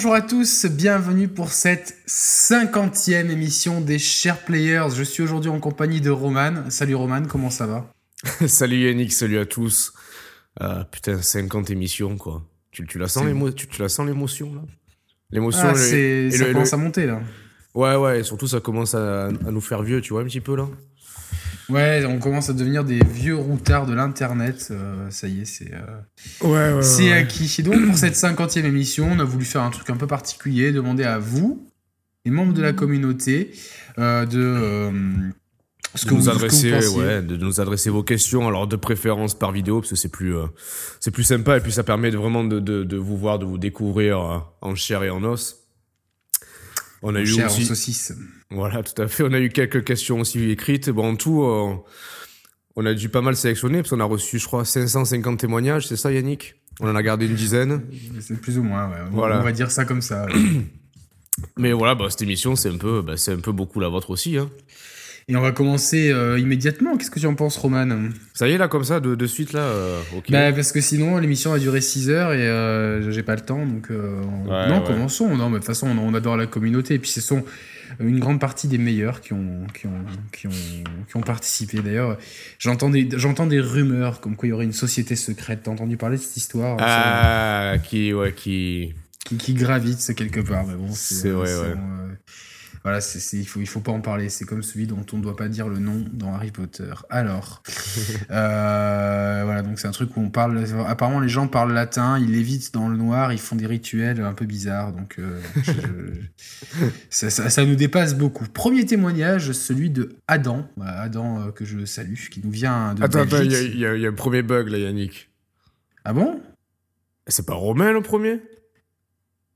bonjour à tous, bienvenue pour cette cinquantième émission des Chers Players. Je suis aujourd'hui en compagnie de Roman. Salut Roman, comment ça va Salut Yannick, salut à tous. Euh, putain, 50 émissions quoi. Tu, tu la sens l'émotion tu, la sens l'émotion là? L'émotion. Ah, ça commence à monter là. Ouais ouais, et surtout ça commence à, à nous faire vieux, tu vois un petit peu là? Ouais, on commence à devenir des vieux routards de l'internet. Euh, ça y est, c'est euh, ouais, ouais, c'est acquis. Et donc pour cette cinquantième émission, on a voulu faire un truc un peu particulier, demander à vous, les membres de la communauté, euh, de ce que nous adresser, ouais, de nous adresser vos questions, alors de préférence par vidéo, parce que c'est plus, c'est plus sympa et puis ça permet vraiment de, de, de vous voir, de vous découvrir en chair et en os. On a en eu chair, aussi. En saucisse. Voilà, tout à fait. On a eu quelques questions aussi écrites. Bon, en tout, euh, on a dû pas mal sélectionner parce qu'on a reçu, je crois, 550 témoignages. C'est ça, Yannick? On en a gardé une dizaine. C'est plus ou moins, ouais. Voilà. On va dire ça comme ça. Mais voilà, bah, cette émission, c'est un peu, bah, c'est un peu beaucoup la vôtre aussi. Hein. Et on va commencer euh, immédiatement. Qu'est-ce que tu en penses, Roman? Ça y est, là, comme ça, de, de suite, là euh, bah, Parce que sinon, l'émission a duré 6 heures et euh, j'ai pas le temps. Donc, non, commençons. Non, mais de toute façon, on, adore la communauté. Et puis, ce sont une grande partie des meilleurs qui ont, qui ont, qui ont, qui ont participé. D'ailleurs, j'entends des, j'entends des rumeurs comme quoi il y aurait une société secrète. T'as entendu parler de cette histoire Ah, qui, ouais, qui... qui... Qui gravite quelque part. Mais bon, c'est vrai, ouais voilà, il faut, il faut pas en parler. C'est comme celui dont on ne doit pas dire le nom dans Harry Potter. Alors, euh, voilà, donc c'est un truc où on parle. Apparemment, les gens parlent latin, ils lévitent dans le noir, ils font des rituels un peu bizarres. Donc, euh, ça, ça, nous dépasse beaucoup. Premier témoignage, celui de Adam, Adam euh, que je salue, qui nous vient de. Attends, attends, il y, y, a un premier bug là, Yannick. Ah bon? C'est pas Romain le premier?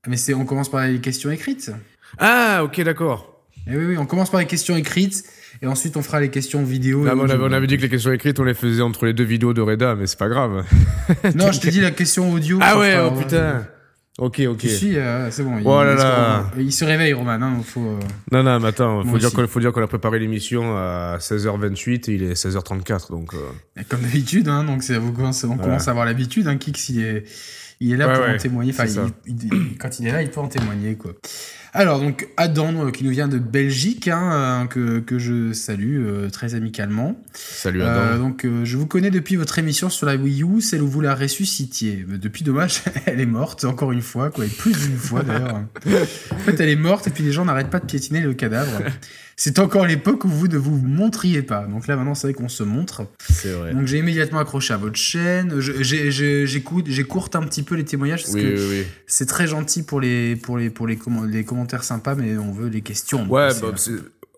Mais c'est, on commence par les questions écrites. Ah, ok, d'accord. Et eh oui, oui, on commence par les questions écrites et ensuite on fera les questions vidéo. on, avait, dit que les questions écrites, on les faisait entre les deux vidéos de Reda, mais c'est pas grave. non, je te dis la question audio. Ah ouais, oh putain. Ok, ok. Tu suis, euh, c'est bon. Oh il, là il, se réveille, Roman. Hein, faut, euh, Non, non, mais attends, faut dire, faut dire qu'on a préparé l'émission à 16h28 et il est 16h34. Donc, euh. Comme d'habitude, hein, donc on commence à avoir l'habitude. Hein, Kix, il est, il est là pour en témoigner. Enfin, quand il est là, il peut en témoigner. quoi. Alors, donc, Adam, euh, qui nous vient de Belgique, hein, euh, que, que, je salue euh, très amicalement. Salut Adam. donc, je vous connais depuis votre émission sur la Wii U, celle où vous la ressuscitiez. Depuis, dommage, elle est morte, encore une fois, quoi, et plus d'une fois d'ailleurs. en fait, elle est morte, et puis les gens n'arrêtent pas de piétiner le cadavre. C'est encore l'époque où vous ne vous montriez pas. Donc là, maintenant, c'est vrai qu'on se montre. C'est vrai. Donc j'ai immédiatement accroché à votre chaîne. J'écoute, j'écourte un petit peu les témoignages parce que c'est très gentil pour les, pour les, pour les, les commentaires sympas, mais on veut les questions. Ouais, bah,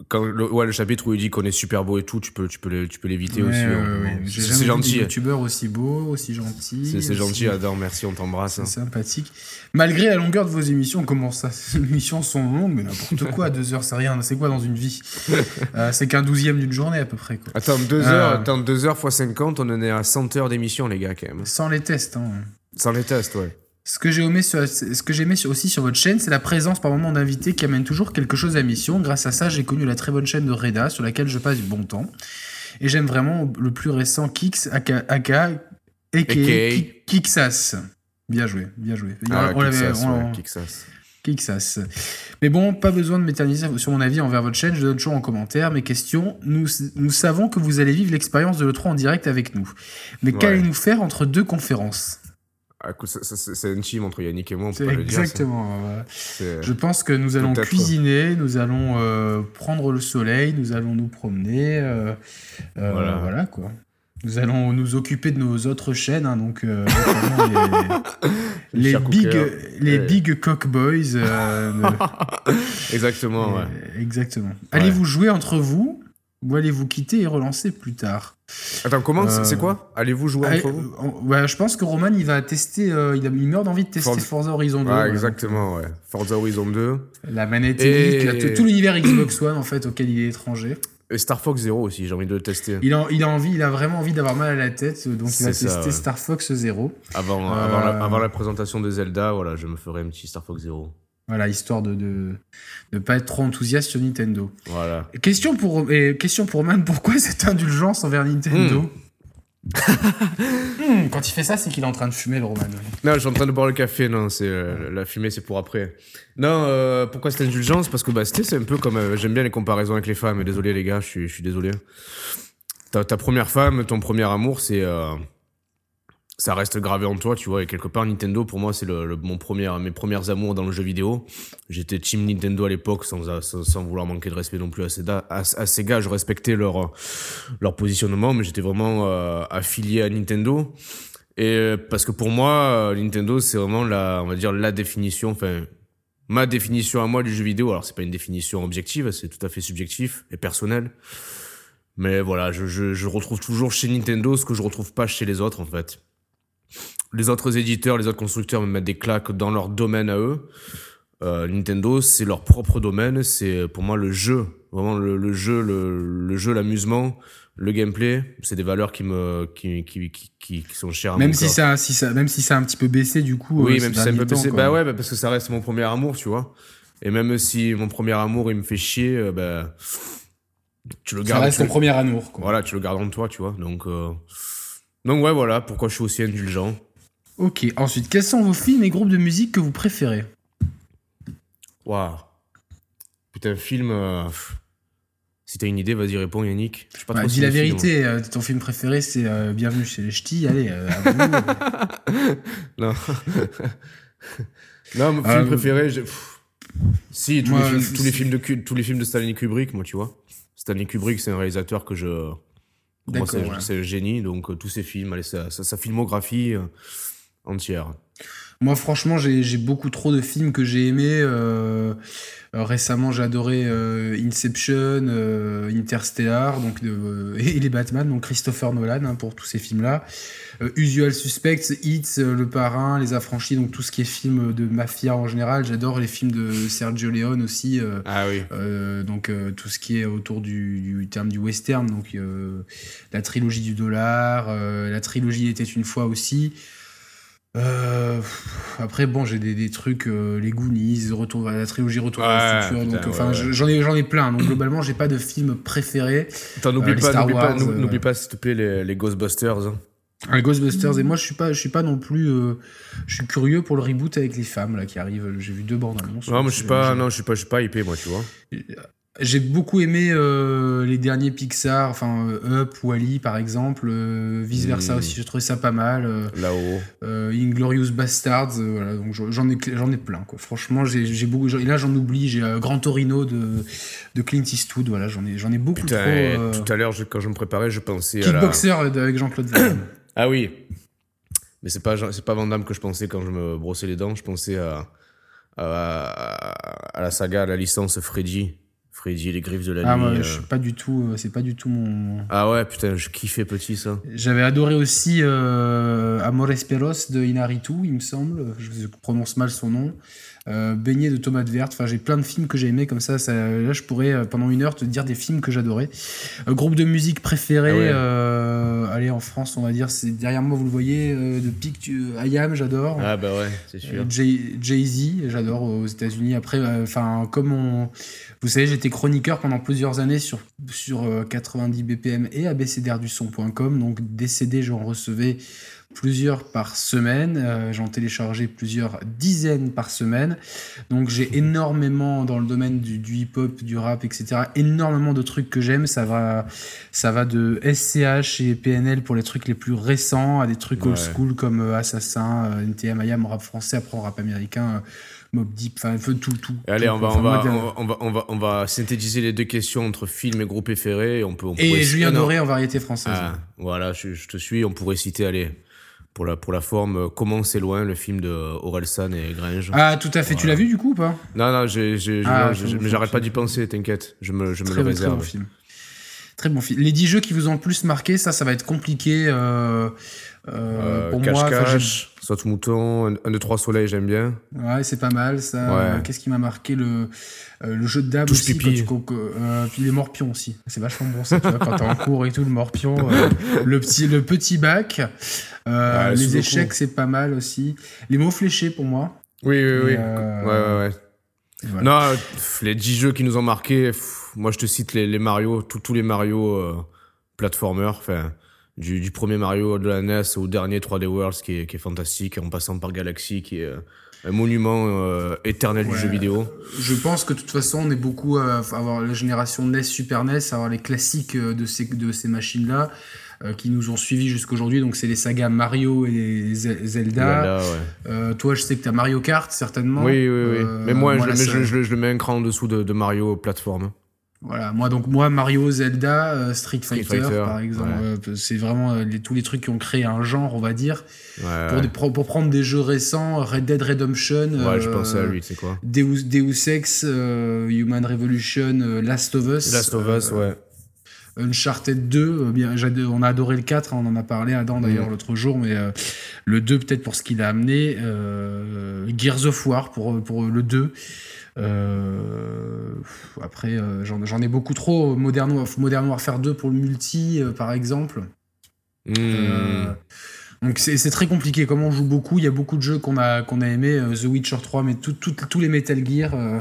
quand le, ouais, le chapitre où il dit qu'on est super beau et tout, tu peux, tu peux, tu peux l'éviter aussi. Hein. c'est gentil. Des youtubeurs aussi beaux, aussi gentils. C'est gentil, Adam, merci, on t'embrasse. C'est hein. sympathique. Malgré la longueur de vos émissions, comment ça Les émissions sont longues, mais n'importe quoi, deux heures, c'est rien. C'est quoi dans une vie? Euh, C'est qu'un douzième d'une journée à peu près. Quoi. Attends, deux heures, euh, attends, deux heures fois 50, on en est à 100 heures d'émission, les gars, quand même. Sans les tests, hein. Sans les tests, ouais. Ce que j'ai aimé, ce que j'aimais aussi sur votre chaîne, c'est la présence par moment d'invités qui amènent toujours quelque chose à mission. Grâce à ça, j'ai connu la très bonne chaîne de Reda, sur laquelle je passe du bon temps. Et j'aime vraiment le plus récent Kix, aka, aka, Kixas. Bien joué, bien joué. Ah, on Kixas. Mais bon, pas besoin de m'éterniser sur mon avis envers votre chaîne, je donne toujours en commentaire mes questions. Nous, nous savons que vous allez vivre l'expérience de l'E3 en direct avec nous. Mais qu'allez-nous faire entre deux conférences? C'est une team entre Yannick et moi, on peut pas le dire. Exactement. Je pense que nous allons cuisiner, nous allons euh, prendre le soleil, nous allons nous promener. Euh, euh, voilà. voilà. quoi. Nous allons nous occuper de nos autres chaînes, hein, donc les, les big, les big cock boys. exactement. Ouais. Exactement. Allez-vous jouer entre vous ou allez-vous quitter et relancer plus tard? Attends, comment C'est quoi? Allez-vous jouer entre vous? ouais, Je pense que Roman, il va tester, euh, il, a, il meurt d'envie de tester Forza, Horizon 2. Ah, exactement, ouais. Forza Horizon 2. La manette et... tout l'univers Xbox One, en fait, auquel il est étranger. Et Star Fox Zero aussi, j'ai envie de le tester. Il a, il a, envie, il a vraiment envie d'avoir mal à la tête, donc il va tester Star Fox Zero. Avant, avant, la, avant, la, présentation de Zelda, voilà, je me ferai un petit Star Fox Zero. Voilà, histoire de ne de, pas être trop enthousiaste sur Nintendo. Voilà. Question pour, et question pour Man, pourquoi cette indulgence envers Nintendo hmm. Hmm, quand il fait ça, c'est qu'il est en train de fumer le Roman. Non, je suis en train de boire le café. Non, c'est euh, la fumée, c'est pour après. Non, euh, pourquoi cette indulgence? Parce que bah, c'est un peu comme euh, j'aime bien les comparaisons avec les femmes. Désolé les gars, je suis, je suis désolé. Ta, ta, première femme, ton premier amour, c'est ça reste gravé en toi, tu vois. Et quelque part, Nintendo, pour moi, c'est le, mon premier, mes premières amours dans le jeu vidéo. J'étais team Nintendo à l'époque, sans, sans, vouloir manquer de respect non plus à, Sega. À, à Sega je respectais leur, leur positionnement, mais j'étais vraiment euh, affilié à Nintendo. Et parce que pour moi, Nintendo, c'est vraiment la, on va dire, la définition, enfin, ma définition à moi du jeu vidéo. Alors, c'est pas une définition objective, c'est tout à fait subjectif et personnel. Mais voilà, je, je, je retrouve toujours chez Nintendo ce que je retrouve pas chez les autres, en fait les autres éditeurs, les autres constructeurs me mettent des claques dans leur domaine à eux. Euh, Nintendo, c'est leur propre domaine. C'est pour moi le jeu, vraiment le, jeu, le, jeu, l'amusement, le gameplay. C'est des valeurs qui me, qui, qui, qui, qui sont chères. À même si ça, si ça, même si ça a un petit peu baissé du coup. Oui, euh, même si ça a un peu baissé. Bah ouais, bah parce que ça reste mon premier amour, tu vois. Et même si mon premier amour il me fait chier, euh, bah tu le gardes. Ça reste ton premier amour. Quoi. Voilà, tu le gardes en toi, tu vois. Donc. Donc ouais, voilà pourquoi je suis aussi indulgent. Ok, ensuite, quels sont vos films et groupes de musique que vous préférez? Waouh. Putain, film. Euh, si t'as une idée, vas-y, réponds, Yannick. Je pas bah, dis la vérité, euh, ton film préféré, c'est euh, Bienvenue chez les Ch'tis. Allez, Non. non, mon film préféré, si, tous, les films, tous, les films, de, tous les films de Stanley Kubrick, moi, tu vois. Stanley Kubrick, c'est un réalisateur que je moi, c'est le génie, donc euh, tous ces films, allez, sa, sa, filmographie euh, entière. Moi, franchement, j'ai beaucoup trop de films que j'ai aimés. Euh, récemment, j'ai adoré Inception, Interstellar, donc et les Batman, donc Christopher Nolan hein, pour tous ces films-là. Euh, Usual Suspects, Hits, euh, Le Parrain, Les Affranchis, donc tout ce qui est film de mafia en général. J'adore les films de Sergio Leone aussi. Euh, ah oui. donc tout ce qui est autour du, terme du western, donc la trilogie du dollar, la trilogie était une fois aussi. Après, bon, j'ai des, trucs, les Goonies, retour, la trilogie Retour à le futur. donc, enfin, j'en ai, j'en ai plein. Donc, globalement, j'ai pas de film préféré. N'oublie pas, n'oublie pas, s'il te plaît, les, les Ghostbusters. Hein. Un Ghostbusters et moi je suis pas je suis pas non plus euh, je suis curieux pour le reboot avec les femmes là qui arrivent j'ai vu deux bandes annonces non moi je suis pas non je suis pas je suis pas hypé moi tu vois j'ai beaucoup aimé euh, les derniers Pixar, enfin euh, Up ou Ali par exemple, euh, vice versa hmm. aussi, j'ai trouvé ça pas mal. Là-haut. Inglorious Bastards, voilà, donc j'en ai j'en ai plein quoi. Franchement, j'ai beaucoup et là j'en oublie, j'ai Grand Torino de de Clint Eastwood, voilà, j'en ai j'en ai beaucoup trop. Tout à l'heure quand je me préparais, je pensais Kickboxer à la... avec Jean-Claude Van Damme. ah oui. Mais c'est pas c'est pas Van Damme que je pensais quand je me brossais les dents, je pensais à à, à la saga, à la licence Freddy. Freddy, les griffes de la ah, nuit. Ah, je suis pas du tout, euh, c'est pas du tout mon. Ah ouais, putain, je kiffais petit ça. J'avais adoré aussi euh, Amores Perros de Inaritu, il me semble. Je prononce mal son nom. Euh, Beignet de tomates vertes. Enfin, j'ai plein de films que j'ai aimés comme ça, ça, Là, je pourrais euh, pendant une heure te dire des films que j'adorais. Euh, groupe de musique préféré. Ah allez, en France, on va dire, c'est derrière moi, vous le voyez, de Pic, Ayam, j'adore. Ah bah ouais, c'est sûr. Jay Z, j'adore aux États-Unis. Après, enfin, comme on, vous savez, j'étais chroniqueur pendant plusieurs années sur sur 90 BPM et abcdrduson.com. Donc des CD, j'en recevais plusieurs par semaine. Euh, j'en téléchargeais plusieurs dizaines par semaine. Donc j'ai énormément dans le domaine du, hip-hop, du rap, etc. Énormément de trucs que j'aime. Ça va, ça va de SCH et PNL pour les trucs les plus récents à des trucs old school comme euh, Assassin, euh, NTM, IAM, rap français, après rap américain. Mob Deep, enfin tout, tout. Allez, on, va, on, va, on, va, on, va, on, va, synthétiser les deux questions entre film et groupe préféré. On peut, on et Julien Doré en variété française. Ah, voilà, je, je, te suis. On pourrait citer, allez, pour la, pour la forme, euh, Comment c'est loin, le film de Orelsan et Gringe. Ah, tout à fait. Tu l'as vu du coup ou pas? Non, non, j'ai, ah, mais j'arrête pas d'y penser, t'inquiète. Je me, je me le réserve. Très bon film. Très bon film. Les 10 jeux qui vous ont le plus marqué, ça, ça va être compliqué. Euh, euh, pour cache, moi, cache, saute mouton, un, de trois soleils, j'aime bien. Ouais, c'est pas mal ça. Qu'est-ce qui m'a marqué le, le jeu de dames aussi. Pipi. puis les morpions aussi. C'est vachement bon ça, tu vois, quand t'es en cours et tout, le morpion. le, petit, le petit bac. Euh, les échecs, c'est pas mal aussi. Les mots fléchés pour moi. Oui, oui, oui. Euh, ouais, ouais, ouais. Non, les 10 jeux qui nous ont marqué, moi je te cite les, les Mario, tous les Mario euh, platformers. Enfin, du, du premier Mario de la NES au dernier 3D Worlds qui est, qui est fantastique, en passant par Galaxy qui est euh, un monument euh, éternel Ouais. du jeu vidéo. Je pense que de toute façon, on est beaucoup à avoir la génération NES, Super NES, à avoir les classiques euh, de ces, de ces machines-là euh, qui nous ont suivis jusqu'aujourd'hui. Donc, c'est les sagas Mario et Ze- Zelda. Voilà, ouais. Euh, toi, je sais que tu as Mario Kart, certainement. Oui, oui, oui. Euh, mais moi, je, le mets, je- je le mets un cran en dessous de, de Mario plateforme. Voilà, moi donc moi Mario, Zelda, euh, Street, Street Fighter, Fighter, par exemple, ouais. Euh, c'est vraiment euh, les- tous les trucs qui ont créé un genre, on va dire. Ouais, Pour, pour, pour prendre des jeux récents, Red Dead Redemption, ouais, je pensais à lui, sais quoi? Deus, Deus Ex, Human Revolution, Last of Us, Last of Us, ouais. Uncharted 2, euh, bien, on a adoré le 4, hein, on en a parlé Adam d'ailleurs Mhm. l'autre jour, mais euh, le 2 peut-être pour ce qu'il a amené, euh, Gears of War pour, pour le 2. Euh, après, euh, j'en ai beaucoup trop. Modern, Warf- Modern Warfare 2 pour le multi, euh, par exemple. Donc c'est très compliqué. Comme on joue beaucoup, il y a beaucoup de jeux qu'on a, qu'on a aimé. The Witcher 3, mais tout- tout- tous les Metal Gear. euh,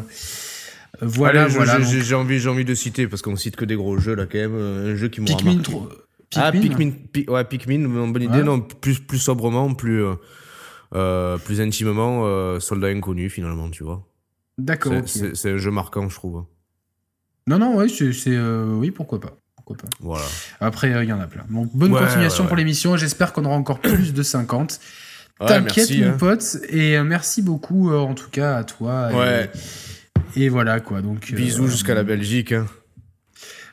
voilà, Allez, voilà. j'ai- envie, envie de citer parce qu'on cite que des gros jeux là quand même. Un jeu qui m'aura Pikmin marqué. 3. Ah, Pikmin, Pi- ouais, Pikmin, bonne idée. Ouais. Non, plus, plus sobrement, plus, euh, plus intimement, euh, Soldat Inconnu finalement, tu vois. D'accord. C'est un jeu marquant, je trouve. Non, non, ouais, c'est, euh, oui, pourquoi pas. Pourquoi pas. Voilà. Après, euh, il y en a plein. Donc, bonne Ouais, continuation ouais, pour l'émission. J'espère qu'on aura encore plus de 50. Ouais, T'inquiète, mon hein. pote. Et euh, merci beaucoup, en tout cas, à toi. et- Ouais. Et, voilà, quoi. Donc, Bisous jusqu'à la Belgique. hein.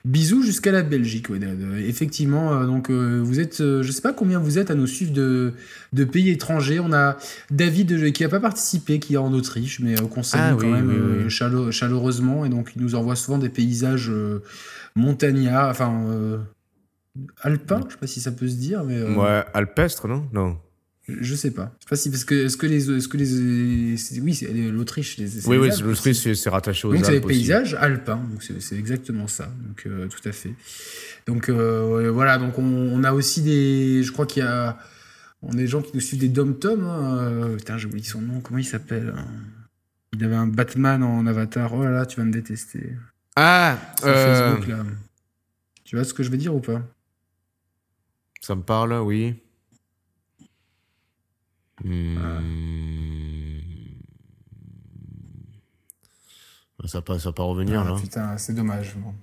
Bisous jusqu'à la Belgique, ouais, effectivement. euh, donc, euh, vous êtes, euh, je sais pas combien vous êtes à nous suivre de, de pays étrangers. On a David qui a pas participé, qui est en Autriche, mais qu'on salue Ah quand oui, même oui, oui. chale- chaleureusement. Et donc, il nous envoie souvent des paysages euh, montagnards, enfin euh, alpins. Je sais pas si ça peut se dire, mais euh, Ouais, alpestre, non? Non. Je sais pas. Je sais pas si parce que est-ce que les, est-ce que les, oui, c'est l'Autriche. les- Oui, les oui, l'Autriche, c'est rattaché aux Donc c'est aussi. paysages alpins, donc c'est exactement ça, donc euh, tout à fait. Donc euh, voilà, donc on, on a aussi des, je crois qu'il y a, on a des gens qui nous suivent des dom tom. Hein, euh, putain, j'ai oublié son nom, comment il s'appelle hein? Il avait un Batman en avatar. Oh là là, tu vas me détester. Ah, Sur euh, Facebook là. Tu vois ce que je veux dire ou pas? Ça me parle, oui. Hmm. Ça va pas, ça va pas revenir Ah, là. Putain, c'est dommage. Bon.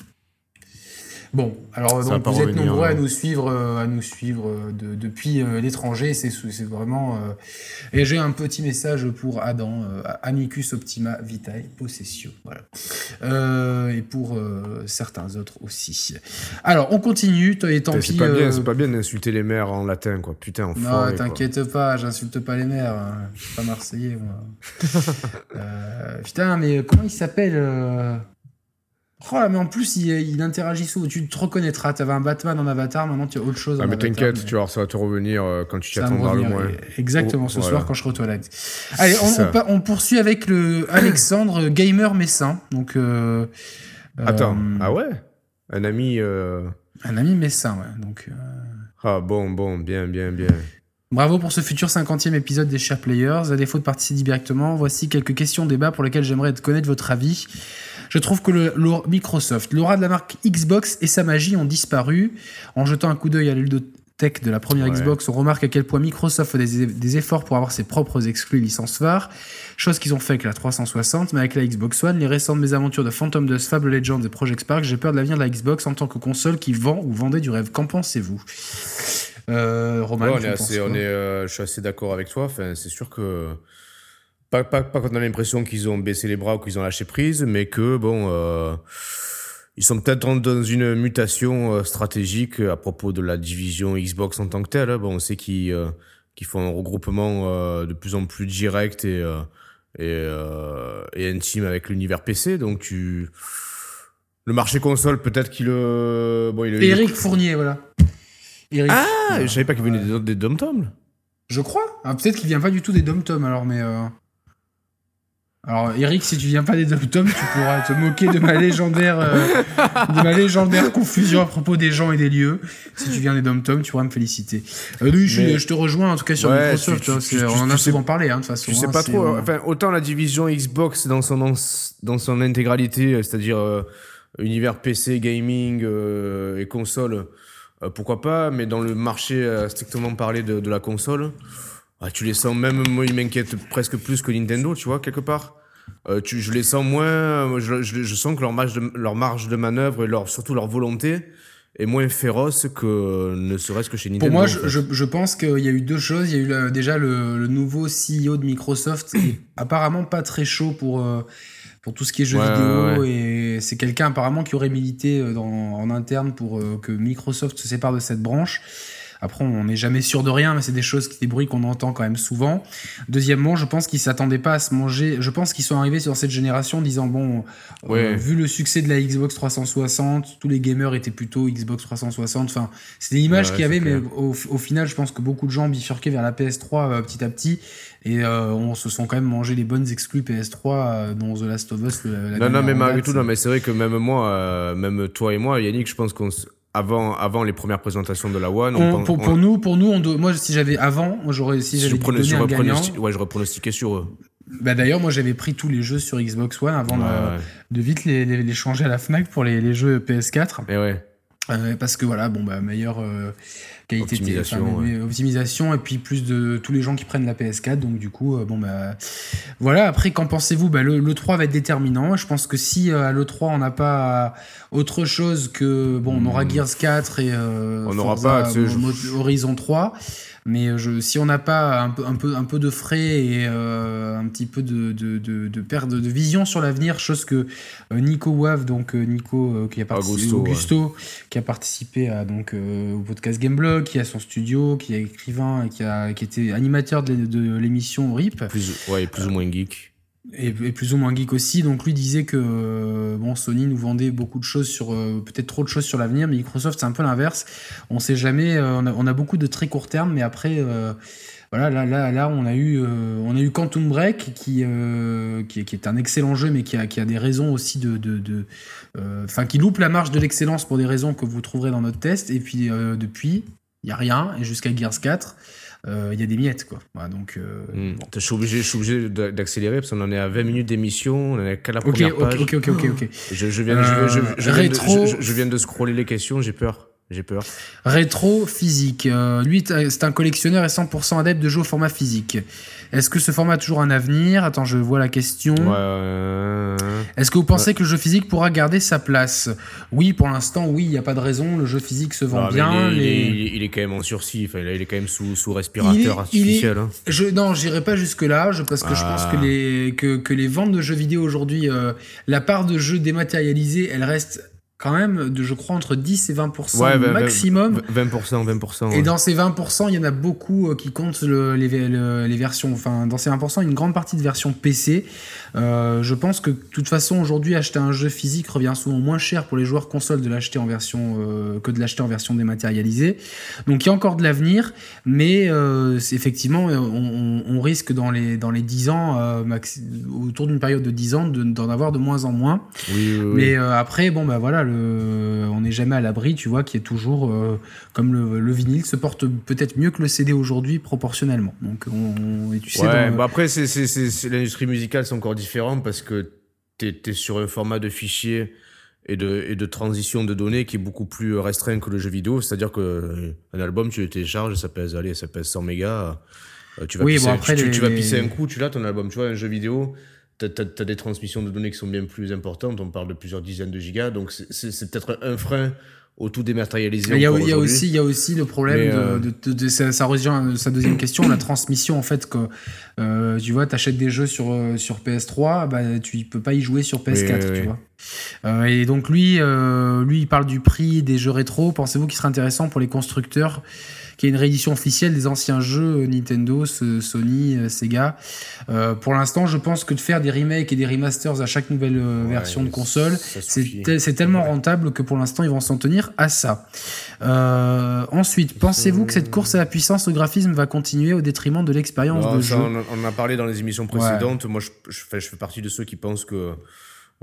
Bon, alors donc, pas vous êtes nombreux à non. nous suivre, euh, à nous suivre euh, de- depuis euh, l'étranger. C'est c'est vraiment. euh, Et j'ai un petit message pour Adam, euh, Amicus Optima Vitae Possessio. Voilà. Euh, et pour euh, certains autres aussi. Alors, on continue. Et tant C'est pis. pas, bien, euh, c'est pas bien d'insulter les mères en latin, quoi. Putain, non, enfoiré, quoi. t'inquiète pas, j'insulte pas les mères. hein. Je suis pas marseillais, moi. Euh, putain, mais comment il s'appelle euh Oh là, mais en plus, il, il interagit souvent. Tu te reconnaîtras. T'avais un Batman en avatar, maintenant tu as autre chose. Ah, en mais t'inquiète, mais tu vois, ça va te revenir euh, quand tu t'y attendras le moins. Exactement, ce Oh, soir voilà. quand je serai aux toilettes. Allez, on, poursuit avec le Alexandre Gamer Messin. Donc, euh, Attends, euh, ah ouais? Un ami. Un ami Messin, ouais. Donc, Ah bon, bon, bien, bien, bien. Bravo pour ce futur 50e épisode des Chers Players. À défaut de participer directement, voici quelques questions débat pour lesquelles j'aimerais connaître votre avis. Je trouve que le, Microsoft, l'aura de la marque Xbox et sa magie ont disparu. En jetant un coup d'œil à l'Uldotech de la première Ouais. Xbox, on remarque à quel point Microsoft fait des, des efforts pour avoir ses propres exclus licences phares, chose qu'ils ont fait avec la 360, mais avec la Xbox One, les récentes mésaventures de Phantom Dust, Fable Legends et Project Spark, j'ai peur de l'avenir de la Xbox en tant que console qui vend ou vendait du rêve. Qu'en pensez-vous? Euh, Ouais, on est assez, on est, euh, je suis assez d'accord avec toi. Enfin, c'est sûr que pas, pas, pas qu'on a l'impression qu'ils ont baissé les bras ou qu'ils ont lâché prise, mais que bon, euh, ils sont peut-être dans- une mutation euh, stratégique à propos de la division Xbox en tant que telle. hein. Bon, on sait qu'ils euh, font un regroupement de plus en plus direct et et, et intime avec l'univers PC. Donc tu le marché console, peut-être qu'il le bon, il, il- Eric Fournier, voilà. Eric. Ah, je savais pas qu'il venait des, des dom-toms. Je crois. Ah, Peut-être qu'il vient pas du tout des dom-toms alors, mais. euh, Alors, Eric, si tu viens pas des dom-toms, tu pourras te moquer de ma légendaire, euh, de ma légendaire confusion à propos des gens et des lieux. Si tu viens des dom-toms, tu pourras me féliciter. Euh, oui, je, te rejoins en tout cas sur Ouais, Microsoft. tu- hein, tu- on en a souvent parlé, hein, de toute façon. Je sais hein, pas trop. euh, Enfin, autant la division Xbox dans son ens- dans son intégralité, euh, c'est-à-dire univers PC, gaming et console, pourquoi pas, mais dans le marché strictement parlé de, de la console, ah, tu les sens même, moi, ils m'inquiètent presque plus que Nintendo, tu vois, quelque part. Euh, tu, je les sens moins, euh, je, je, je sens que leur marge de, leur marge de manœuvre et leur, surtout leur volonté est moins féroce que ne serait-ce que chez Nintendo. Pour moi, en je, fait. je, je pense qu'il y a eu deux choses. Il y a eu déjà le, le nouveau CEO de Microsoft, qui est apparemment pas très chaud pour, euh, pour tout ce qui est jeux Ouais, vidéo. ouais, Et c'est quelqu'un apparemment qui aurait milité euh, dans, en interne pour que Microsoft se sépare de cette branche. Après, on n'est jamais sûr de rien, mais c'est des choses, des bruits qu'on entend quand même souvent. Deuxièmement, je pense qu'ils s'attendaient pas à se manger. Je pense qu'ils sont arrivés dans cette génération en disant bon, euh, vu le succès de la Xbox 360, tous les gamers étaient plutôt Xbox 360. Enfin, c'est l'image Ouais, qu'il y avait, mais au, au final, je pense que beaucoup de gens bifurquaient vers la PS3 euh, petit à petit, et euh, on se sont quand même mangé les bonnes exclus PS3 euh, dont The Last of Us. le- la Non, non, mais malgré tout, non, mais c'est vrai que même moi, euh, même toi et moi, Yannick, je pense qu'on, s- avant, avant les premières présentations de la One, on, On- pen- pour, on- pour nous, pour nous, on doit- moi, si j'avais avant, j'aurais, si si j'avais je donné un j'aurais gagnant, ouais, j'aurais pronostiqué sur eux. bah d'ailleurs, moi, j'avais pris tous les jeux sur Xbox One avant Ouais, de, ouais. de vite les, les, les changer à la Fnac pour les, les jeux PS4. Mais ouais. Euh, parce que voilà, bon bah meilleure euh, qualité, de- Optimisation, enfin, mais optimisation et puis plus de tous les gens qui prennent la PS4. Donc du coup, euh, bon bah voilà. Après, qu'en pensez-vous? Bah le, le 3 va être déterminant. Je pense que si euh, à le 3 on n'a pas autre chose que bon, on aura Hmm. Gears 4 et euh, On n'aura pas, Mo- Horizon 3. Mais euh, je, si on n'a pas un peu, un, peu, un peu de frais et euh, un petit peu de, de, de, de perte de, vision sur l'avenir, chose que euh, Nico Wave, donc Nico qui a participé, Augusto, ouais. Qui a participé à, donc, euh, au podcast Gameblog, qui a son studio, qui est écrivain et qui, a, qui était animateur de, de l'émission RIP Plus, ouais, plus ou moins geek. Et, plus ou moins geek aussi. Donc lui disait que euh, bon, Sony nous vendait beaucoup de choses sur euh, peut-être trop de choses sur l'avenir, mais Microsoft c'est un peu l'inverse. On sait jamais. euh, on, a, beaucoup de très court terme, mais après. voilà, là, là, on a eu, on a eu Quantum Break qui, qui, est- un excellent jeu, mais qui a, qui a des raisons aussi de, enfin, qui loupe la marge de l'excellence pour des raisons que vous trouverez dans notre test. Et puis depuis, il y a rien, et jusqu'à Gears 4, euh, il y a des miettes, quoi. Voilà, donc. euh, bon. Je suis obligé, je suis obligé d'a- d'accélérer parce qu'on en est à 20 minutes d'émission, on en est qu'à la première page. ok, ok, ok, ok. Je, je viens, je, je- je Euh, viens de, rétro- je- je viens de scroller les questions, j'ai peur. J'ai peur. Rétro physique. Euh, lui, c'est un collectionneur et 100% adepte de jeux au format physique. Est-ce que ce format a toujours un avenir? Attends, je vois la question. Ouais, Est-ce que vous pensez que le jeu physique pourra garder sa place? Oui, pour l'instant, oui, il n'y a pas de raison. Le jeu physique se vend bien. il, est, les- il, est, il est quand même en sursis, enfin, il est quand même sous, sous respirateur Il est- artificiel. hein. Je, non, j'irai pas jusque là, je, parce que je pense Ah. que les, que, que les ventes de jeux vidéo aujourd'hui, euh, la part de jeux dématérialisés, elle reste quand même, de, je crois, entre 10 et 20% Ouais, bah, maximum. 20%, 20%. Et ouais. dans ces 20%, il y en a beaucoup euh, qui comptent le- les, le- les versions. Enfin, dans ces 20%, une grande partie de versions PC. Euh, je pense que de toute façon, aujourd'hui, acheter un jeu physique revient souvent moins cher pour les joueurs console de l'acheter en version euh, que de l'acheter en version dématérialisée. Donc, il y a encore de l'avenir, mais euh, effectivement, on, risque dans les dans les 10 ans, autour d'une période de 10 ans, de- d'en avoir de moins en moins. Oui, oui, oui. Mais après, bon, bah voilà, le... on n'est jamais à l'abri, tu vois, qui est toujours, comme le, le vinyle, se porte peut-être mieux que le CD aujourd'hui proportionnellement. Donc, on, et tu sais, dans- bah après, l'industrie musicale, c'est encore différent parce que t'es, t'es sur un format de fichier et de, et de transition de données qui est beaucoup plus restreint que le jeu vidéo. C'est-à-dire que euh, un album, tu le télécharges, ça pèse, allez, ça pèse 100 mégas. euh, tu vas, Oui, pisser, bon, après, tu, tu- tu vas pisser un coup, tu l'as ton album. Tu vois, un jeu vidéo, t'as, t'as, t'as des transmissions de données qui sont bien plus importantes. On parle de plusieurs dizaines de gigas. Donc, c'est peut-être un frein dématérialisé. il y, a, il y a aussi, il y a aussi le problème de, euh, de, de- de- ça, ça rejoint sa deuxième question, la transmission en fait que euh, tu vois, t'achètes des jeux sur euh, sur PS3, bah tu peux pas y jouer sur PS4, Oui, oui, tu oui. vois. Euh, et donc lui, lui, il parle du prix des jeux rétro. Pensez-vous qu'il serait intéressant pour les constructeurs qu'il y ait une réédition officielle des anciens jeux Nintendo, Sony, euh, Sega Euh, Pour l'instant, je pense que de faire des remakes et des remasters à chaque nouvelle euh, Ouais, version de console, c'est tellement rentable que pour l'instant, ils vont s'en tenir à ça. Euh, ensuite, pensez-vous que cette course à la puissance au graphisme va continuer au détriment de l'expérience de ça, jeu on, en- on a parlé dans les émissions précédentes. Moi, je, je, fais, je fais partie de ceux qui pensent que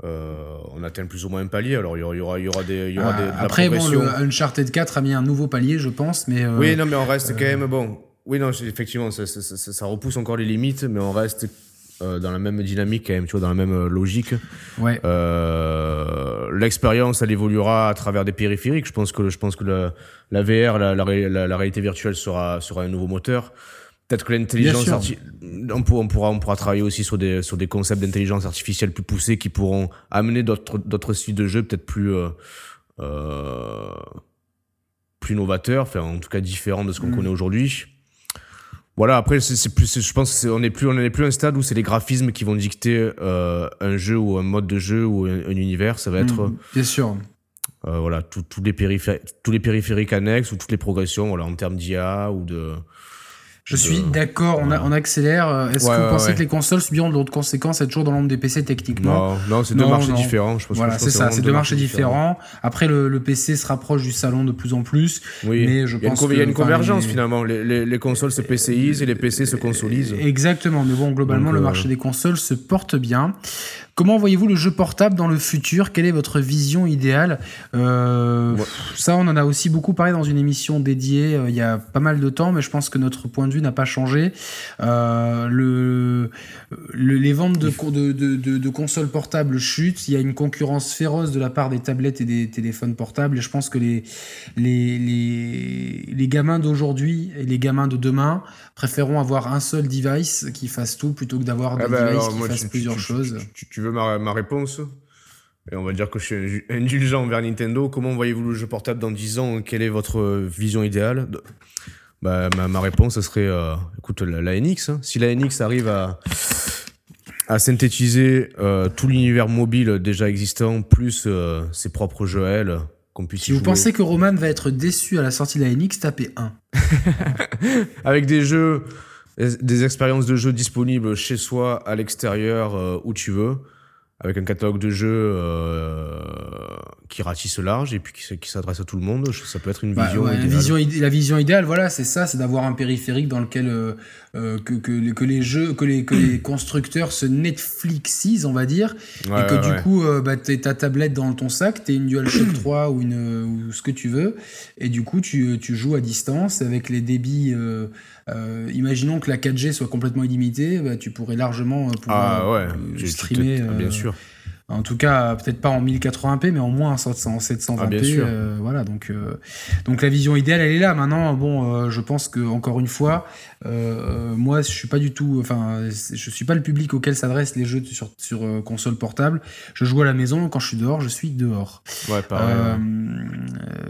euh, on atteint plus ou moins un palier. Alors, il y aura, il y aura, des, il y aura Ah, des, de Après, bon, le Uncharted 4 a mis un nouveau palier, je pense, mais euh, Oui, non, mais on reste quand même bon. Oui, non, effectivement, ça, ça, ça, ça repousse encore les limites, mais on reste euh, dans la même dynamique quand même, tu vois, dans la même euh, logique. ouais. Euh, l'expérience, elle évoluera à travers des périphériques. Je pense que, je pense que la, la VR, la, la, la, réalité virtuelle sera, sera un nouveau moteur. Peut-être que l'intelligence artificielle, on, on, pourra, on pourra travailler aussi sur des, sur des concepts d'intelligence artificielle plus poussés qui pourront amener d'autres, d'autres styles de jeu peut-être plus, euh, euh, plus novateurs, enfin, en tout cas différents de ce qu'on mm. connaît aujourd'hui. Voilà, après, c'est plus, je pense qu'on n'est plus, on n'est plus un stade où c'est les graphismes qui vont dicter euh, un jeu ou un mode de jeu ou un, univers. Ça va être. Mm, bien sûr. Euh, voilà, tous les les périphériques annexes ou toutes les progressions, voilà, en termes d'IA ou de, je suis d'accord, on, on, accélère. Euh, est-ce que vous pensez que les consoles subiront d'autres conséquences être toujours dans l'ombre des PC techniquement Non, non c'est deux marchés différents. Je pense voilà, c'est ça, c'est deux marchés différents. Après, le, le, PC se rapproche du salon de plus en plus. Oui. Mais je il pense il y a une convergence finalement. Les, les, les, consoles se PCisent et les PC se consolisent. Exactement, mais bon, globalement, le euh, marché des consoles se porte bien. Comment voyez-vous le jeu portable dans le futur? Quelle est votre vision idéale? Euh, Ça, on en a aussi beaucoup parlé dans une émission dédiée euh, il y a pas mal de temps, mais je pense que notre point de vue n'a pas changé. Euh, le, les ventes de, de, de, de, consoles portables chutent. Il y a une concurrence féroce de la part des tablettes et des téléphones portables. Et je pense que les, les, les, les gamins d'aujourd'hui et les gamins de demain préféreront avoir un seul device qui fasse tout plutôt que d'avoir ah des bah devices qui fassent plusieurs choses. tu veux ma, réponse? Et on va dire que je suis indulgent envers Nintendo. Comment voyez-vous le jeu portable dans 10 ans? Quelle est votre vision idéale? Bah, ma, réponse, ce serait, euh, écoute, la, NX. Hein. Si la NX arrive à, à synthétiser euh, tout l'univers mobile déjà existant, plus euh, ses propres jeux à elle, qu'on puisse Si vous pensez que Roman va être déçu à la sortie de la NX, tapez 1. Avec des jeux, des expériences de jeux disponibles chez soi, à l'extérieur, où tu veux avec un catalogue de jeux euh, qui ratisse large et puis qui, qui s'adresse à tout le monde. Ça peut être une bah, vision idéale. Vision, la vision idéale, voilà, c'est ça, c'est d'avoir un périphérique dans lequel euh, euh que, que, que, les jeux, que les, que les constructeurs se Netflixisent, on va dire, et que du coup, euh, bah, t'es ta tablette dans ton sac, t'es une DualShock 3 ou une ou ce que tu veux, et du coup, tu, tu joues à distance avec les débits. Euh, euh, imaginons que la 4G soit complètement illimitée, bah, tu pourrais largement pouvoir ah streamer. bien sûr. En tout cas, peut-être pas en 1080p, mais au moins en 720p. Ah, euh, voilà, donc, euh, donc la vision idéale, elle est là. Maintenant, bon, euh, je pense que encore une fois, moi, je suis pas du tout, enfin, je suis pas le public auquel s'adressent les jeux sur, sur console portable. Je joue à la maison. Quand je suis dehors, je suis dehors. Ouais, pareil.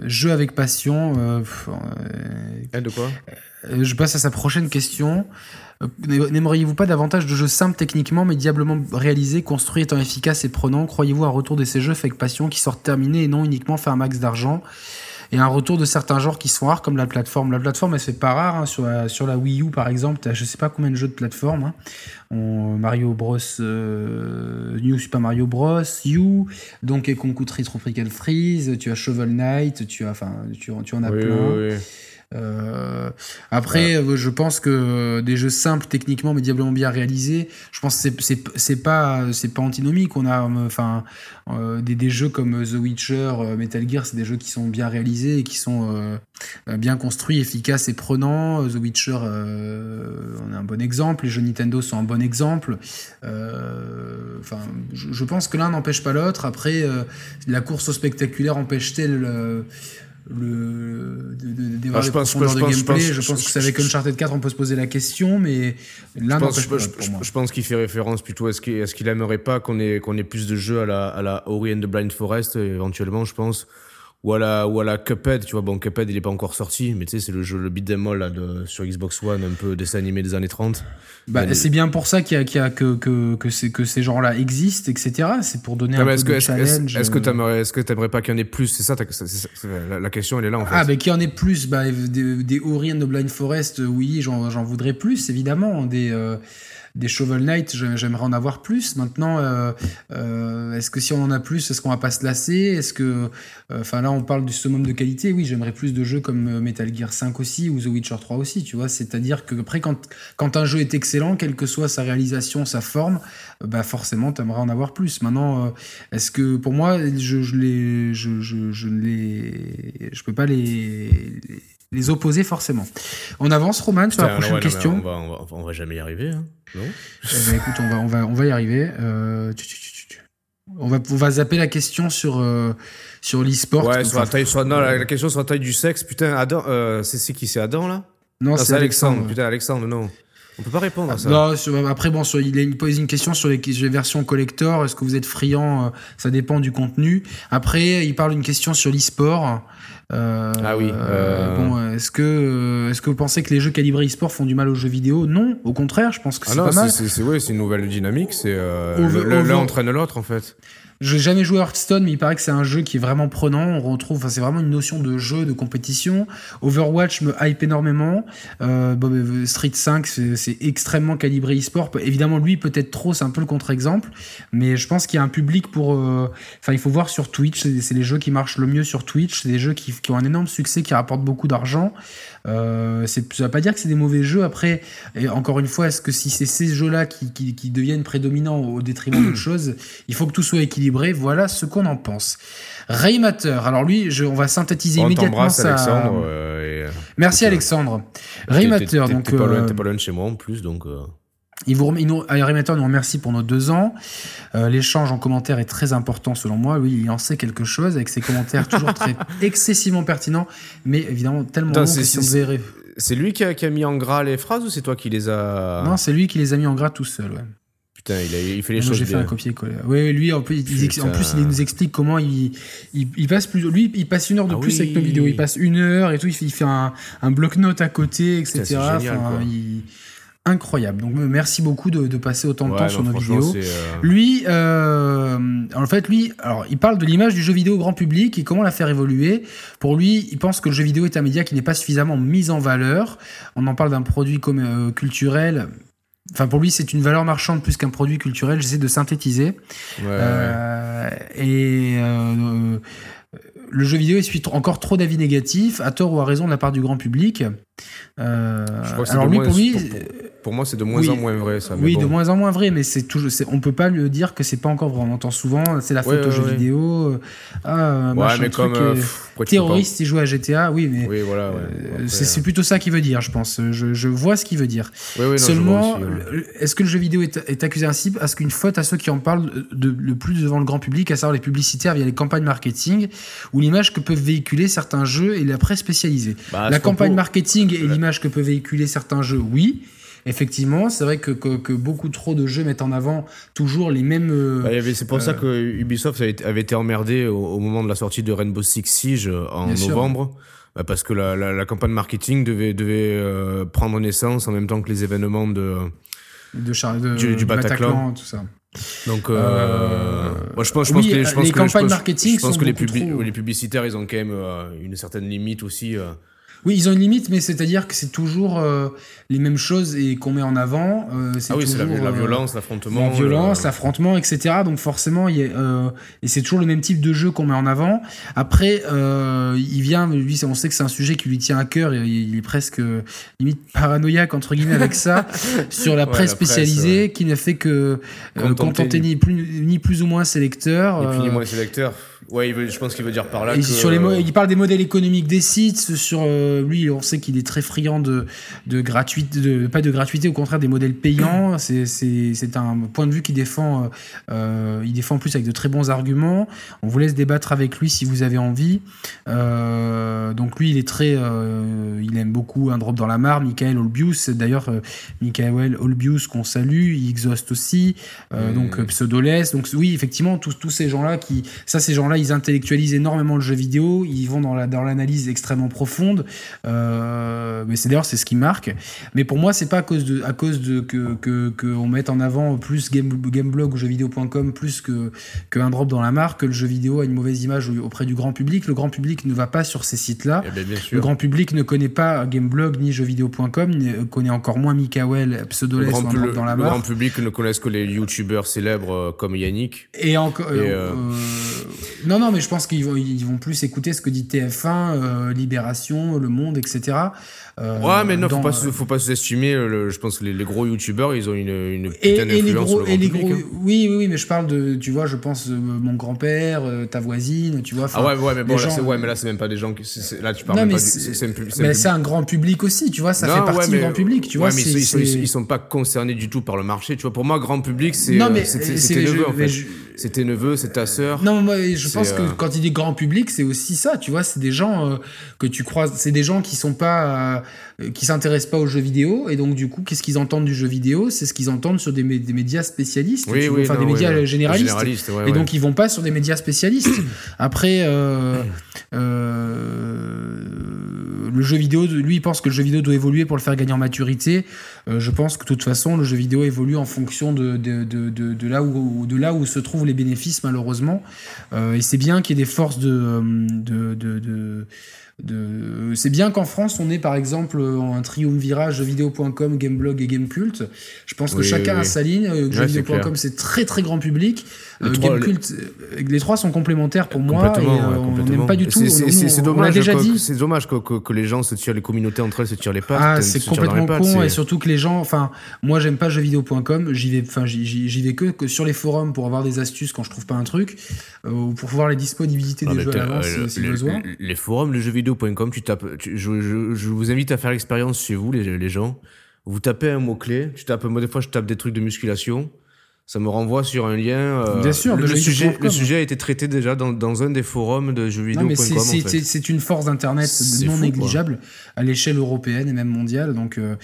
Jeu avec passion. Et de quoi? Je passe à sa prochaine question. Euh, n'aimeriez-vous pas davantage de jeux simples techniquement, mais diablement réalisés, construits étant efficaces et prenants? Croyez-vous un retour de ces jeux faits avec passion qui sortent terminés et non uniquement faire un max d'argent? Et un retour de certains genres qui sont rares comme la plateforme. La plateforme, elle se fait pas rare. Hein, sur, la, sur la Wii U, par exemple, as, je sais pas combien de jeux de plateforme. Hein. Mario Bros, euh, New Super Mario Bros, U, Donkey Kong Country Tropical Freeze, tu as Shovel Knight, tu as, enfin, tu, tu en as plein. Euh, après, euh, je pense que des jeux simples techniquement, mais diablement bien réalisés, je pense que c'est pas pas antinomique. On a enfin euh, des, des, jeux comme The Witcher, Metal Gear, c'est des jeux qui sont bien réalisés et qui sont bien construits, efficaces et prenants. The Witcher, on a un bon exemple. Les jeux Nintendo sont un bon exemple. Enfin, je, je, pense que l'un n'empêche pas l'autre. Après, la course au spectaculaire empêche-t-elle le de, de, ah, je pense, je, de gameplay. Je pense, que c'est avec Uncharted 4 on peut se poser la question, mais là, je pense, qu'il fait référence plutôt à ce qu'il est aimerait pas qu'on ait qu'on ait plus de jeux à la à la Ori and the Blind Forest éventuellement, je pense ou à la ou à la Cuphead tu vois bon Cuphead il est pas encore sorti mais tu sais c'est le jeu le beat'em all là de, sur Xbox One un peu dessin animé des années 30 bah, c'est bien pour ça qu'il y a, qu'il y a que que que, c'est, que ces gens là existent etc c'est pour donner un peu de challenge est-ce que t'aimerais est-ce que t'aimerais pas qu'il y en ait plus? C'est ça, la, question elle est là en fait. ah mais qu'il y en ait plus bah des, des Ori and the Blind Forest oui j'en, j'en voudrais plus évidemment. Des euh, des Shovel Knight, j'aimerais en avoir plus. Maintenant, euh, euh, est-ce que si on en a plus, est-ce qu'on va pas se lasser? Est-ce que, euh, enfin là, on parle du summum de qualité. Oui, j'aimerais plus de jeux comme Metal Gear 5 aussi ou The Witcher 3 aussi. Tu vois, c'est-à-dire que après, quand un jeu est excellent, quelle que soit sa réalisation, sa forme, bah forcément, aimerais en avoir plus. Maintenant, est-ce que pour moi, je, je les, je, je, je peux pas les opposer forcément. On avance, Roman, sur la prochaine question. on, va, on, va, jamais y arriver, hein, non? Eh ben, Écoute, on va, on, va, on va y arriver. Euh... On va, on va zapper la question sur, euh, sur l'e-sport. Ouais, sur la ça- taille, sur, non, la, la question sur la taille du sexe, putain, Adam, euh, c'est qui, c'est Adam là? Non, c'est Alexandre, Alexandre. putain, Alexandre, non. On peut pas répondre à ça. Non, sur- après, bon, sur, il pose une question sur les, les versions collector. Est-ce que vous êtes friand euh, Ça dépend du contenu. Après, il parle d'une question sur l'e-sport. Euh, Ah oui, euh, Bon, euh, est-ce que, euh, est-ce que vous pensez que les jeux calibrés e-sport font du mal aux jeux vidéo? Non, au contraire, je pense que Ah c'est non, pas mal. c'est- c'est c'est- ouais, c'est une nouvelle dynamique, c'est euh, l'un entraîne l'autre en fait. Je n'ai jamais joué à Hearthstone, mais il paraît que c'est un jeu qui est vraiment prenant. On retrouve, enfin, c'est vraiment une notion de jeu, de compétition. Overwatch me hype énormément. Euh, euh, Street 5, c'est extrêmement calibré e-sport. Évidemment, lui, peut-être trop, c'est un peu le contre-exemple. Mais je pense qu'il y a un public pour. euh, Enfin, il faut voir sur Twitch. C'est les jeux qui marchent le mieux sur Twitch. C'est des jeux qui, ont un énorme succès, qui rapportent beaucoup d'argent. Ça veut pas dire que c'est des mauvais jeux. Après, encore une fois, est-ce que si c'est ces jeux-là qui deviennent prédominants au détriment d'autres choses, il faut que tout soit équilibré. Voilà ce qu'on en pense. Raymater. Alors lui, je, on va synthétiser On immédiatement ça. Alexandre. euh, et, euh, Merci T'es- Alexandre. Raymater, donc T'es pas, euh, pas loin de chez moi en plus, donc. euh, il vous il nous, euh, Raymater nous remercie pour nos deux ans. Euh, L'échange en commentaire est très important selon moi. Oui, il en sait quelque chose avec ses commentaires toujours très excessivement pertinents, mais évidemment tellement longs c'est- que si on c'est- devait ré- C'est lui qui a, qui a mis en gras les phrases ou c'est toi qui les as. Non, c'est lui qui les a mis en gras tout seul. Ouais. Putain, il, a- il fait les Moi, choses j'ai fait bien. un copier-coller. Oui, lui, en plus, il, ex- en Putain. plus, il nous explique comment il, il, il passe plus. Lui, il passe une heure de Ah plus oui. avec nos vidéos. Il passe une heure et tout. Il fait, il fait un, un bloc-notes à côté, etc. Putain, c'est génial, Enfin, quoi. il- Incroyable. Donc, merci beaucoup de, de passer autant de Ouais, temps non, sur nos vidéos. euh, Lui, euh, en fait, lui, alors, il parle de l'image du jeu vidéo au grand public et comment la faire évoluer. Pour lui, il pense que le jeu vidéo est un média qui n'est pas suffisamment mis en valeur. On en parle d'un produit comme euh, culturel. Enfin, pour lui, c'est une valeur marchande plus qu'un produit culturel. J'essaie de synthétiser. ouais, ouais. Euh, et euh, le jeu vidéo essuie encore trop d'avis négatifs, à tort ou à raison de la part du grand public. Euh, Je crois que c'est alors lui, pour lui, pour- pour- Pour moi, c'est de moins Oui. en moins vrai, ça. oui, bon. de moins en moins vrai, mais c'est toujours, on peut pas lui dire que c'est pas encore vrai. On entend souvent, c'est la faute Ouais, aux ouais, jeux ouais. vidéo. euh, ah, machin mais truc, comme. euh, euh, pff, terroriste, il joue à GTA, oui, mais Oui, voilà. ouais. Après, c'est plutôt ça qu'il veut dire, je pense. Je, je vois ce qu'il veut dire. non, Seulement, est-ce que le jeu vidéo est, est accusé ainsi à ce qu'une faute à ceux qui en parlent de, le plus devant le grand public, à savoir les publicitaires via les campagnes marketing, ou l'image que peuvent véhiculer certains jeux et la presse spécialisée? Bah, La campagne marketing et l'image que peuvent véhiculer certains jeux, oui. Effectivement, c'est vrai que, que, que beaucoup trop de jeux mettent en avant toujours les mêmes. euh, Bah, c'est pour ça que Ubisoft avait, été emmerdé au, au moment de la sortie de Rainbow Six Siege euh, en sûr. novembre. Bah, parce que la, la, la campagne marketing devait, devait euh, prendre naissance en même temps que les événements de. de, char- de- Du- du Bataclan. tout ça. Donc, euh, Euh, moi, je pense, je oui, pense que, je pense les que- campagnes je pense- marketing je pense sont que les, trop- publicitaires, ils ont quand même euh, une certaine limite aussi. Oui, ils ont une limite, mais c'est-à-dire que c'est toujours euh, les mêmes choses et qu'on met en avant. euh, Ah oui, c'est la, la euh, violence, l'affrontement. La violence, l'affrontement, etc. Donc forcément, il y a, et c'est toujours le même type de jeu qu'on met en avant. Après, il vient, lui, on sait que c'est un sujet qui lui tient à cœur. Et il est presque limite paranoïaque entre guillemets avec ça sur la Ouais, presse spécialisée qui ne fait que Contenter ni plus, ni plus ou moins ses lecteurs. Et puis, euh, ni moins ses lecteurs. Ouais, il veut- je pense qu'il veut dire par là et que. sur les mo- il parle des modèles économiques des sites. Sur euh, lui, on sait qu'il est très friand de de gratuité, de pas de gratuité, au contraire des modèles payants. C'est un point de vue qu'il défend. euh, euh, il défend en plus avec de très bons arguments. On vous laisse débattre avec lui si vous avez envie. Euh, donc lui, il est très, il aime beaucoup un drop dans la mare. Michael Olbius, d'ailleurs, Michael Olbius qu'on salue, il exhauste aussi. Donc Pseudoless. Donc oui, effectivement, tous tous ces gens-là qui, ça, ces gens-là, ils intellectualisent énormément le jeu vidéo. Ils vont dans la dans l'analyse extrêmement profonde. Euh, mais c'est d'ailleurs c'est ce qui marque. Mais pour moi, c'est pas à cause de à cause de que que qu'on mette en avant plus game gameblog ou jeuxvideo.com plus que que un drop dans la marque que le jeu vidéo a une mauvaise image auprès du grand public. Le grand public ne va pas sur ces sites-là. Eh ben, Le grand public ne connaît pas Gameblog ni jeuxvideo.com, connaît encore moins Mikael, Le Pseudoless ou un drop dans la le grand public ne connaissent que les youtubeurs célèbres euh, comme Yannick. Et encore. Euh, euh, euh, non, non, mais je pense qu'ils vont, ils vont plus écouter ce que dit TF1, euh, Libération, Le Monde, etc. Euh, Ouais, mais non, faut dans, pas, euh, se- faut pas sous-estimer. le- je pense que les, les gros youtubeurs, ils ont une, une putain d'influence sur le et grand les public. gros, hein. oui, oui, oui, mais je parle de, tu vois, je pense euh, mon grand-père, euh, ta voisine, tu vois. Ah ouais, ouais, mais bon, là, gens- c'est, ouais, mais là, c'est même pas des gens qui, là, tu parles Non, même mais pas du- mais c'est un grand public aussi, tu vois, ça Non, fait ouais, partie mais- du grand public, tu ouais, vois. mais ils, sont, ils, sont, pas concernés du tout par le marché. Tu vois, pour moi, grand public, c'est, euh, je- neveux, en fait. c'est tes neveux, c'est ta sœur. Non, moi, je pense que euh, quand il dit grand public, c'est aussi ça, tu vois, c'est des gens euh, que tu croises, c'est des gens qui sont pas, euh, qui s'intéressent pas aux jeux vidéo, et donc du coup, qu'est-ce qu'ils entendent du jeu vidéo? C'est ce qu'ils entendent sur des, mé- des médias spécialistes, enfin non, des médias généralistes. Généralistes, ouais, et ouais. donc ils vont pas sur des médias spécialistes. Après, euh, euh, le jeu vidéo, lui, il pense que le jeu vidéo doit évoluer pour le faire gagner en maturité. Euh, je pense que de toute façon, le jeu vidéo évolue en fonction de, de, de, de, de là, où, de là où se trouvent les bénéfices, malheureusement. Euh, et c'est bien qu'il y ait des forces de. euh, de, de. C'est bien qu'en France, on ait par exemple un triumvirat jeuxvideo.com, Gameblog et Gamecult. Je pense que chacun oui, a sa ligne. Jeuxvideo.com, c'est très très grand public. Les Euh, euh, les trois sont complémentaires pour moi. Et, euh, ouais, on n'aime pas du tout. C'est- dommage, déjà que- dit. c'est dommage que, que, que les gens se tirent, les communautés entre elles se tirent les pattes. Ah, c'est complètement pattes, con et surtout que les gens, enfin, moi j'aime pas jeuxvideo.com, j'y vais, enfin, j'y- vais que, que sur les forums pour avoir des astuces quand je trouve pas un truc, euh, ou pour voir les disponibilités Ah, des jeux à l'avance si, si les, besoin. les forums, le jeuxvideo.com, tu tapes, tu- je, je, je vous invite à faire l'expérience chez vous, les, les gens. Vous tapez un mot-clé, tu tapes, moi des fois je tape des trucs de musculation, ça me renvoie sur un lien. euh, Bien sûr, le, sujet, jeuxvideo.com. le sujet a été traité déjà dans, dans un des forums de Non, jeuxvideo.com. mais c'est- en fait. une force d'Internet non fou, quoi. À l'échelle européenne et même mondiale. Donc, euh,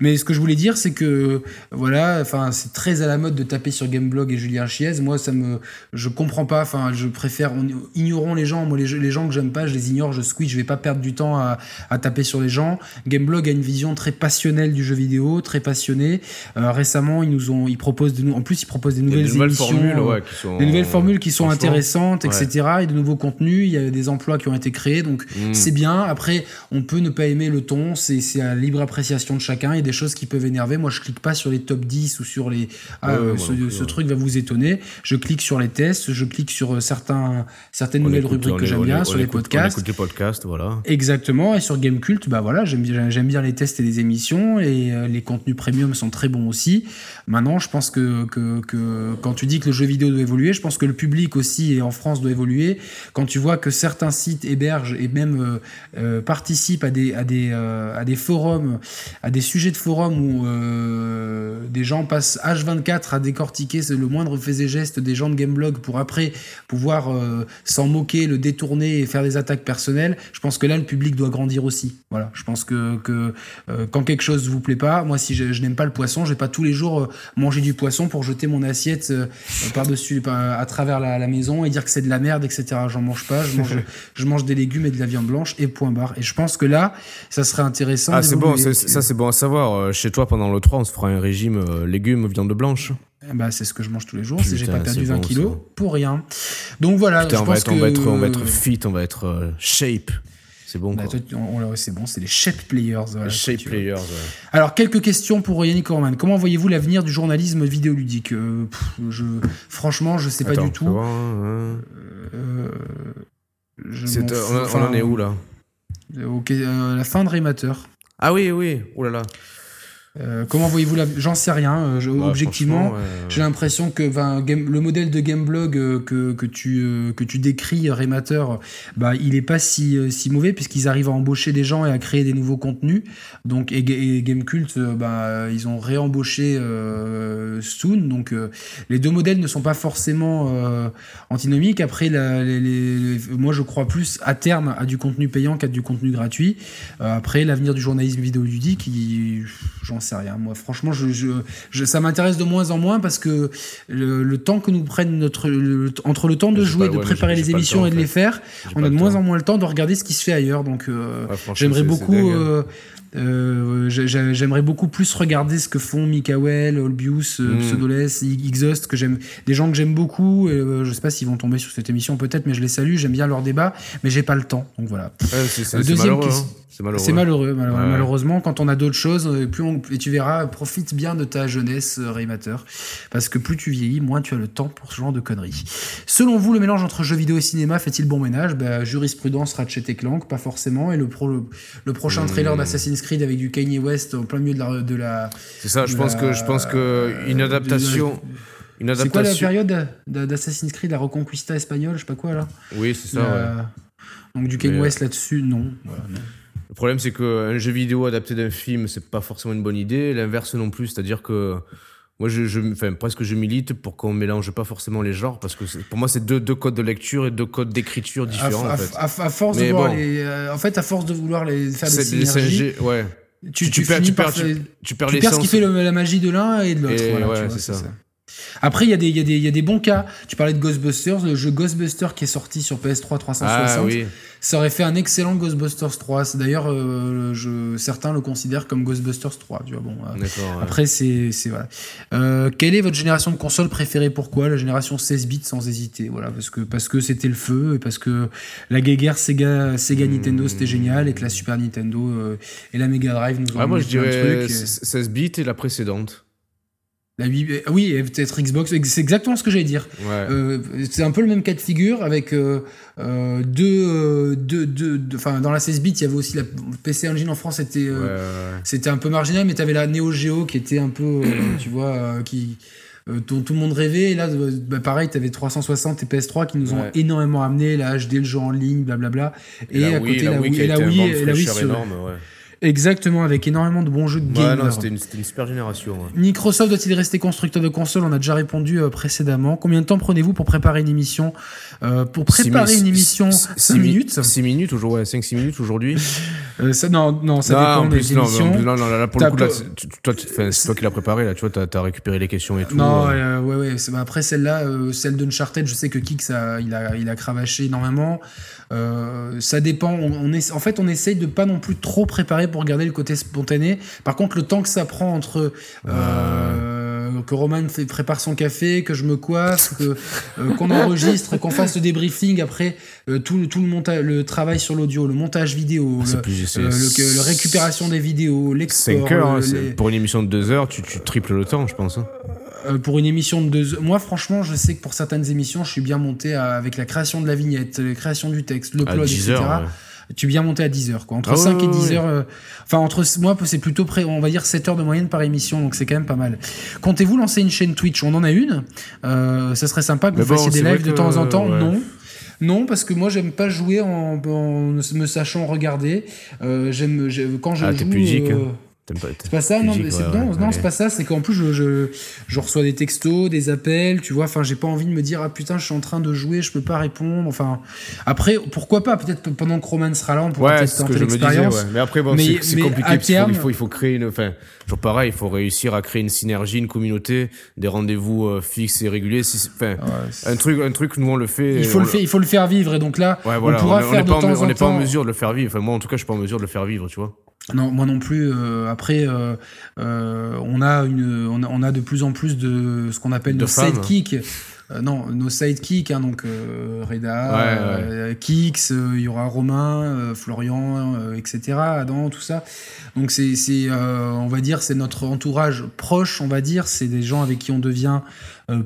Mais ce que je voulais dire, c'est que voilà, enfin, c'est très à la mode de taper sur Gameblog et Julien Chiez. Moi, ça me, je comprends pas. Enfin, je préfère. On, ignorons les gens. Moi, les, gens que j'aime pas, je les ignore. Je squeeze. Je vais pas perdre du temps à, à taper sur les gens. Gameblog a une vision très passionnelle du jeu vidéo, très passionnée. Euh, récemment, ils nous ont, ils proposent de nous. En plus, ils proposent des nouvelles des nouvelles émissions. formules, ouais, qui sont. des nouvelles formules qui sont intéressantes, ouais. etc. Et de nouveaux contenus. Il y a des emplois qui ont été créés. Donc, Mm. c'est bien. Après, on peut ne pas aimer le ton. C'est à libre appréciation de chacun. Il y a des choses qui peuvent énerver. Moi, je clique pas sur les top 10 ou sur les. Ah, Ouais, ce, truc va vous étonner. Je clique sur les tests. Je clique sur euh, certains, certaines On nouvelles écoute- rubriques que j'aime bien, sur on les écoute- podcasts. On écoute les podcasts, voilà. Exactement, et sur Gamecult, bah voilà, j'aime bien, les tests et les émissions, et euh, les contenus premium sont très bons aussi. Maintenant, je pense que, que, que quand tu dis que le jeu vidéo doit évoluer, je pense que le public aussi, et en France, doit évoluer. Quand tu vois que certains sites hébergent et même euh, euh, participent à des, à, des, euh, à des forums, à des sujets de forums où euh, des gens passent H24 à décortiquer le moindre fait et geste des gens de Gameblog pour après pouvoir euh, s'en moquer, le détourner et faire des attaques personnelles, je pense que là, le public doit grandir aussi. Voilà, je pense que, que euh, quand quelque chose vous plaît pas, moi, si je, je n'aime pas le poisson, je vais pas tous les jours euh, manger du poisson pour jeter mon assiette par-dessus, par- à travers la, la maison et dire que c'est de la merde, etc. J'en mange pas, je mange, je mange des légumes et de la viande blanche et point barre. Et je pense que là, ça serait intéressant. Ah, c'est bon, ça c'est bon à savoir. Chez toi, pendant le 3, on se fera un régime euh, légumes, viande blanche. Ben, c'est ce que je mange tous les jours. Si j'ai pas perdu c'est 20 bon, kilos, ça. pour rien. Donc voilà, Putain, je on va, être, on, va que- être, on va être fit, on va être euh, shape. C'est bon, Bah, on- on- c'est bon, c'est les shape players. voilà, shape si players, ouais. Alors, quelques questions pour Yannick Orman. Comment voyez-vous l'avenir du journalisme vidéoludique? Euh, pff, je, Franchement, je sais pas du tout. voir, hein. Euh, C'est- euh, on, on en est où, là? ok, La fin de Raymateur. Ah oui, oui, oh là là. Euh, comment voyez-vous la... J'en sais rien. euh, je- Bah, objectivement, euh, J'ai l'impression que ben, Game- le modèle de Gameblog que, que, tu, que tu décris, Raymateur, bah, il est pas si, si mauvais puisqu'ils arrivent à embaucher des gens et à créer des nouveaux contenus. Donc, et, et Gamecult, bah, ils ont réembauché euh, Soon. Donc, euh, les deux modèles ne sont pas forcément euh, antinomiques. Après, la- les- les- les- moi, je crois plus à terme à du contenu payant qu'à du contenu gratuit. Après, l'avenir du journalisme vidéoludique, j'en sais rien. Moi, franchement, je, je, je- ça m'intéresse de moins en moins parce que le, le temps que nous prenne notre, le- entre le temps de jouer, pas- de ouais, préparer les le émissions temps, et de en les faire, on a de moins en moins le temps de regarder ce qui se fait ailleurs. Donc, euh, Ouais, j'aimerais beaucoup. hein. euh, euh, j'ai- j'ai- j'aimerais beaucoup plus regarder ce que font Mikael, Olbius, euh, Mm. Pseudoless, Exhaust, que j'aime, des gens que j'aime beaucoup. Euh, je sais pas s'ils vont tomber sur cette émission peut-être, mais je les salue. J'aime bien leur débat, mais j'ai pas le temps. Donc voilà. Ouais, c'est- malheureux. hein. C'est malheureux. C'est malheureux, mal- Ouais. malheureusement, quand on a d'autres choses, euh, plus on, et tu verras, profite bien de ta jeunesse, Raymateur, parce que plus tu vieillis, moins tu as le temps pour ce genre de conneries. Selon vous, le mélange entre jeux vidéo et cinéma fait-il bon ménage? Bah, Jurisprudence, Ratchet et Clank, pas forcément, et le, pro, le, le prochain Hmm. trailer d'Assassin's Creed avec du Kanye West en plein milieu de la... De la C'est ça, je pense la- que, je pense que une de- adaptation. Une C'est quoi la adaptation. période d'a- d'Assassin's Creed, la Reconquista espagnole, je sais pas quoi là? Oui, c'est ça, La- ouais. Donc du Kanye euh, West là-dessus, non. Voilà, non. Le problème, c'est qu'un jeu vidéo adapté d'un film, c'est pas forcément une bonne idée. L'inverse non plus, c'est-à-dire que moi, je, je, enfin, presque je milite pour qu'on mélange pas forcément les genres, parce que pour moi, c'est deux, deux codes de lecture et deux codes d'écriture différents. à- en fait. à- à force Mais de vouloir bon. les, euh, en fait, à force de vouloir les faire des synergies, 5G, ouais. tu, tu tu perds- finis tu par perds- faire- Tu perds tu perds ce qui fait le- la magie de l'un et de l'autre. Voilà, ouais, c'est ça. Après, il y, a des- il y, y a des bons cas. Tu parlais de Ghostbusters, le jeu Ghostbusters qui est sorti sur PS3 360. Ah oui. Ça aurait fait un excellent Ghostbusters 3. C'est D'ailleurs, euh, certains le considèrent comme Ghostbusters 3. Tu vois, bon, euh, ouais. Après, c'est voilà. Euh, quelle est votre génération de consoles préférée? Pourquoi? La génération 16 bits sans hésiter. Voilà, parce que parce que c'était le feu et parce que la guéguerre Sega Sega Nintendo c'était génial et que la Super Nintendo et la Mega Drive nous ont Ah, moi, je dirais trucs, et- 16 bits et la précédente. La 8 ah oui, peut-être Xbox. C'est exactement ce que j'allais dire. Ouais. Euh, c'est un peu le même cas de figure avec euh, euh, deux, euh, deux, deux, deux- enfin dans la 16 bits il y avait aussi la PC Engine en France c'était euh, Ouais, ouais, ouais. c'était un peu marginal mais t'avais la Neo Geo qui était un peu euh, tu vois euh, qui euh, dont tout le monde rêvait et là euh, bah, pareil t'avais 360 et PS3 qui nous ont énormément amené la HD le jeu en ligne blablabla et, la à Wii, côté la la Wii et la Wii et la Wii énorme. Exactement avec énormément de bons jeux de Ouais, c'était une, super génération. ouais. Microsoft doit-il rester constructeur de consoles? On a déjà répondu euh, précédemment. Combien de temps prenez-vous pour préparer une émission? Euh, Pour préparer Six une émission, six- 5 six mi- minutes? six minutes, aujourd'hui, ouais, 5-6 minutes aujourd'hui. Euh, ça, non, non, ça non, dépend en des non, émissions. non, non, là, pour le coup, là, toi, c'est toi qui l'as préparé, là, tu vois, t'as as récupéré les questions et tout. Non, ouais, ouais. bah, Après celle-là, celle d'Uncharted, je sais que Kix a, il a, il a cravaché énormément. Ça dépend. On, on est, en fait, on essaye de pas non plus trop préparer pour garder le côté spontané. Par contre, le temps que ça prend entre euh, que Roman fait, prépare son café, que je me coiffe, que euh, qu'on enregistre, qu'on fasse le débriefing, après euh, tout, le- tout le montage, le travail sur l'audio, le montage vidéo, C'est le, plus- c'est- euh, le- le récupération des vidéos, l'export. 5 heures, hein, euh, les- pour une émission de 2 heures, tu, tu triples le temps, je pense. hein. euh, pour une émission de deux heures. Moi, franchement, je sais que pour certaines émissions, je suis bien monté à- avec la création de la vignette, la création du texte, le plot, 10 etc. heures, ouais. Tu es bien monté à 10 heures, quoi. Entre Ah ouais, 5 et ouais, 10 ouais. heures. euh, enfin, entre moi, c'est plutôt près, on va dire 7 heures de moyenne par émission, donc c'est quand même pas mal. Comptez-vous lancer une chaîne Twitch? On en a une. Euh, ça serait sympa que Mais vous bon, fassiez des lives de temps en temps. ouais. Non. Non, parce que moi j'aime pas jouer en, en me sachant regarder. Euh, j'aime j'ai- quand je Ah, joue. t'es pudique, hein. C'est pas ça, non, mais c'est ouais, non, ouais, c'est pas ça. C'est qu'en plus je, je, je reçois des textos, des appels, tu vois. Enfin, j'ai pas envie de me dire ah putain, je suis en train de jouer, je peux pas répondre. Enfin, après, pourquoi pas Peut-être pendant que Roman sera là, on pourra Ouais, peut-être c'est ce que tenter je me disais, l'expérience. ouais. Mais après, bon, Mais- c'est- mais compliqué. parce terme- il, faut, il faut créer une. Enfin, toujours pareil, il faut réussir à créer une synergie, une communauté, des rendez-vous euh, fixes et réguliers. Enfin, Ouais, un truc, un truc, nous on le fait. il faut on le faire, il faut le faire vivre. Et donc là, Ouais, voilà. on pourra est- faire est de pas en temps me- on n'est pas en mesure de le faire vivre. Enfin, moi, en tout cas, je suis pas en mesure de le faire vivre, tu vois. Non, moi non plus. euh, après, euh, euh, on a une, on a, on a de plus en plus de ce qu'on appelle De nos femmes. sidekicks. Euh, non, nos sidekicks, hein, donc euh, Reda, Ouais, euh, Kix, il y aura Romain, euh, Florian, euh, etc. Adam, tout ça. Donc c'est, c'est, euh, on va dire, c'est notre entourage proche, on va dire. C'est des gens avec qui on devient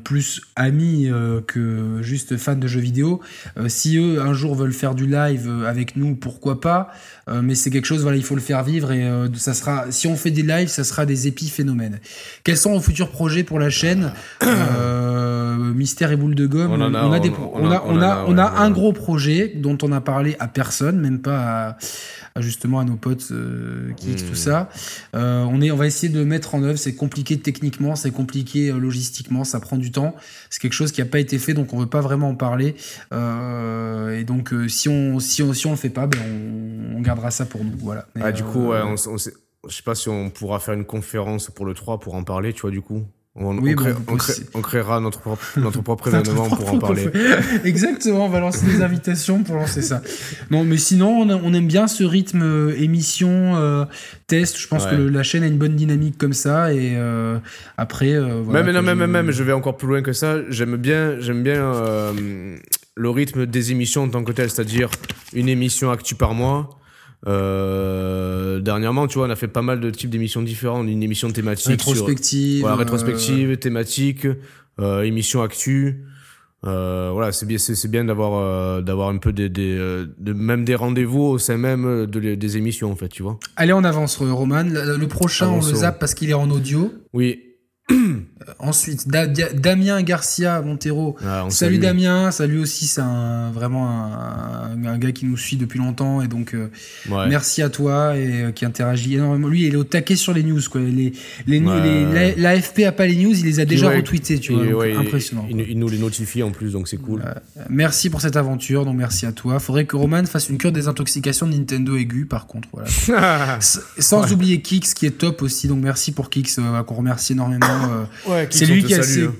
plus amis euh, que juste fans de jeux vidéo. Euh, si eux un jour veulent faire du live euh, avec nous, pourquoi pas? Euh, Mais c'est quelque chose, voilà, il faut le faire vivre et euh, ça sera. Si on fait des lives, ça sera des épiphénomènes. Quels sont vos futurs projets pour la chaîne? Euh, Mystère et boule de gomme. On a- on- a, un gros projet dont on a parlé à personne, même pas à justement à nos potes euh, qui Hmm. tout ça. Euh, on est, on va essayer de mettre en œuvre. C'est compliqué techniquement, c'est compliqué euh, logistiquement, ça prend du temps. C'est quelque chose qui n'a pas été fait, donc on veut pas vraiment en parler. Euh, et donc euh, si on, si on, si on le fait pas, ben on, on gardera ça pour nous. Voilà. Mais, Ah, du coup, euh, ouais, on, je sais pas si on pourra faire une conférence pour le 3 pour en parler, tu vois, du coup. On, Oui, on, crée- bon, on crée- aussi. on créera notre propre, notre propre événement pour en parler. Exactement, on va lancer des invitations pour lancer ça. Non, mais sinon, on, a- on aime bien ce rythme euh, émission, euh, test. Je pense Ouais. que le- la chaîne a une bonne dynamique comme ça. Et euh, après, voilà, même, non, même, je- même, même, je vais encore plus loin que ça. J'aime bien, j'aime bien le rythme des émissions en tant que tel, c'est-à-dire une émission actu par mois. Euh, dernièrement, tu vois, on a fait pas mal de types d'émissions différentes. Une émission thématique sur rétrospective. euh, rétrospective, thématique, euh, émission actu. Euh, voilà, c'est bien, c'est, bien d'avoir, euh, d'avoir un peu des, des, de, même des rendez-vous au sein même de, des émissions, en fait, tu vois. Allez, on avance, Roman. Le, le prochain, on le zappe parce qu'il est en audio. Oui. Ensuite, Da- Damien Garcia Montero. Ah, Salut. Damien, salut aussi, c'est vraiment un, un gars qui nous suit depuis longtemps et donc euh, Ouais. merci à toi et euh, qui interagit énormément. Lui, il est au taquet sur les news quoi. Les, les, news- Ouais. les- la- l'AFP a pas les news, il les a déjà Ouais, retweetés, tu vois. donc impressionnant. Il, nous les notifie en plus, donc c'est cool. Merci pour cette aventure, donc merci à toi. Faudrait que Roman fasse une cure de désintoxication de Nintendo aiguë, par contre. Voilà. Sans oublier Kix qui est top aussi, donc merci pour Kix, euh, qu'on remercie énormément. Euh, ouais, c'est lui qui a, c'est- hein.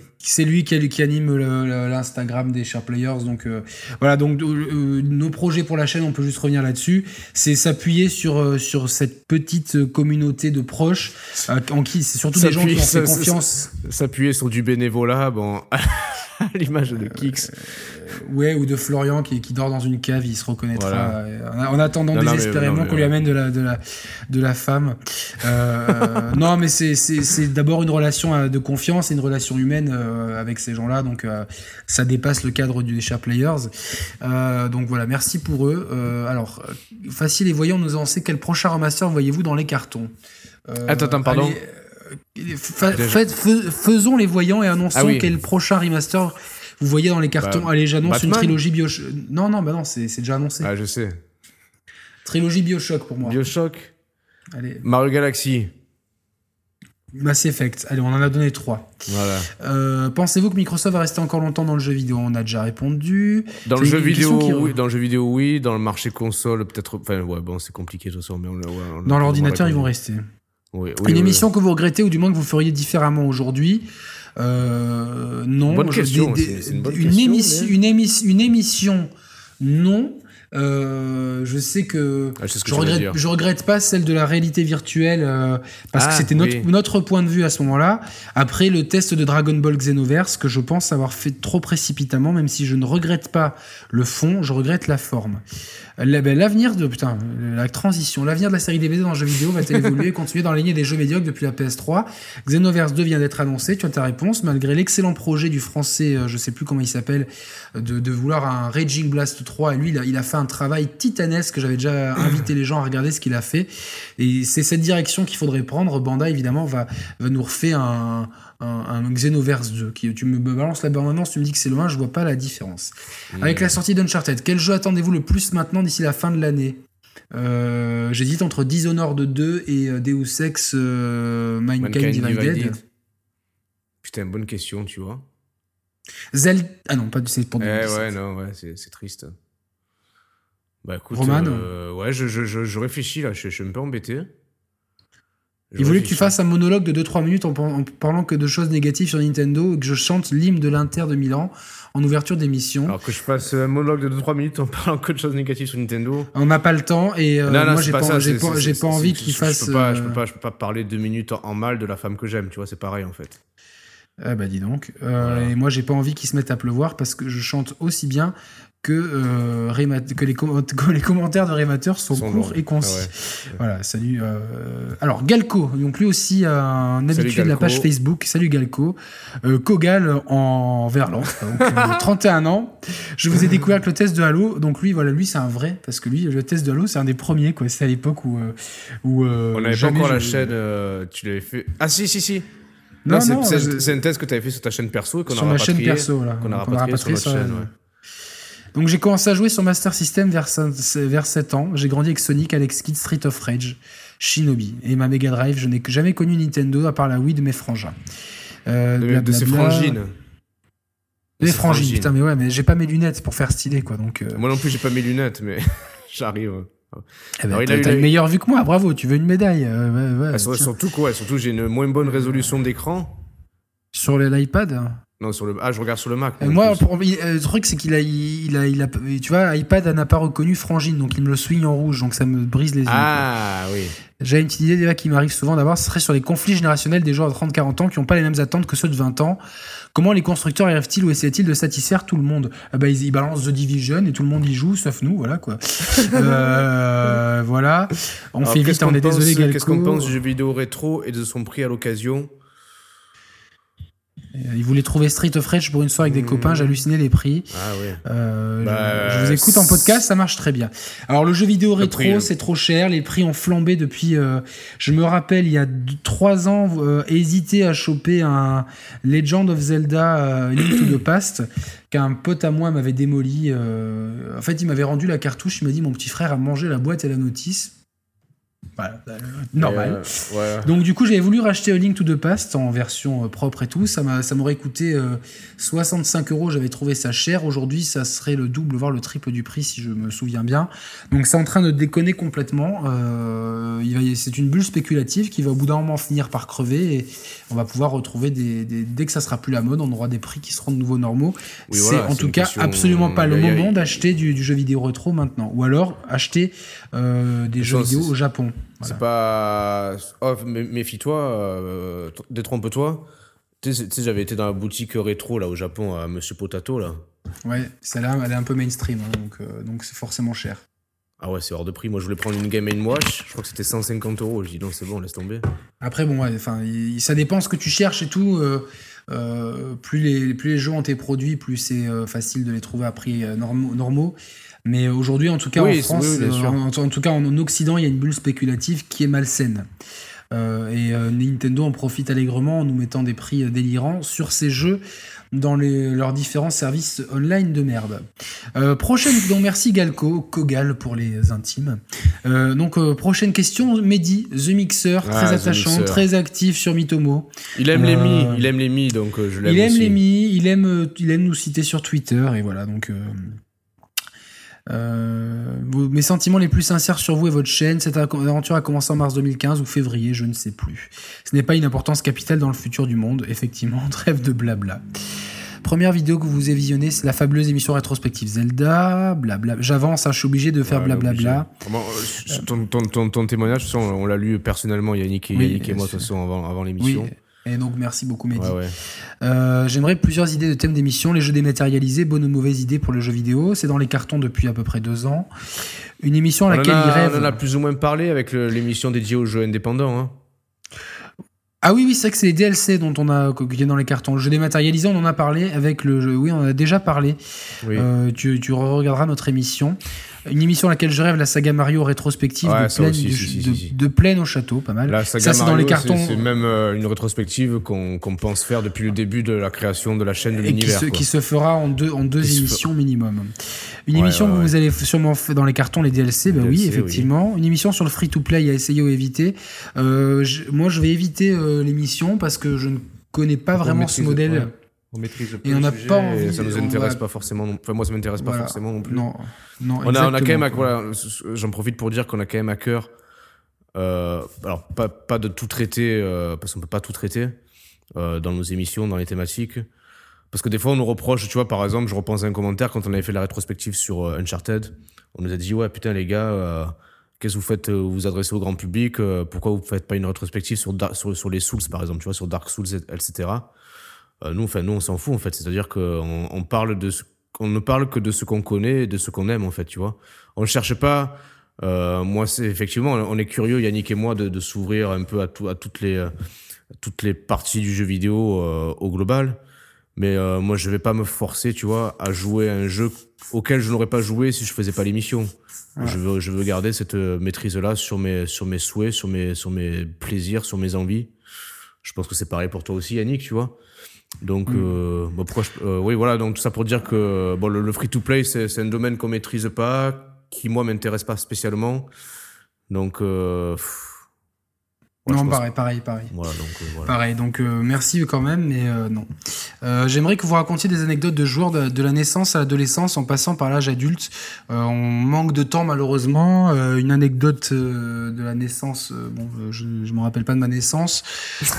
lui qui, qui anime l'Instagram des Sharp Players. Donc euh, voilà, donc euh, nos projets pour la chaîne, on peut juste revenir là-dessus. C'est s'appuyer sur euh, sur cette petite communauté de proches en qui c'est surtout des gens qui ont fait confiance. S'appuyer sur du bénévolat, bon, l'image de Kix. Ouais, ou de Florian qui, qui dort dans une cave, il se reconnaîtra. Voilà. euh, En, en attendant Non, désespérément qu'on lui amène de la, de la, de la femme. Euh, non, mais c'est- d'abord une relation euh, de confiance et une relation humaine euh, avec ces gens-là. Donc, euh, ça dépasse le cadre du Sharp Players. Euh, donc voilà, merci pour eux. Euh, alors, euh, facile et voyons nous avancer. Quel prochain remaster voyez-vous dans les cartons? Euh, Attends, attends, pardon. allez, euh, fa- faisons les voyants et annonçons Ah oui. quel prochain remaster vous voyez dans les cartons. Bah, Allez, j'annonce une trilogie Bioshock. Non, non, bah non, c'est déjà annoncé. Ah, je sais. Trilogie Bioshock pour moi. Bioshock, Allez, Mario Galaxy. Mass Effect. Allez, on en a donné trois. Voilà. Euh, Pensez-vous que Microsoft va rester encore longtemps dans le jeu vidéo? On a déjà répondu. Dans le jeu vidéo, qui- oui. Dans le jeu vidéo, oui. Dans le marché console, peut-être. Enfin, ouais, bon, c'est compliqué de toute façon, mais on, ouais, on Dans l'ordinateur, ils vont rester. Oui, oui, Une émission que vous regrettez ou du moins que vous feriez différemment aujourd'hui Euh, non. Bonne Je- question, des- des- une bonne une, question, émission, mais- une, émis- une émission, non. Euh, je sais que, Ah, je je, regrette, dire. je regrette pas celle de la réalité virtuelle euh, parce Ah, que c'était notre, notre point de vue à ce moment-là. Après le test de Dragon Ball Xenoverse que je pense avoir fait trop précipitamment, même si je ne regrette pas le fond, je regrette la forme. La- L'avenir de putain, la transition, l'avenir de la série DVD dans le jeu vidéo va-t-elle évoluer et continuer dans la lignée des jeux médiocres depuis la PS3 Xenoverse 2 vient d'être annoncé, tu as ta réponse, malgré l'excellent projet du français, euh, je sais plus comment il s'appelle, de, vouloir un Raging Blast 3. Et lui, il a, il a fait un travail titanesque. J'avais déjà invité les gens à regarder ce qu'il a fait. Et c'est cette direction qu'il faudrait prendre. Bandai, évidemment, va, va nous refaire un, un, un Xenoverse 2. Qui, tu me balances la bande-annonce, tu me dis que c'est loin, je vois pas la différence. Avec la sortie d'Uncharted, quel jeu attendez-vous le plus maintenant d'ici la fin de l'année? Euh, J'hésite entre Dishonored 2 et euh, Deus Ex euh, Mankind, Mankind Divided. Divided. Putain, bonne question, tu vois. Zelda. Ah non, pas du c'est pour Eh 2017. ouais, non, ouais, c'est triste. Bah écoute, Roman euh, ouais, je, je, je, je réfléchis là, je, je suis un peu embêté. Il voulait que tu fasses un monologue de 2-3 minutes en, par- en parlant que de choses négatives sur Nintendo et que je chante l'hymne de l'Inter de Milan en ouverture d'émission. Alors que je fasse un monologue de 2-3 minutes en parlant que de choses négatives sur Nintendo. On n'a pas le temps et euh, non, non, moi j'ai pas, envie qu'il fasse. Je peux, pas, je, euh, peux pas, je peux pas parler deux minutes en, en mal de la femme que j'aime, tu vois, c'est pareil en fait. Ah bah dis donc. Euh, Voilà. Et moi j'ai pas envie qu'il se mette à pleuvoir parce que je chante aussi bien que, euh, que, les, comment- que les commentaires de Rémateur sont, Sont courts et concis. Ah ouais. Voilà, salut. euh, Alors Galco, donc lui aussi euh, un habitué de la page Facebook. Salut Galco. Euh, Kogal en Verlan, donc euh, 31 ans. Je vous ai découvert avec le test de Halo. Donc lui, voilà, lui c'est un vrai parce que lui, le test de Halo, c'est un des premiers quoi. C'est à l'époque où où On n'avait pas encore la chaîne, tu l'avais fait. Ah si, si, si. Non, Non, c'est- non, c'est je- c'est un test que tu avais fait sur ta chaîne perso et qu'on a sur ma chaîne perso, voilà. Qu'on a Qu'on a rapatrié sur notre chaîne, ouais. Donc j'ai commencé à jouer sur Master System vers, cin- vers 7 ans. J'ai grandi avec Sonic, Alex Kidd, Street of Rage, Shinobi. Et ma Mega Drive, je n'ai jamais connu Nintendo à part la Wii de mes frangins. Euh, De, de ses frangines. Ses frangines, frangines. putain, mais ouais, mais j'ai pas mes lunettes pour faire stylé, quoi. Donc, euh, Moi non plus, j'ai pas mes lunettes, mais j'arrive. eh ben, alors, il a t'as une meilleure vue que moi, bravo, tu veux une médaille. euh, ouais, ouais, Ah, surtout quoi Surtout, j'ai une moins bonne résolution d'écran. Sur l'iPad? Non, sur le. Ah, je regarde sur le Mac. En moi, pour- euh, le truc, c'est qu'il a, il a, il a, tu vois, iPad n'a pas reconnu Frangine, donc il me le swing en rouge, donc ça me brise les yeux. quoi. Ah oui. J'ai une petite idée déjà qui m'arrive souvent d'avoir, ce serait sur les conflits générationnels des joueurs de 30-40 ans qui n'ont pas les mêmes attentes que ceux de 20 ans. Comment les constructeurs arrivent-ils ou essaient-ils de satisfaire tout le monde? Ah bah, ils, ils balancent The Division et tout le monde y joue, sauf nous, voilà quoi. Euh, voilà. On Alors, fait vite, on qu'on est désolé, pense-. Qu'est-ce qu'on pense du jeu vidéo rétro et de son prix à l'occasion? Il voulait trouver Street of Rage pour une soirée avec des copains, j'hallucinais les prix. Ah. Euh, Bah, je, je vous écoute en podcast, ça marche très bien. Alors le jeu vidéo rétro, c'est trop cher, les prix ont flambé depuis. euh, je me rappelle, il y a d- trois ans, euh, hésité à choper un Legend of Zelda euh, Link to the Past qu'un pote à moi m'avait démoli. euh, en fait, il m'avait rendu la cartouche, il m'a dit mon petit frère a mangé la boîte et la notice. Voilà, euh, normal. Euh, ouais. Donc du coup, j'avais voulu racheter A Link to the Past en version euh, propre et tout. Ça m'a, ça m'aurait coûté euh, 65 euros. J'avais trouvé ça cher. Aujourd'hui, ça serait le double, voire le triple du prix, si je me souviens bien. Donc c'est en train de déconner complètement. Euh, c'est une bulle spéculative qui va au bout d'un moment finir par crever et on va pouvoir retrouver des, des- dès que ça sera plus la mode, on aura des prix qui seront de nouveau normaux. Oui, c'est voilà, en tout cas question- absolument pas le moment d'acheter du, du jeu vidéo rétro maintenant, ou alors acheter euh, des jeux vidéo au Japon. C'est pas. Oh, mé- méfie-toi, euh, détrompe-toi. Tu sais, j'avais été dans la boutique rétro là au Japon à Monsieur Potato là. Ouais, celle-là, elle est un peu mainstream, hein, donc euh, donc c'est forcément cher. Ah ouais, c'est hors de prix. Moi, je voulais prendre une Game Watch. Je crois que c'était 150 euros. Je dis non, c'est bon, laisse tomber. Après, bon, enfin, ça dépend ce que tu cherches et tout. euh, euh, plus, les, plus les jeux ont été produits, plus c'est euh, facile de les trouver à prix normaux. normaux. Mais aujourd'hui, en tout cas, Oui, en France, oui, oui, bien euh, en, en tout cas en Occident, il y a une bulle spéculative qui est malsaine. Euh, et euh, Nintendo en profite allègrement en nous mettant des prix euh, délirants sur ces jeux dans les- leurs différents services online de merde. Prochaine, donc merci Galco, Kogal pour les intimes. Donc prochaine question, Mehdi, The Mixer, très Ah, The attachant, Mixer. très actif sur Mitomo. Il aime les mi, il aime les mi, donc je l'aime Il aime aussi. les mi, il aime, il aime nous citer sur Twitter et voilà donc. Euh, euh, mes sentiments les plus sincères sur vous et votre chaîne. Cette aventure a commencé en mars 2015 ou février, je ne sais plus. Ce n'est pas une importance capitale dans le futur du monde, effectivement. Trêve de blabla. Première vidéo que vous avez visionnée, c'est la fabuleuse émission rétrospective Zelda. Blabla. J'avance, hein, je suis obligé de faire blablabla. euh, ton, ton, ton, ton témoignage, de on l'a lu personnellement, Yannick et, Oui, Yannick et moi, de bien toute façon, avant, avant Oui. Et donc merci beaucoup Mehdi. Ouais, ouais. Euh, J'aimerais plusieurs idées de thèmes d'émission. Les jeux dématérialisés, bonne ou mauvaise idée pour le jeu vidéo. C'est dans les cartons depuis à peu près deux ans. Une émission à On laquelle il rêve. on en a plus ou moins parlé avec l'émission dédiée aux jeux indépendants. Hein. Ah oui, oui, c'est vrai que c'est les DLC dont on a qui est dans les cartons. Le jeu dématérialisé, on en a parlé avec le jeu. Oui, on en a déjà parlé. Oui. Euh, tu, tu regarderas notre émission. Une émission à laquelle je rêve, la saga Mario rétrospective Ouais, de, plaine, aussi, du- si, si, de, si, si. de plaine au château, pas mal. La saga ça, c'est dans les cartons. C'est même euh, une rétrospective qu'on pense faire depuis le début de la création de la chaîne de qui l'univers. se, quoi. qui se fera en deux, en deux Qui se émissions minimum. Une Ouais, émission ouais, que vous allez sûrement faire dans les cartons, les DLC, bah Les oui, DLC, effectivement. Une émission sur le free-to-play à essayer ou éviter. Euh, je- moi, je vais éviter euh, l'émission parce que je ne connais pas Donc, vraiment ce modèle. On maîtrise Et on n'a pas envie- Ça nous intéresse pas forcément. non- Enfin, moi, ça m'intéresse pas forcément non plus. Non, non, On a, on a quand même, à- exactement. voilà, j'en profite pour dire qu'on a quand même à cœur, euh, alors pas, pas de tout traiter, euh, parce qu'on peut pas tout traiter euh, dans nos émissions, dans les thématiques. Parce que des fois, on nous reproche, tu vois, par exemple, je repense à un commentaire quand on avait fait la rétrospective sur Uncharted. On nous a dit, ouais, putain, les gars, qu'est-ce que vous faites Vous vous adressez au grand public Pourquoi vous faites pas une rétrospective sur, sur les Souls, par exemple, tu vois, sur Dark Souls, etc. Euh, nous, enfin, nous, on s'en fout, en fait. C'est-à-dire qu'on on parle de ce on ne parle que de ce qu'on connaît et de ce qu'on aime, en fait, tu vois. On ne cherche pas. euh, moi, c'est effectivement, on est curieux, Yannick et moi, de, de s'ouvrir un peu à, tout, à toutes les euh, toutes les parties du jeu vidéo euh, au global. Mais euh, moi, je vais pas me forcer, tu vois, à jouer à un jeu auquel je n'aurais pas joué si je faisais pas l'émission. Je veux, je veux garder cette maîtrise-là sur mes, sur mes souhaits, sur mes, sur mes plaisirs, sur mes envies. Je pense que c'est pareil pour toi aussi, Yannick, tu vois. Donc, euh, bah, pourquoi je- euh, oui, voilà, donc tout ça pour dire que bon, le, le free-to-play, c'est c'est un domaine qu'on maîtrise pas, qui, moi, m'intéresse pas spécialement. Donc, euh, pff, ouais, non, pareil, pareil, pareil. Voilà, donc, euh, voilà. Pareil, donc euh, merci quand même, mais euh, non. Euh, J'aimerais que vous racontiez des anecdotes de joueurs de, de la naissance à l'adolescence en passant par l'âge adulte. Euh, on manque de temps malheureusement. Euh, une anecdote euh, de la naissance, euh, bon, je ne me rappelle pas de ma naissance.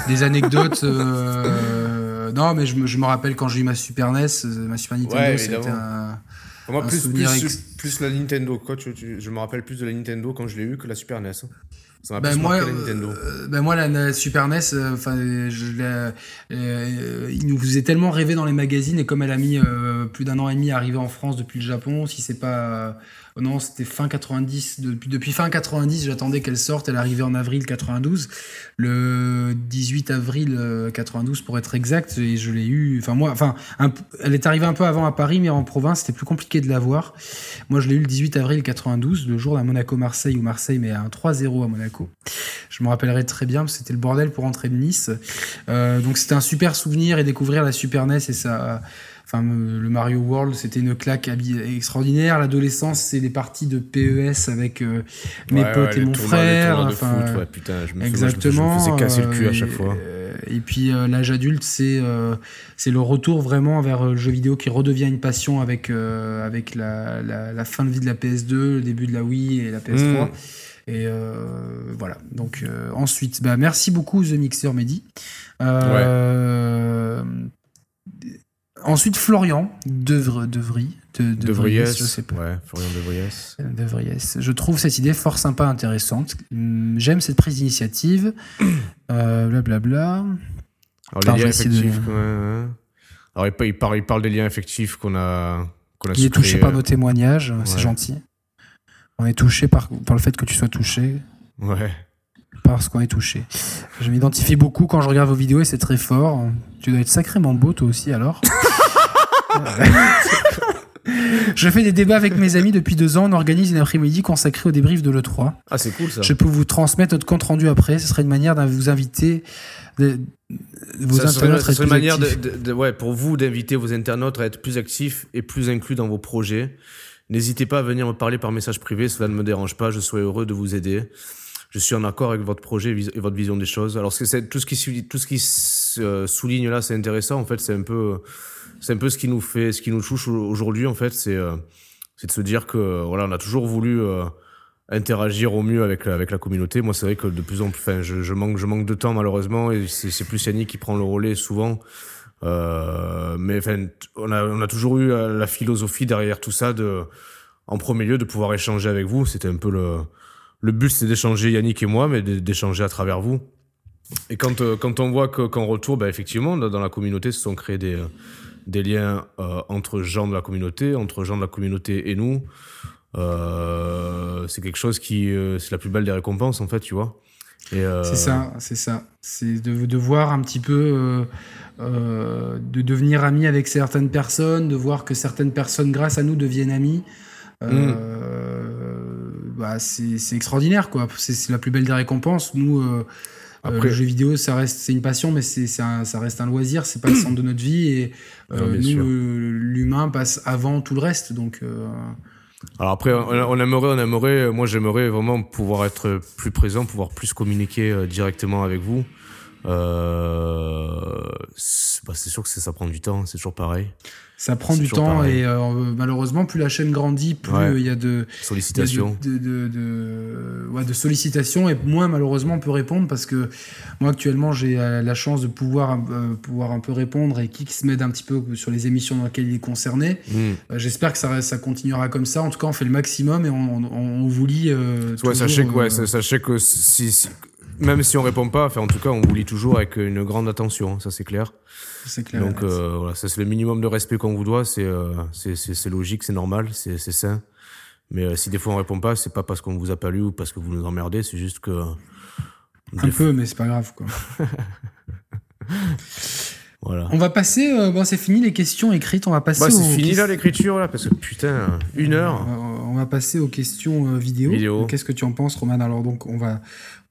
Des anecdotes, euh, non, mais je me, je me rappelle quand j'ai eu ma Super NES, ma Super Nintendo, Ouais, c'était un... Moi, un plus, souvenir plus, ex- plus la Nintendo. Quoi, tu, tu- je me rappelle plus de la Nintendo quand je l'ai eu que la Super NES. Hein. Ça m'a Ben plus moi, la Nintendo. euh, ben moi, la, la Super NES, euh, enfin, je l'ai- euh, il nous faisait tellement rêver dans les magazines et comme elle a mis euh, plus d'un an et demi à arriver en France depuis le Japon, si c'est pas non, c'était fin 90. Depuis, fin 90, j'attendais qu'elle sorte. Elle arrivait en avril 92. Le 18 avril 92 pour être exact. Et je l'ai eu. Enfin, moi, enfin, elle est arrivée un peu avant à Paris, mais en province, c'était plus compliqué de la voir. Moi, je l'ai eu le 18 avril 92, le jour d'un Monaco-Marseille, où Marseille met un 3-0 à Monaco. Je me rappellerai très bien, c'était le bordel pour entrer de Nice. Euh, donc, c'était un super souvenir et découvrir la Super NES et ça Enfin, le Mario World, c'était une claque extraordinaire. L'adolescence, c'est les parties de PES avec euh, mes potes et mon frère. Enfin, foot, ouais, putain, je me exactement. Je me faisais casser le cul à chaque fois. Euh, et puis l'âge adulte, c'est c'est le retour vraiment vers le jeu vidéo qui redevient une passion avec avec la, la, fin de vie de la PS2, le début de la Wii et la PS3. Mm. Et voilà. Donc ensuite, bah, merci beaucoup The Mixer Mehdi. Euh, Ensuite, Florian Devry. De, de, je sais pas. Ouais, Florian Devriès. Je trouve cette idée fort sympa, intéressante. Hum, j'aime cette prise d'initiative. Blablabla. Euh, Alors, les liens effectifs. Alors, il parle, il parle des liens effectifs qu'on a. Qu'on a il est touché par nos témoignages, c'est gentil. On est touché par, par le fait que tu sois touché. Ouais parce qu'on est touché. Je m'identifie beaucoup quand je regarde vos vidéos et c'est très fort. Tu dois être sacrément beau toi aussi alors. Je fais des débats avec mes amis depuis deux ans. On organise une après-midi consacrée au débrief de l'E3. Ah, c'est cool ça. Je peux vous transmettre notre compte rendu après. Ce serait une manière de vous inviter. De, vos ça serait, une manière de, ouais, pour vous d'inviter vos internautes à être plus actifs et plus inclus dans vos projets. N'hésitez pas à venir me parler par message privé. Cela ne me dérange pas. Je serai heureux de vous aider je suis en accord avec votre projet et votre vision des choses. Alors, tout ce qui euh, souligne là, c'est intéressant. En fait, c'est un peu, c'est un peu ce qui nous fait, ce qui nous touche aujourd'hui. En fait, c'est, euh, c'est de se dire que voilà, on a toujours voulu euh, interagir au mieux avec avec la communauté. Moi, c'est vrai que de plus en plus, je, manque, je manque de temps malheureusement, et c'est plus Yannick qui prend le relais souvent. Mais enfin, on a, on a toujours eu la philosophie derrière tout ça de, en premier lieu, de pouvoir échanger avec vous. C'était un peu le le but c'est d'échanger Yannick et moi, mais d'échanger à travers vous. Et quand, euh, quand on voit qu'en retour, bah, effectivement, dans la communauté se sont créés des, des liens euh, entre gens de la communauté, entre gens de la communauté et nous, euh, c'est quelque chose qui, c'est la plus belle des récompenses en fait, tu vois. C'est ça, c'est ça. C'est de, de, voir un petit peu, de devenir ami avec certaines personnes, de voir que certaines personnes, grâce à nous, deviennent amis. Mm bah, c'est extraordinaire, quoi. C'est la plus belle des récompenses. Nous, euh, euh, le jeu vidéo, ça reste, c'est une passion, mais c'est, ça reste un loisir. C'est pas le centre de notre vie et euh, nous, l'humain passe avant tout le reste. Donc. Alors après, on, aimerait, on aimerait, moi j'aimerais vraiment pouvoir être plus présent, pouvoir plus communiquer directement avec vous. Euh, bah, c'est sûr que ça prend du temps, c'est toujours pareil. Ça prend du temps et euh, malheureusement, plus la chaîne grandit, plus il y a de sollicitations, de, de, de, ouais, de, sollicitations et moins malheureusement on peut répondre parce que moi actuellement j'ai la chance de pouvoir euh, pouvoir un peu répondre et qui se m'aide un petit peu sur les émissions dans lesquelles il est concerné. Hmm. J'espère que ça, ça continuera comme ça. En tout cas, on fait le maximum et on, on, vous lit. ouais, sachez que ouais, sachez que si même si on répond pas, enfin, en tout cas, on vous lit toujours avec une grande attention, hein, ça c'est clair. C'est clair. Donc euh, voilà, ça c'est le minimum de respect qu'on vous doit, c'est euh, c'est logique, c'est normal, c'est sain. Mais euh, si des fois on répond pas, c'est pas parce qu'on vous a pas lu ou parce que vous nous emmerdez, c'est juste que. Un peu, mais c'est pas grave quoi. voilà. On va passer, euh, bon c'est fini les questions écrites, on va passer. Bah, c'est fini là l'écriture là, parce que putain, une heure. On va passer aux questions vidéo. vidéo. Qu'est-ce que tu en penses, Roman Alors donc on va,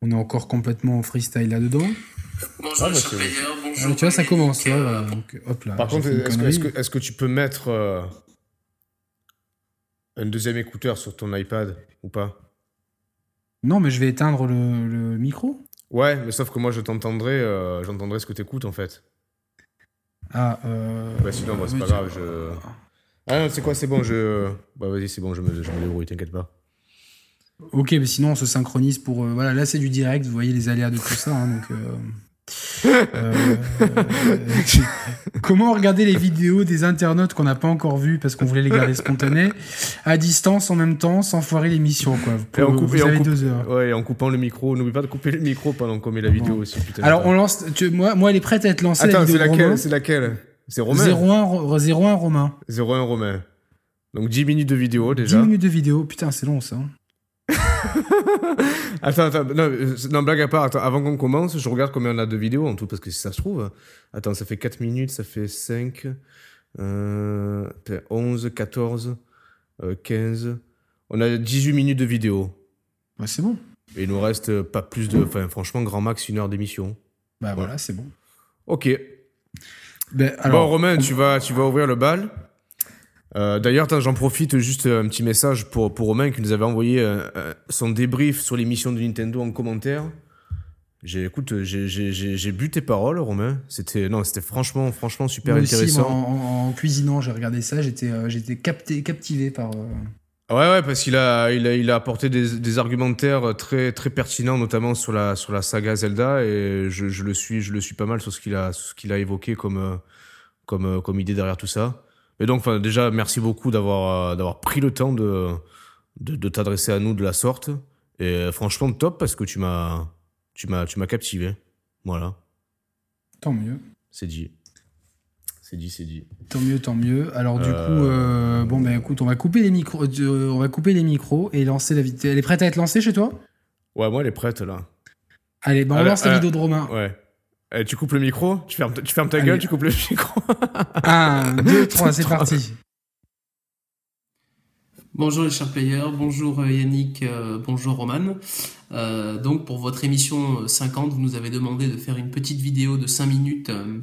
on est encore complètement en freestyle là-dedans. Bonjour, ah, bonjour. tu vois, ça commence. Là, hop, là, Par contre, est-ce que, est que, tu peux mettre euh, un deuxième écouteur sur ton iPad ou pas? Non, mais je vais éteindre le, micro. Ouais, mais sauf que moi, je t'entendrai, euh, j'entendrai ce que tu écoutes en fait. Ah, euh. Bah, sinon, c'est pas grave. Je... Ah non, c'est quoi, c'est bon, je. Bah, vas-y, c'est bon, je me, je me débrouille, t'inquiète pas. Ok, mais sinon on se synchronise pour. Euh, voilà, là c'est du direct, vous voyez les aléas de tout ça. Hein, donc, euh, euh, comment regarder les vidéos des internautes qu'on n'a pas encore vues parce qu'on voulait les garder spontanées à distance en même temps sans foirer l'émission quoi. et en, vous avez deux heures. Ouais, en coupant le micro. N'oublie pas de couper le micro pendant qu'on met la vidéo aussi. Alors on lance. moi, moi, elle est prête à être lancée. Attends, c'est laquelle C'est laquelle C'est Romain 01, 01 Romain. 01 Romain. Donc 10 minutes de vidéo déjà. 10 minutes de vidéo, putain, c'est long ça. attends, attends, non, euh, non, blague à part, attends, avant qu'on commence, je regarde combien on a de vidéos en tout, parce que si ça se trouve, attends, ça fait 4 minutes, ça fait 5, euh, 11, 14, euh, 15, on a 18 minutes de vidéo. Ouais, c'est bon. Et il nous reste pas plus de, enfin, franchement, grand max, une heure d'émission. Bah voilà, c'est bon. Ok. Ben, alors, bon, Romain, tu vas, tu vas ouvrir le bal. Euh, D'ailleurs, j'en profite juste un petit message pour, pour Romain qui nous avait envoyé euh, euh, son débrief sur l'émission de Nintendo en commentaire. J'ai, écoute, j'ai bu tes paroles, Romain. C'était, non, c'était franchement, franchement super moi intéressant. Aussi, moi, en, en, cuisinant, j'ai regardé ça, j'étais, euh, j'étais capté, captivé par. euh, Ouais, ouais, parce qu'il a, il a, il a apporté des, des argumentaires très, très pertinents, notamment sur la, sur la saga Zelda, et je, je le suis, je le suis pas mal sur ce qu'il a, ce qu'il a évoqué comme, euh, comme, euh, comme idée derrière tout ça. Mais donc, enfin, déjà, merci beaucoup d'avoir, euh, d'avoir pris le temps de, de, de t'adresser à nous de la sorte. Et euh, franchement, top parce que tu m'as, tu m'as, tu m'as captivé. Voilà. Tant mieux. C'est dit. C'est dit, c'est dit. Tant mieux, tant mieux. Alors du Euh, coup, euh, bon ben écoute, on va couper les micros, euh, on va couper les micros et lancer la vidéo. Elle est prête à être lancée chez toi? Ouais, moi, elle est prête là. Allez, ben on Allez, lance la euh, vidéo de Romain. Ouais. Eh, tu coupes le micro, tu fermes, tu fermes ta Allez. gueule, tu coupes le micro. 1, 2, 3, c'est parti. Bonjour les chers players, bonjour euh, Yannick, euh, bonjour Roman. Euh, donc pour votre émission euh, 50, vous nous avez demandé de faire une petite vidéo de 5 minutes euh,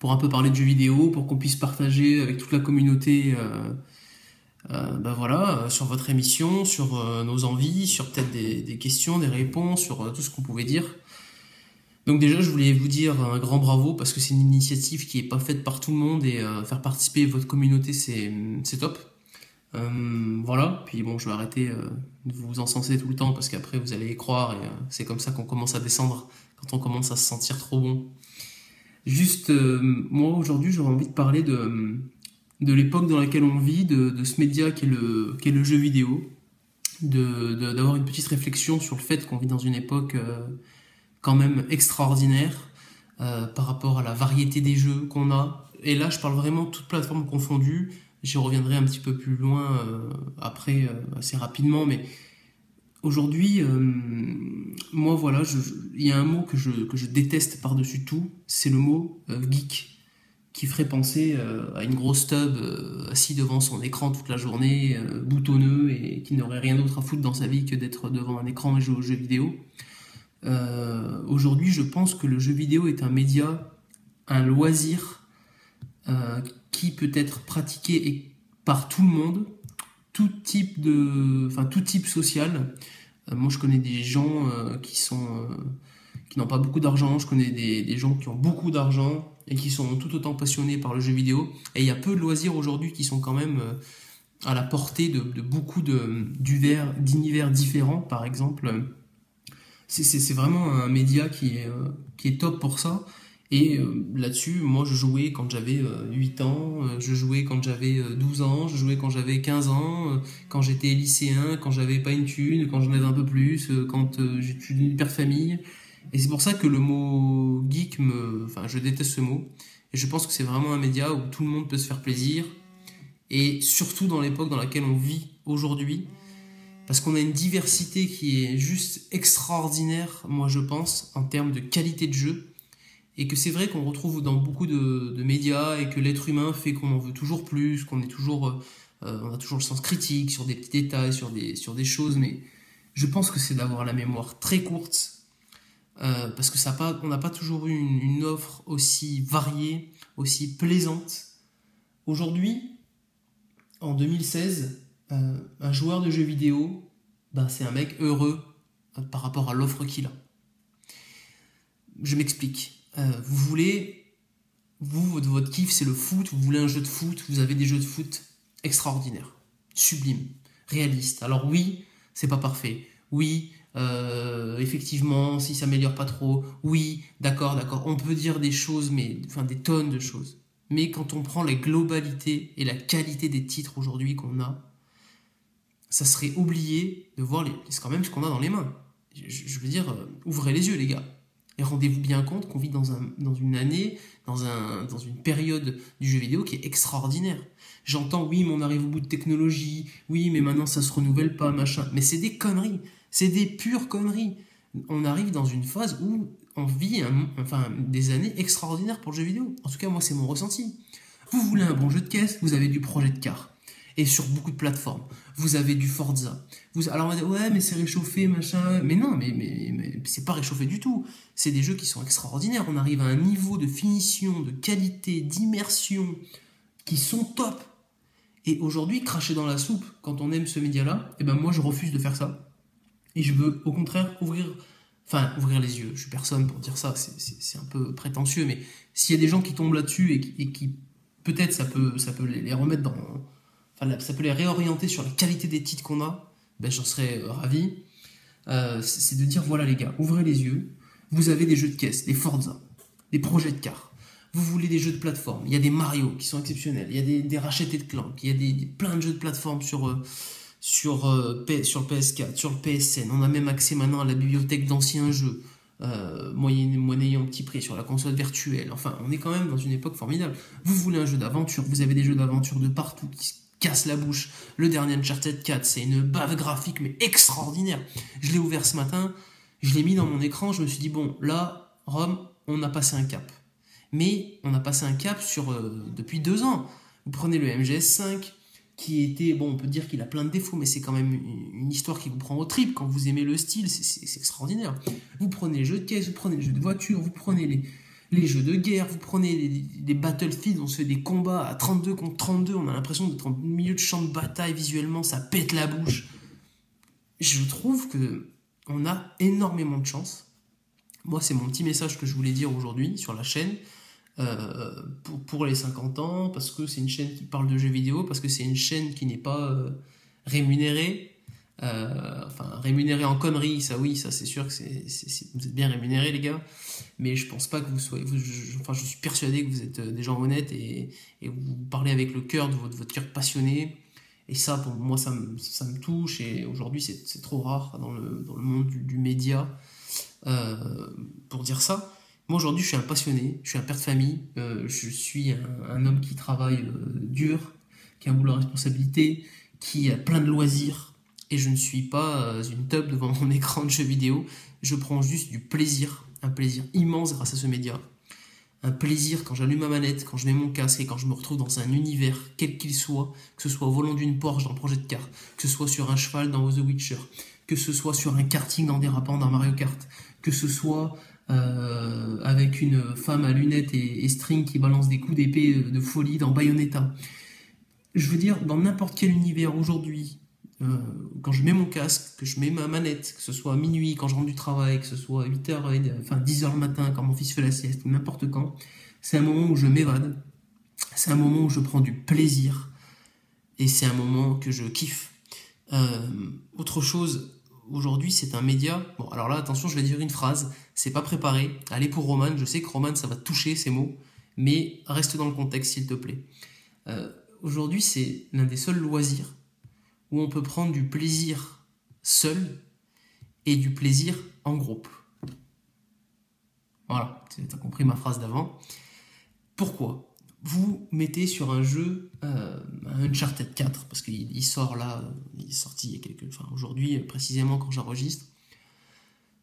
pour un peu parler de jeux vidéo, pour qu'on puisse partager avec toute la communauté euh, euh, ben voilà, euh, sur votre émission, sur euh, nos envies, sur peut-être des, des questions, des réponses, sur euh, tout ce qu'on pouvait dire. Donc déjà, je voulais vous dire un grand bravo parce que c'est une initiative qui est pas faite par tout le monde et euh, faire participer votre communauté, c'est top. Euh, voilà, puis bon, je vais arrêter euh, de vous encenser tout le temps parce qu'après vous allez y croire et c'est comme ça qu'on commence à descendre quand on commence à se sentir trop bon. Juste, moi aujourd'hui, j'aurais envie de parler de, l'époque dans laquelle on vit, de, ce média qui est le, jeu vidéo, de, d'avoir une petite réflexion sur le fait qu'on vit dans une époque quand même extraordinaire euh, par rapport à la variété des jeux qu'on a. Et là, je parle vraiment toutes plateformes confondues. J'y reviendrai un petit peu plus loin euh, après, euh, assez rapidement, mais aujourd'hui, moi voilà, il y a un mot que je, que je déteste par-dessus tout, c'est le mot geek, qui ferait penser à une grosse tub assis devant son écran toute la journée, boutonneux, et qui n'aurait rien d'autre à foutre dans sa vie que d'être devant un écran et jouer aux jeux vidéo. Euh, aujourd'hui, je pense que le jeu vidéo est un média, un loisir euh, qui peut être pratiqué par tout le monde, tout type de, enfin tout type social. Euh, moi, je connais des gens qui sont, qui n'ont pas beaucoup d'argent. Je connais des, gens qui ont beaucoup d'argent et qui sont tout autant passionnés par le jeu vidéo. Et il y a peu de loisirs aujourd'hui qui sont quand même à la portée de, beaucoup de d'univers différents. Par exemple, c'est- vraiment un média qui est, euh, top pour ça. Et euh, là-dessus, moi, je jouais quand j'avais euh, 8 ans, euh, je jouais quand j'avais euh, 12 ans, je jouais quand j'avais 15 ans, quand j'étais lycéen, quand j'avais pas une thune, quand j'en avais un peu plus, quand j'étais une hyper famille. Et c'est pour ça que le mot geek me... Enfin, je déteste ce mot. Et je pense que c'est vraiment un média où tout le monde peut se faire plaisir. Et surtout dans l'époque dans laquelle on vit aujourd'hui, parce qu'on a une diversité qui est juste extraordinaire, moi je pense, en termes de qualité de jeu. Et que c'est vrai qu'on retrouve dans beaucoup de, médias et que l'être humain fait qu'on en veut toujours plus, qu'on est toujours, euh, on a toujours le sens critique sur des petits détails, sur des, sur des choses, mais je pense que c'est d'avoir la mémoire très courte, euh, parce que ça pas, on n'a pas toujours eu une offre aussi variée, aussi plaisante. Aujourd'hui, en 2016, euh, un joueur de jeux vidéo, ben, c'est un mec heureux euh, par rapport à l'offre qu'il a. Je m'explique. Euh, vous voulez, vous, votre, kiff, c'est le foot, vous voulez un jeu de foot, vous avez des jeux de foot extraordinaires, sublimes, réalistes. Alors oui, c'est pas parfait. Oui, effectivement, si ça s'améliore pas trop. Oui, d'accord, d'accord. On peut dire des choses, mais enfin des tonnes de choses. Mais quand on prend la globalité et la qualité des titres aujourd'hui qu'on a, ça serait oublié de voir les, c'est quand même ce qu'on a dans les mains. Je, veux dire, euh, ouvrez les yeux, les gars. Et rendez-vous bien compte qu'on vit dans, un, dans une année, dans une période du jeu vidéo qui est extraordinaire. J'entends, oui, mais on arrive au bout de technologie, oui, mais maintenant ça se renouvelle pas, machin. Mais c'est des conneries, c'est des pures conneries. On arrive dans une phase où on vit enfin, des années extraordinaires pour le jeu vidéo. En tout cas, moi, c'est mon ressenti. Vous voulez un bon jeu de caisse, vous avez du projet de car. Et sur beaucoup de plateformes. Vous avez du Forza. Alors on va dire, ouais, mais c'est réchauffé, machin. Mais non, mais, mais, mais c'est pas réchauffé du tout. C'est des jeux qui sont extraordinaires. On arrive à un niveau de finition, de qualité, d'immersion qui sont top. Et aujourd'hui, cracher dans la soupe, quand on aime ce média-là, eh ben moi je refuse de faire ça. Et je veux au contraire ouvrir, enfin ouvrir les yeux. Je suis personne pour dire ça, c'est un peu prétentieux, mais s'il y a des gens qui tombent là-dessus et qui, peut-être ça peut, ça peut les remettre dans, ça peut les réorienter sur la qualité des titres qu'on a, ben j'en serais euh, ravi. Euh, c'est de dire voilà les gars, ouvrez les yeux. Vous avez des jeux de caisse, des Forza, des projets de cartes vous voulez des jeux de plateforme, il y a des Mario qui sont exceptionnels, il y a des, des de Clank, il y a des, plein de jeux de plateforme sur, euh, sur, sur le PS4, sur le PSN. On a même accès maintenant à la bibliothèque d'anciens jeux, moyennant petit prix sur la console virtuelle. Enfin, on est quand même dans une époque formidable. Vous voulez un jeu d'aventure, vous avez des jeux d'aventure de partout qui cassent la bouche. Le dernier Uncharted 4, c'est une bave graphique mais extraordinaire. Je l'ai ouvert ce matin, je l'ai mis dans mon écran, je me suis dit, bon, là, Rome, on a passé un cap mais on a passé un cap sur euh, depuis deux ans. Vous prenez le MGS5, qui était, bon, on peut dire qu'il a plein de défauts, mais c'est quand même une, histoire qui vous prend au trip quand vous aimez le style, c'est extraordinaire. Vous prenez les jeux de caisse, vous prenez les jeux de voiture, vous prenez les, les jeux de guerre, vous prenez les, Battlefield, on se fait des combats à 32 contre 32, on a l'impression d'être au milieu de champ de bataille visuellement, ça pète la bouche. Je trouve que on a énormément de chance. Moi, c'est mon petit message que je voulais dire aujourd'hui sur la chaîne. Euh, pour, pour, les 50 ans, parce que c'est une chaîne qui parle de jeux vidéo, parce que c'est une chaîne qui n'est pas euh, rémunérée. Euh, enfin, rémunérée en conneries, ça oui, ça c'est sûr que c'est, vous êtes bien rémunérés les gars, mais je pense pas que vous soyez, enfin je suis persuadé que vous êtes des gens honnêtes et, vous parlez avec le cœur de votre, cœur passionné, et ça pour moi ça me, touche, et aujourd'hui c'est, trop rare dans le, monde du, média pour dire ça. Moi aujourd'hui je suis un passionné, je suis un père de famille, euh, je suis un, homme qui travaille euh, dur, qui a un boulot à responsabilité, qui a plein de loisirs, et je ne suis pas euh, une tub devant mon écran de jeux vidéo, je prends juste du plaisir, un plaisir immense grâce à ce média. Un plaisir quand j'allume ma manette, quand je mets mon casque et quand je me retrouve dans un univers, quel qu'il soit, que ce soit au volant d'une Porsche dans projet de carte, que ce soit sur un cheval dans The Witcher, que ce soit sur un karting en dérapant dans Mario Kart, que ce soit euh, avec une femme à lunettes et, string qui balance des coups d'épée de folie dans Bayonetta. Je veux dire, dans n'importe quel univers aujourd'hui, euh, quand je mets mon casque, que je mets ma manette, que ce soit à minuit quand je rentre du travail, que ce soit à 8h, enfin 10h le matin quand mon fils fait la sieste, n'importe quand, c'est un moment où je m'évade, c'est un moment où je prends du plaisir, et c'est un moment que je kiffe. Euh, autre chose, aujourd'hui c'est un média. Bon, alors là, attention, je vais dire une phrase. C'est pas préparé. Allez pour Roman. Je sais que Roman, ça va toucher ces mots, mais reste dans le contexte, s'il te plaît. Euh, aujourd'hui, c'est l'un des seuls loisirs où on peut prendre du plaisir seul et du plaisir en groupe. Voilà, tu as compris ma phrase d'avant. Pourquoi? Vous mettez sur un jeu euh, un Uncharted 4 parce qu'il sort là, il est sorti il y a quelques, enfin aujourd'hui précisément quand j'enregistre.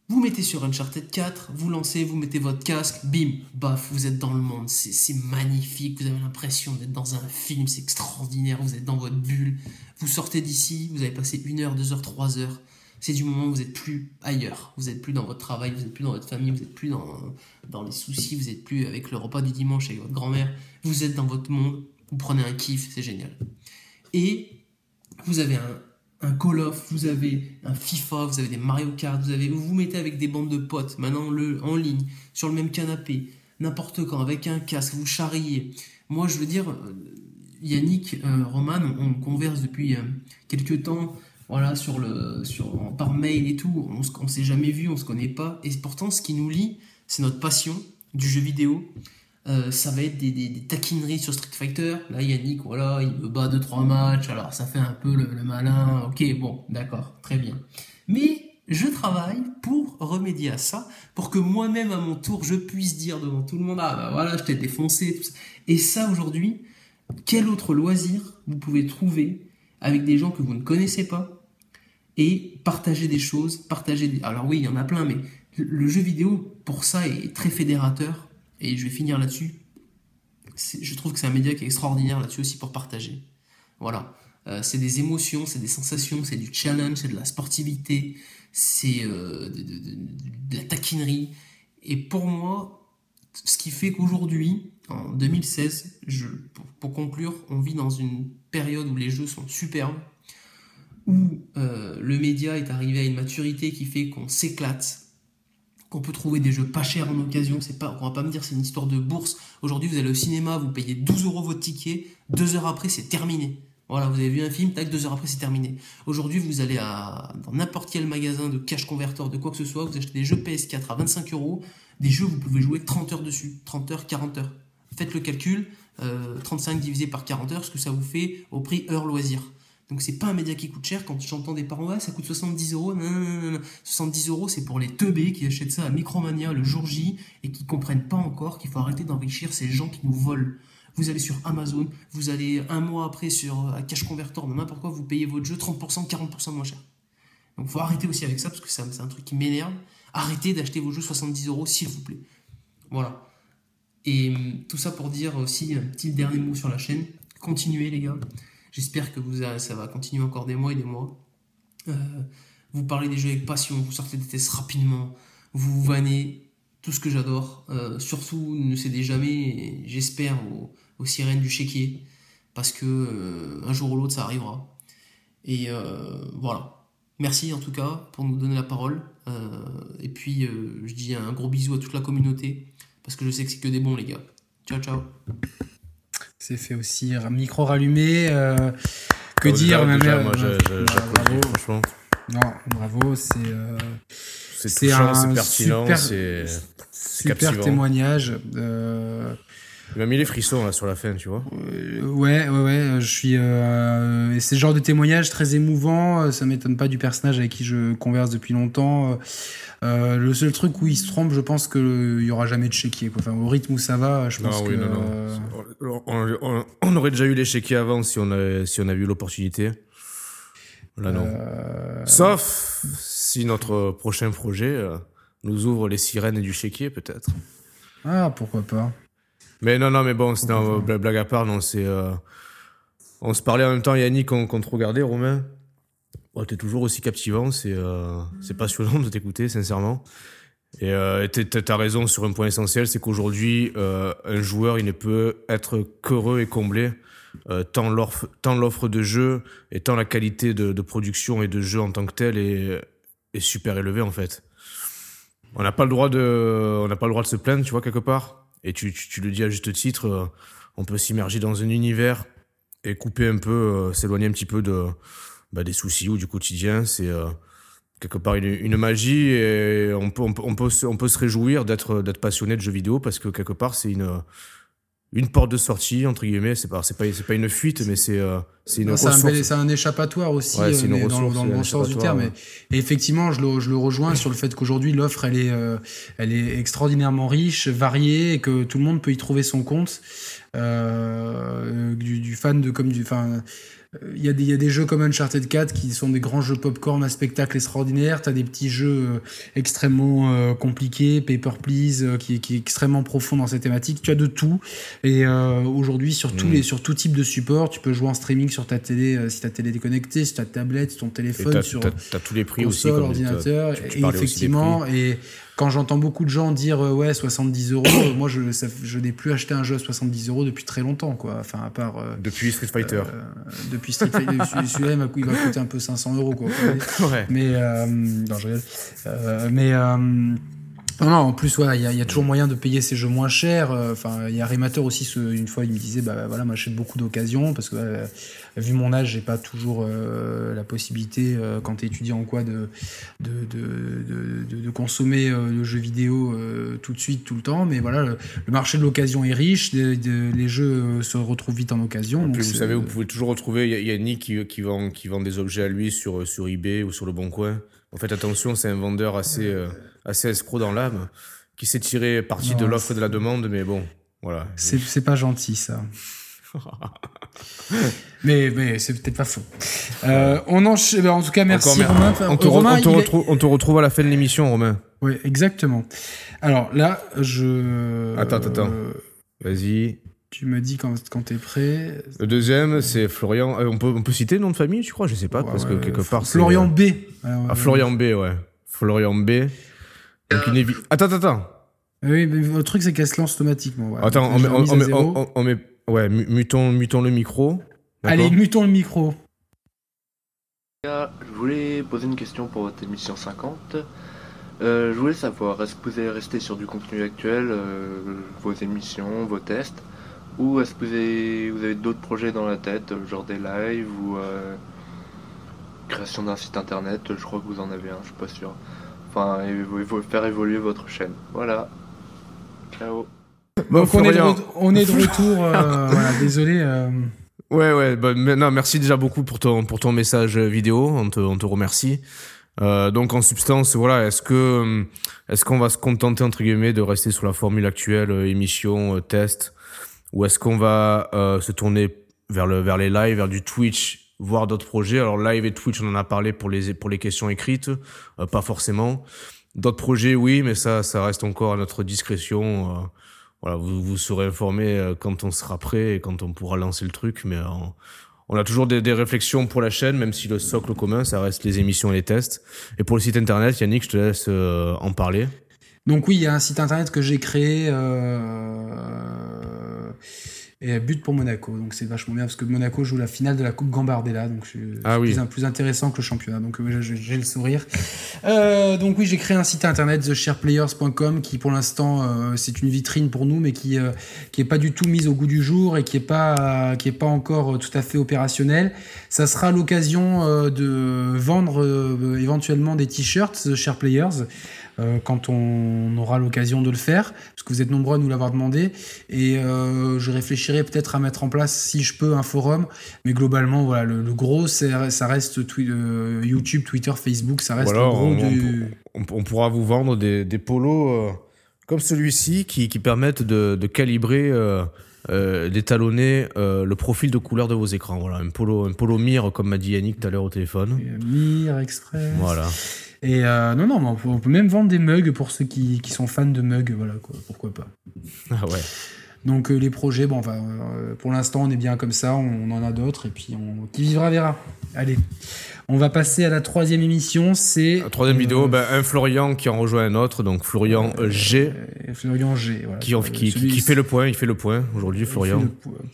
Vous mettez sur Uncharted 4, vous lancez, vous mettez votre casque, bim, baf, vous êtes dans le monde, c'est magnifique, vous avez l'impression d'être dans un film, c'est extraordinaire, vous êtes dans votre bulle, vous sortez d'ici, vous avez passé une heure, deux heures, trois heures, c'est du moment où vous êtes plus ailleurs. Vous êtes plus dans votre travail, vous êtes plus dans votre famille, vous êtes plus dans, dans les soucis, vous êtes plus avec le repas du dimanche avec votre grand-mère. Vous êtes dans votre monde, vous prenez un kiff, c'est génial. Et vous avez un, un Call of, vous avez un FIFA, vous avez des Mario Kart, vous avez, vous, vous mettez avec des bandes de potes, maintenant le, en ligne, sur le même canapé, n'importe quand, avec un casque, vous charriez. Moi, je veux dire, euh, Yannick, euh, Roman, on, converse depuis euh, quelques temps voilà, sur le, sur, par mail et tout. On ne s'est jamais vu, on se connaît pas. Et pourtant, ce qui nous lie, c'est notre passion du jeu vidéo. Euh, ça va être des, taquineries sur Street Fighter. Là, Yannick, voilà, il me bat 2-3 matchs, alors ça fait un peu le, malin. Ok, bon, d'accord, très bien. Mais je travaille pour remédier à ça, pour que moi-même à mon tour je puisse dire devant tout le monde ah bah voilà je t'ai défoncé tout ça. et ça aujourd'hui quel autre loisir vous pouvez trouver avec des gens que vous ne connaissez pas et partager des choses, partager. Alors oui, il y en a plein, mais le jeu vidéo, pour ça, est très fédérateur. Et je vais finir là-dessus. Je trouve que c'est un média qui est extraordinaire là-dessus aussi pour partager. Voilà. Euh, c'est des émotions, c'est des sensations, c'est du challenge, c'est de la sportivité, c'est euh, de, la taquinerie. Et pour moi, ce qui fait qu'aujourd'hui, en 2016, je, pour, conclure, on vit dans une période où les jeux sont superbes, où euh, le média est arrivé à une maturité qui fait qu'on s'éclate, qu'on peut trouver des jeux pas chers en occasion. C'est pas, on va pas me dire c'est une histoire de bourse. Aujourd'hui, vous allez au cinéma, vous payez 12 euros votre ticket, deux heures après, c'est terminé. Voilà, vous avez vu un film, tac, deux heures après, c'est terminé. Aujourd'hui, vous allez dans n'importe quel magasin de cash converter, de quoi que ce soit, vous achetez des jeux PS4 à 25 euros, des jeux, vous pouvez jouer 30 heures dessus, 30 heures, 40 heures. Faites le calcul, 35 euh, divisé par 40 heures, ce que ça vous fait au prix heure loisir. Donc c'est pas un média qui coûte cher. Quand j'entends des parents, ça coûte 70 euros. Non, non, non, 70 euros, c'est pour les teubés qui achètent ça à Micromania le jour J et qui comprennent pas encore qu'il faut arrêter d'enrichir ces gens qui nous volent. Vous allez sur Amazon, vous allez un mois après sur euh, Cash Converter, n'importe quoi, vous payez votre jeu 30%, 40% moins cher. Donc faut arrêter aussi avec ça parce que c'est un, truc qui m'énerve. Arrêtez d'acheter vos jeux 70 euros, s'il vous plaît. Voilà. Et hum, tout ça pour dire aussi un petit dernier mot sur la chaîne. Continuez les gars. J'espère que vous, ça va continuer encore des mois et des mois. Euh, vous parlez des jeux avec passion, vous sortez des tests rapidement, vous vannez, tout ce que j'adore. Euh, surtout, ne cédez jamais, j'espère, aux, sirènes du chéquier, parce que euh, un jour ou l'autre, ça arrivera. Et voilà. Merci en tout cas pour nous donner la parole. et puis, je dis un gros bisou à toute la communauté, parce que je sais que c'est que des bons, les gars. Ciao, ciao. C'est fait aussi micro rallumé. Euh, que dire moi, bravo. franchement. Non, bravo, c'est. Euh, c'est un pertinent, super témoignage. Euh, il m'a mis les frissons là, sur la fin, tu vois. ouais, ouais, ouais. Je suis. et c'est le genre de témoignage très émouvant. Ça m'étonne pas du personnage avec qui je converse depuis longtemps. Euh, le seul truc où il se trompe, je pense qu'il y aura jamais de chéquier. Enfin, au rythme où ça va, je pense que. On, aurait déjà eu les chéquiers avant si on a, si on a eu l'opportunité. Là, non. Euh, Sauf si notre prochain projet euh, nous ouvre les sirènes du chéquier, peut-être. Ah, pourquoi pas. Mais non, non, mais bon, c'est blague à part, non, c'est. On se parlait en même temps, Yannick, qu'on te regardait, Romain. Oh, t'es toujours aussi captivant, c'est euh, c'est passionnant de t'écouter, sincèrement. Et euh, t'as raison sur un point essentiel, c'est qu'aujourd'hui, euh, un joueur, il ne peut être qu'heureux et comblé euh, tant l'offre de jeu et tant la qualité de, de, production et de jeu en tant que tel est, est super élevée en fait. On n'a pas le droit de, on n'a pas le droit de se plaindre, tu vois quelque part? Et tu, tu, le dis à juste titre, euh, on peut s'immerger dans un univers et couper un peu, euh, s'éloigner un petit peu de bah, des soucis ou du quotidien. C'est euh, quelque part une, magie et on peut, on peut, on peut, se réjouir d'être, d'être passionné de jeux vidéo parce que quelque part c'est une, une porte de sortie entre guillemets c'est pas c'est pas c'est pas une fuite mais c'est euh, c'est une c'est un, échappatoire aussi euh, dans, dans, le bon sens du terme et, effectivement je le, je le rejoins sur le fait qu'aujourd'hui l'offre elle est elle est extraordinairement riche variée et que tout le monde peut y trouver son compte du, du, fan de comme du enfin il y, a des, y a des jeux comme Uncharted 4 qui sont des grands jeux popcorn à spectacle extraordinaire. Tu as des petits jeux euh, extrêmement euh, compliqués, Paper Please, euh, qui, qui, est extrêmement profond dans cette thématique. Tu as de tout. Et aujourd'hui, sur, tous mm. les, sur tout type de support, tu peux jouer en streaming sur ta télé, si ta télé est déconnectée, sur ta tablette, sur ton téléphone, sur as, tous les prix console, aussi, ordinateur. et effectivement, et quand j'entends beaucoup de gens dire euh, ouais 70 euros, moi je, je n'ai plus acheté un jeu à 70 euros depuis très longtemps quoi. Enfin à part euh, depuis Street Fighter. Euh, depuis Street Fighter, celui-là il, il, va coûter un peu 500 euros quoi. ouais. Mais non je mais non, non, en plus, il y, a toujours moyen de payer ces jeux moins chers. Enfin, il y a Rémateur aussi, ce, une fois, il me disait, bah voilà, moi j'achète beaucoup d'occasions parce que vu mon âge, j'ai pas toujours euh, la possibilité, euh, quand tu es en quoi, de, de, de, de, consommer euh, le jeu vidéo tout de suite, tout le temps. Mais voilà, le, marché de l'occasion est riche, les jeux se retrouvent vite en occasion. vous savez, vous pouvez toujours retrouver Yannick qui, qui, vend, qui vend des objets à lui sur, sur eBay ou sur le Bon Coin. faites attention, c'est un vendeur assez, euh, assez escroc dans l'âme qui s'est tiré parti de l'offre et de la demande, mais bon, voilà. C'est pas gentil, ça. mais mais c'est peut-être pas faux. Euh, on enchaîne. ben, En tout cas, merci Encore, Romain. on, te re- Romain, on te il est- retrouve, on te retrouve à la fin de l'émission, Romain. Oui, exactement. Alors là, je. Attends, attends, attends. euh, Vas-y. Tu me dis quand, quand t'es prêt. Le deuxième, c'est Florian. euh, on, peut, on peut citer le nom de famille, tu crois Je sais pas, parce que quelque part. Florian B. Alors, Ah, euh, Florian B, ouais. Florian B. Donc une évi- Attends, attends, attends. Oui, mais le truc, c'est qu'elle se lance automatiquement. voilà. Attends, on met, je on, remise on à met, zéro. on- on- on met- ouais, mu- mutons, mutons le micro. Allez, mutons le micro. Ah, Je voulais poser une question pour votre émission 50. Euh, je voulais savoir, est-ce que vous allez rester sur du contenu actuel, euh, vos émissions, vos tests, ou est-ce que vous avez, vous avez d'autres projets dans la tête, euh, genre des lives ou euh, création d'un site internet Je crois que vous en avez un, je suis pas sûr. Enfin, évo- faire évoluer votre chaîne. Voilà. Ciao. Bon, Donc, on est, on est de retour. euh, voilà, désolé. euh, Ouais, ouais, bah, mais- non, merci déjà beaucoup pour ton, pour ton message vidéo, on te, on te remercie. Euh, donc en substance, voilà, est-ce que euh, est-ce qu'on va se contenter entre guillemets de rester sur la formule actuelle, euh, émission, euh, test, ou est-ce qu'on va euh, se tourner vers le vers les lives, vers du Twitch, voir d'autres projets Alors live et Twitch, on en a parlé pour les pour les questions écrites, euh, pas forcément. D'autres projets, oui, mais ça ça reste encore à notre discrétion. euh, voilà, vous, vous serez informé euh, quand on sera prêt et quand on pourra lancer le truc. Mais euh, on a toujours des, des réflexions pour la chaîne, même si le socle commun, ça reste les émissions et les tests. Et pour le site internet, Yannick, je te laisse euh, en parler. Donc oui, il y a un site internet que j'ai créé. Euh... Et but pour Monaco, donc c'est vachement bien parce que Monaco joue la finale de la Coupe Gambardella, donc c'est Ah oui. plus, plus intéressant que le championnat. Donc euh, j'ai le sourire. Euh, donc oui, j'ai créé un site internet theshareplayers.com qui pour l'instant euh, c'est une vitrine pour nous, mais qui qui est pas du tout mise au goût du jour et qui est pas qui est pas encore tout à fait opérationnel. Ça sera l'occasion de vendre éventuellement des t-shirts The Share Players euh, quand on aura l'occasion de le faire, parce que vous êtes nombreux à nous l'avoir demandé. Et euh, je réfléchirai peut-être à mettre en place, si je peux, un forum. Mais globalement, voilà, le, le gros, ça reste twi- euh, YouTube, Twitter, Facebook, ça reste alors, le gros on- du. On, on pourra vous vendre des, des polos comme celui-ci qui, qui permettent de, de calibrer, euh, d'étalonner euh, le profil de couleur de vos écrans. Voilà, un polo, un polo mire, comme m'a dit Yannick tout à l'heure au téléphone. euh, Mir Express. Voilà. Et euh, non, non, mais on peut, on peut même vendre des mugs pour ceux qui, qui sont fans de mugs, voilà, quoi, pourquoi pas. Ah ouais. Donc euh, les projets, bon, enfin, euh, pour l'instant, on est bien comme ça, on, en a d'autres, et puis on, qui vivra verra. Allez, on va passer à la troisième émission, c'est... La troisième euh, vidéo, ben, un Florian qui en rejoint un autre, donc Florian euh, G, euh, Florian G. Voilà, qui, qui, qui- celui- qui fait le point, il fait le point aujourd'hui, fait Florian.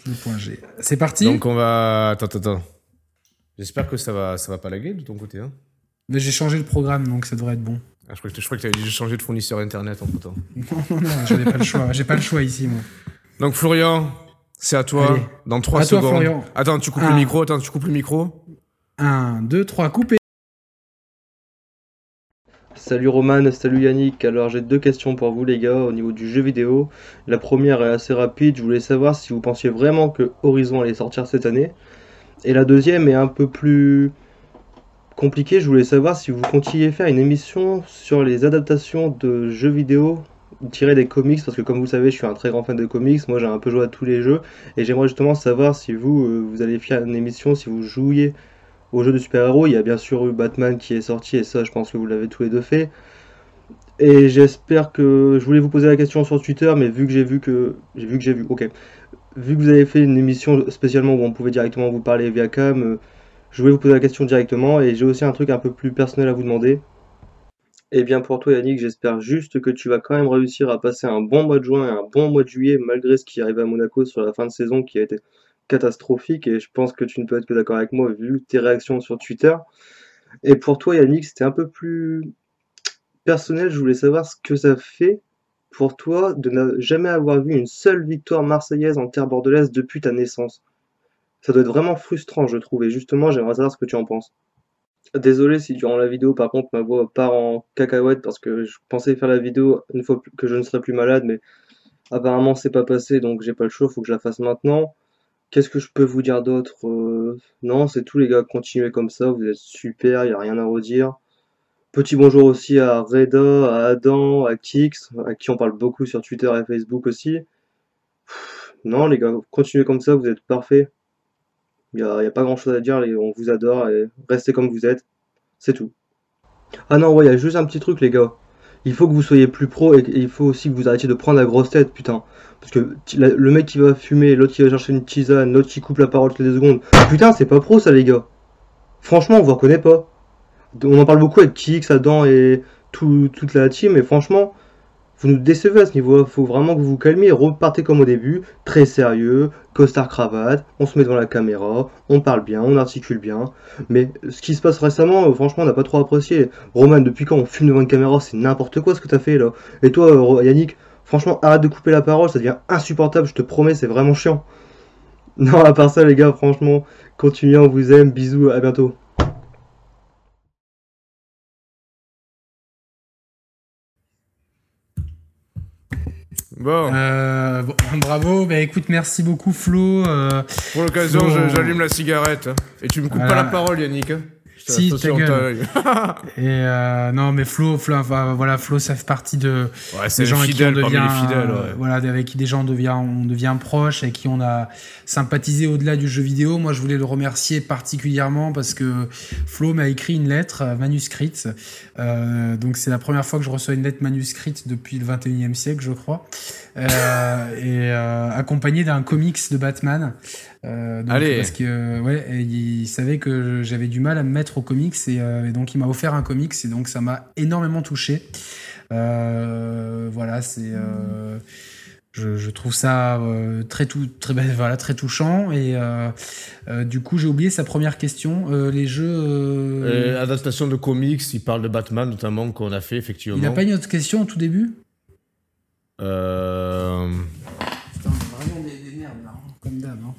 Le point G. C'est parti? Donc on va. Attends, attends, attends. J'espère que ça va, ça va pas laguer de ton côté. Hein Mais J'ai changé le programme, donc ça devrait être bon. ah, je crois que, je crois que tu avais déjà changé de fournisseur internet entre temps. Non, non, non, j'avais pas le choix. J'ai pas le choix ici, moi. Donc Florian, c'est à toi. Allez. Dans 3 À toi, secondes. Florian. Attends, tu coupes Un. le micro. Attends, tu coupes le micro. 1, 2, 3, coupé. Salut Roman, salut Yannick. Alors j'ai deux questions pour vous les gars au niveau du jeu vidéo. La première est assez rapide, je voulais savoir si vous pensiez vraiment que Horizon allait sortir cette année. Et la deuxième est un peu plus compliquée, je voulais savoir si vous comptiez faire une émission sur les adaptations de jeux vidéo tirés des comics, parce que comme vous savez je suis un très grand fan de comics, moi j'ai un peu joué à tous les jeux, et j'aimerais justement savoir si vous, euh, vous allez faire une émission, si vous jouiez aux jeux de super-héros. Il y a bien sûr eu Batman qui est sorti, et ça, je pense que vous l'avez tous les deux fait. Et j'espère que je voulais vous poser la question sur Twitter, mais vu que j'ai vu que j'ai vu que j'ai vu, ok, vu que vous avez fait une émission spécialement où on pouvait directement vous parler via cam, euh, je voulais vous poser la question directement. Et j'ai aussi un truc un peu plus personnel à vous demander. Et bien pour toi Yannick, j'espère juste que tu vas quand même réussir à passer un bon mois de juin et un bon mois de juillet malgré ce qui arrive à Monaco sur la fin de saison qui a été catastrophique et je pense que tu ne peux être que d'accord avec moi vu tes réactions sur Twitter. Et pour toi Yannick, c'était un peu plus personnel, je voulais savoir ce que ça fait pour toi de ne jamais avoir vu une seule victoire marseillaise en terre bordelaise depuis ta naissance. Ça doit être vraiment frustrant, je trouve, et justement, j'aimerais savoir ce que tu en penses. Désolé si durant la vidéo, par contre, ma voix part en cacahuète parce que je pensais faire la vidéo une fois que je ne serais plus malade, mais apparemment c'est pas passé, donc j'ai pas le choix, faut que je la fasse maintenant. Qu'est-ce que je peux vous dire d'autre Euh, Non, c'est tout les gars, continuez comme ça, vous êtes super, y a rien à redire. Petit bonjour aussi à Reda, à Adam, à Kix, à qui on parle beaucoup sur Twitter et Facebook aussi. Non, les gars, continuez comme ça, vous êtes parfaits. Il n'y a, pas grand chose à dire, on vous adore et restez comme vous êtes. C'est tout. Ah non, ouais, il y a juste un petit truc, les gars. Il faut que vous soyez plus pro et, il faut aussi que vous arrêtiez de prendre la grosse tête, putain. Parce que le mec qui va fumer, l'autre qui va chercher une tisane, l'autre qui coupe la parole toutes les secondes. Putain, c'est pas pro ça, les gars. Franchement, on vous reconnaît pas. On en parle beaucoup avec Kix, Adam et tout- toute la team, mais franchement, vous nous décevez à ce niveau-là. Faut vraiment que vous vous calmiez repartez comme au début, très sérieux, costard cravate, on se met devant la caméra, on parle bien, on articule bien. Mais ce qui se passe récemment, euh, franchement, on n'a pas trop apprécié. Roman, depuis quand on filme devant une caméra, c'est n'importe quoi ce que t'as fait là. Et toi, euh, Yannick, franchement, arrête de couper la parole, ça devient insupportable, je te promets, c'est vraiment chiant. Non, à part ça, les gars, franchement, continuez, on vous aime, bisous, à bientôt. Bon, Euh, bon, bravo, bah écoute, merci beaucoup Flo. euh, pour l'occasion, j'allume la cigarette. hein. Et tu me coupes Voilà. pas la parole, Yannick. Si, ta gueule. et euh, non, mais Flo, Flo, voilà, Flo, ça fait partie de Ouais, c'est des gens avec qui on devient, les fidèles. euh, ouais. voilà, avec qui des gens on devient, on devient proche, avec qui on a sympathisé au-delà du jeu vidéo. Moi, je voulais le remercier particulièrement parce que Flo m'a écrit une lettre euh, manuscrite. Euh, donc, c'est la première fois que je reçois une lettre manuscrite depuis le 21e siècle, je crois, et euh, accompagnée d'un comics de Batman. Euh, donc, Allez. Parce que euh, ouais, il savait que j'avais du mal à me mettre au comics et, euh, et donc il m'a offert un comics et donc ça m'a énormément touché. Euh, voilà, c'est. euh, je, je trouve ça euh, très, tout, très, ben, voilà, très touchant. Et euh, euh, du coup, j'ai oublié sa première question. Euh, les jeux. euh, Euh, adaptation de comics, il parle de Batman notamment qu'on a fait effectivement. il n'a pas une autre question au tout début? Euh, Putain, on est vraiment des, des merdes, là, hein, comme d'hab. hein.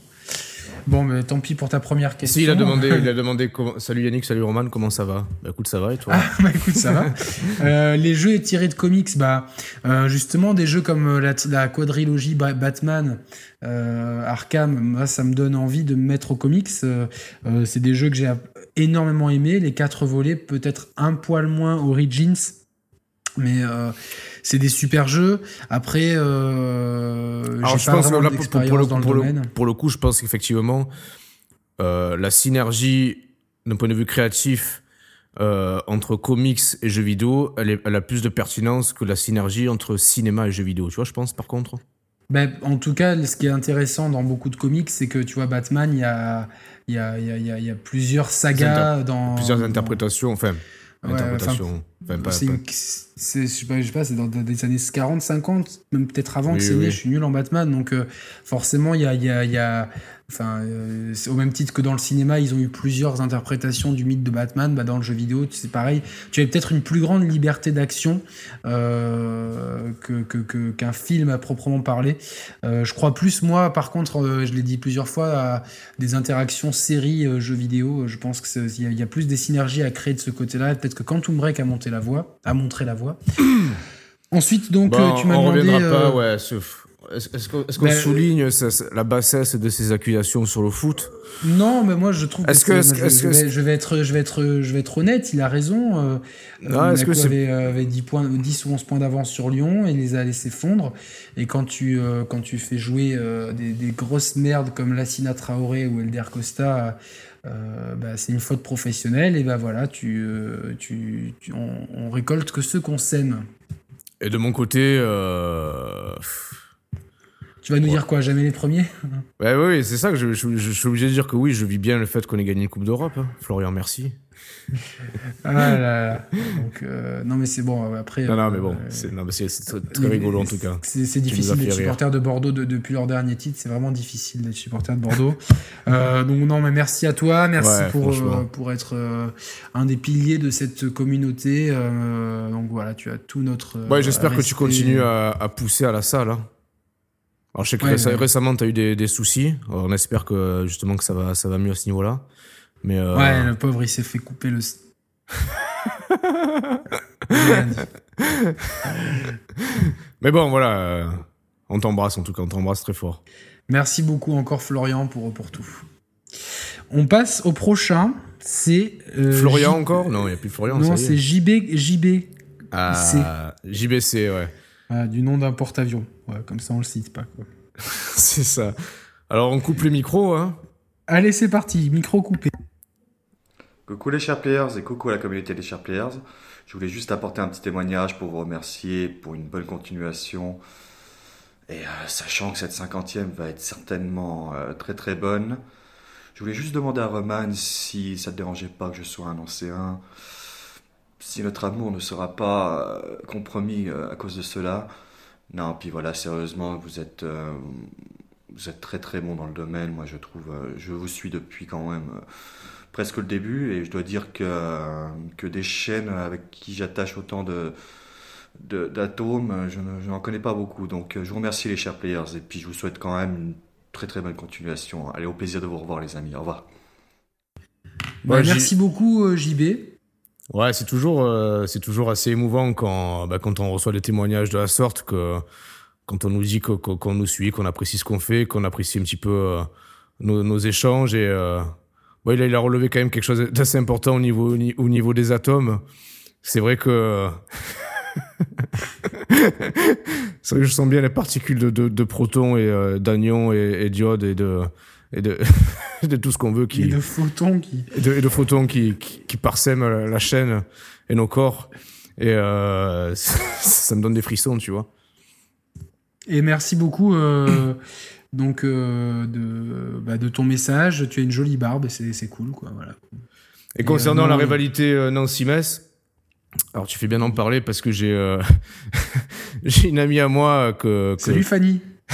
Bon, mais tant pis pour ta première question. Si, il a demandé, il a demandé comment... Salut Yannick, salut Roman, comment ça va? Bah écoute, ça va et toi? Ah, bah écoute, ça va. Euh, les jeux tirés de comics, bah, euh, justement, des jeux comme la, la quadrilogie Ba- Batman, euh, Arkham, moi, ça me donne envie de me mettre aux comics. C'est des jeux que j'ai énormément aimés. Les quatre volets, peut-être un poil moins Origins, mais euh, c'est des super jeux. Après, euh, Alors, je pas pense là, pour, pour- le, dans pour, le, pour le coup, je pense qu'effectivement, euh, la synergie d'un point de vue créatif entre comics et jeux vidéo, elle, est- elle a plus de pertinence que la synergie entre cinéma et jeux vidéo. Tu vois, je pense, par contre. Ben, en tout cas, ce qui est intéressant dans beaucoup de comics, c'est que tu vois, Batman, il y a, y, y, y plusieurs sagas dans. Plusieurs dans- interprétations, enfin, Ouais, interprétations. Enfin, pas- c'est pas- une- c'est- je sais pas, c'est dans des années 40, 50, même peut-être avant Oui, que c'est né. Je suis nul en Batman, donc euh, forcément, il y a, y a, y a enfin, euh, au même titre que dans le cinéma, ils ont eu plusieurs interprétations du mythe de Batman. Bah, dans le jeu vidéo, c'est pareil. Tu as peut-être une plus grande liberté d'action euh, que que- que- qu'un film à proprement parler. Je crois plus, moi, par contre, je l'ai dit plusieurs fois, à des interactions séries euh, jeux vidéo. Je pense qu'il y, a- il y a plus des synergies à créer de ce côté-là. Peut-être que Quantum Break a monté la voie, a montré la voie. Ensuite, donc, Bon, euh, tu m'as on demandé. reviendra euh, pas, ouais. sur- Est-ce qu'on Ben, souligne la bassesse de ces accusations sur le foot? Non, mais moi je trouve que, Est-ce que- je, est-ce je que- vais, je vais être je vais être je vais être honnête, il a raison. Euh, Ah, que Monaco avait, euh, avait 10 points 10 ou 11 points d'avance sur Lyon et les a laissés fondre et quand tu euh, quand tu fais jouer euh, des, des grosses merdes comme Lassina Traoré ou Elder Costa euh, bah, c'est une faute professionnelle et bah voilà, tu, euh, tu, tu- on, on récolte que ce qu'on sème. Et de mon côté, euh... Tu vas nous dire quoi, jamais les premiers? Ouais, ouais, c'est ça que je, je- je suis obligé de dire que oui, je vis bien le fait qu'on ait gagné une Coupe d'Europe. hein. Florian, merci. Ah là là. Donc, euh, non mais c'est bon, après... Non, non, mais bon, euh, c'est très, rigolo en tout cas. C'est difficile d'être supporter de Bordeaux de- depuis leur dernier titre. C'est vraiment difficile d'être supporter de Bordeaux. Euh, donc non, mais merci à toi, merci Ouais, pour euh, pour être un des piliers de cette communauté. Donc voilà, tu as tout notre. Ouais, j'espère que tu continues à, à pousser à la salle. hein. Alors, je sais que Ouais, réce- ouais. récemment, tu as eu des, des soucis. Alors, on espère que justement que ça va, ça va mieux à ce niveau-là. Mais euh, Ouais, le pauvre, il s'est fait couper le. Mais bon, voilà. euh, on t'embrasse en tout cas, on t'embrasse très fort. Merci beaucoup encore Florian pour, pour tout. On passe au prochain. C'est. euh, Florian J- encore? Non, il n'y a plus Florian. Non, c'est est. JB, JB. Ah, JBC, ouais. Voilà, du nom d'un porte-avions. Ouais, comme ça, on le cite pas. c'est ça. Alors, on coupe les micros, hein? Allez, c'est parti. Micro coupé. Coucou les chers players et coucou à la communauté des chers players. Je voulais juste apporter un petit témoignage pour vous remercier pour une bonne continuation. Et euh, sachant que cette cinquantième va être certainement euh, très très bonne, je voulais juste demander à Roman si ça te dérangeait pas que je sois un ancien, si notre amour ne sera pas euh, compromis à cause de cela. Non, puis voilà, sérieusement, vous êtes, vous êtes très très bon dans le domaine. Moi, je trouve, je vous suis depuis quand même. Euh, presque le début et je dois dire que, que des chaînes avec qui j'attache autant de de- d'atomes, je ne- je n'en connais pas beaucoup. Donc euh, je vous remercie les chers players et puis je vous souhaite quand même une très très bonne continuation. Allez, au plaisir de vous revoir les amis. Au revoir. Bah, Ouais, merci beaucoup, euh, JB. Ouais, c'est toujours, euh, c'est toujours assez émouvant quand, bah, quand on reçoit des témoignages de la sorte, que, quand on nous dit qu'on nous suit, qu'on apprécie ce qu'on fait, qu'on apprécie un petit peu euh, nos, nos échanges. Et euh, ouais, là, il a relevé quand même quelque chose d'assez important au niveau, au ni- au niveau des atomes. C'est vrai que. c'est vrai que je sens bien les particules de, de, de protons et euh, d'anions et, et diodes et de, et de, de tout ce qu'on veut qui Et de photons qui. et de, et de photons qui, qui, qui parsèment la, la chaîne et nos corps. Et euh, ça, ça me donne des frissons, tu vois. Et merci beaucoup euh, donc euh, de, bah, de ton message. Tu as une jolie barbe, c'est c'est cool, quoi. Voilà. Et Et, concernant euh, la rivalité euh, Nancy-Metz, alors tu fais bien d'en parler parce que j'ai j'ai une amie à moi que, que Salut Fanny.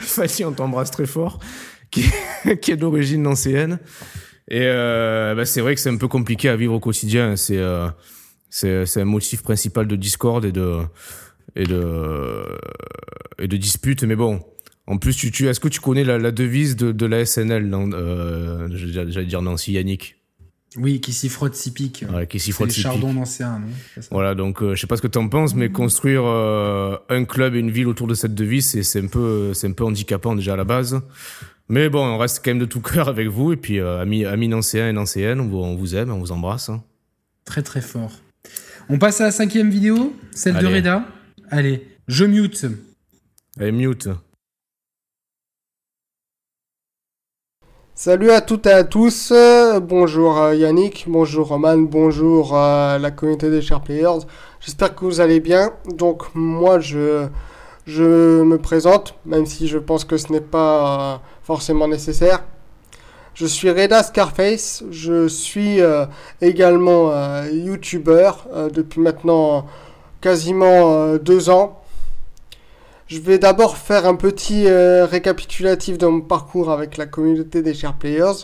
Fanny, on t'embrasse très fort, qui, qui est d'origine nancéenne. Et bah, c'est vrai que c'est un peu compliqué à vivre au quotidien. C'est c'est c'est un motif principal de discorde et de et de et de dispute. Mais bon, en plus, tu, tu est-ce que tu connais la, la devise de, de la SNL euh, J'allais dire Nancy Yannick, Oui, qui s'y frotte, s'y pique. ouais, qui s'y frotte non? C'est ça Voilà, donc euh, je sais pas ce que tu en penses, mais construire euh, un club et une ville autour de cette devise, c'est c'est un peu c'est un peu handicapant déjà à la base. Mais bon, on reste quand même de tout cœur avec vous et puis euh, amis amis nancéens et nancéennes, on vous, on vous aime, on vous embrasse. hein. Très très fort. On passe à la cinquième vidéo, celle de. Reda. Allez, je mute. Allez, mute. Salut à toutes et à tous, bonjour euh, Yannick, bonjour Roman, bonjour euh, la communauté des chers players, j'espère que vous allez bien. Donc moi je, je me présente, même si je pense que ce n'est pas euh, forcément nécessaire. Je suis Reda Scarface, je suis euh, également euh, youtubeur euh, depuis maintenant quasiment euh, deux ans. Je vais d'abord faire un petit euh, récapitulatif de mon parcours avec la communauté des chers players.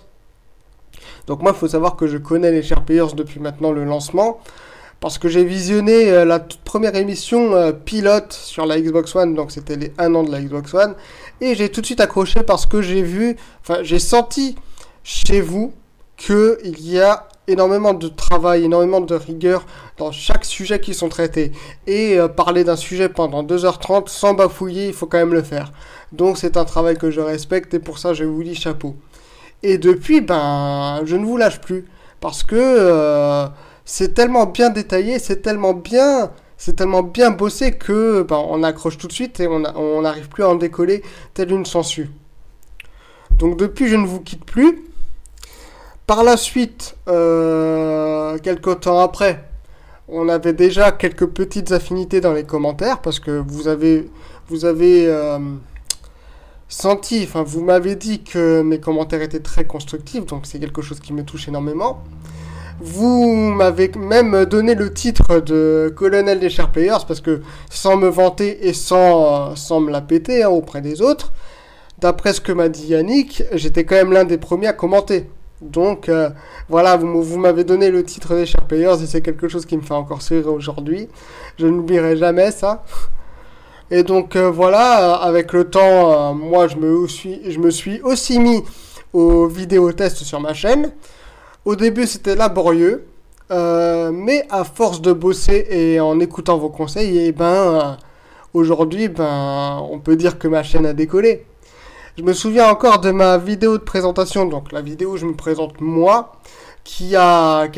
Donc moi, il faut savoir que je connais les chers players depuis maintenant le lancement. Parce que j'ai visionné euh, la toute première émission pilote sur la Xbox One, donc c'était les 1 an de la Xbox One. Et j'ai tout de suite accroché parce que j'ai vu, enfin j'ai senti chez vous qu'il y a énormément de travail, énormément de rigueur dans chaque sujet qui sont traités. Et euh, parler d'un sujet pendant 2h30 sans bafouiller, il faut quand même le faire. Donc c'est un travail que je respecte et pour ça je vous dis chapeau. Et depuis, ben, je ne vous lâche plus. Parce que euh, c'est tellement bien détaillé, c'est tellement bien, c'est tellement bien bossé que ben, on accroche tout de suite et on n'arrive plus à en décoller telle une sangsue. Donc depuis, je ne vous quitte plus. Par la suite, euh, quelques temps après, on avait déjà quelques petites affinités dans les commentaires parce que vous avez, vous avez euh, senti, enfin vous m'avez dit que mes commentaires étaient très constructifs, donc c'est quelque chose qui me touche énormément. Vous m'avez même donné le titre de colonel des chers players parce que sans me vanter et sans, sans me la péter hein, auprès des autres, d'après ce que m'a dit Yannick, j'étais quand même l'un des premiers à commenter. Donc euh, voilà, vous, m'avez donné le titre des chers players et c'est quelque chose qui me fait encore sourire aujourd'hui. Je n'oublierai jamais ça. Et donc euh, voilà, euh, avec le temps, moi je me, suis, aussi mis aux vidéos tests sur ma chaîne. Au début c'était laborieux, mais à force de bosser et en écoutant vos conseils, et ben euh, aujourd'hui ben on peut dire que ma chaîne a décollé. Je me souviens encore de ma vidéo de présentation, donc la vidéo où je me présente moi, qui a,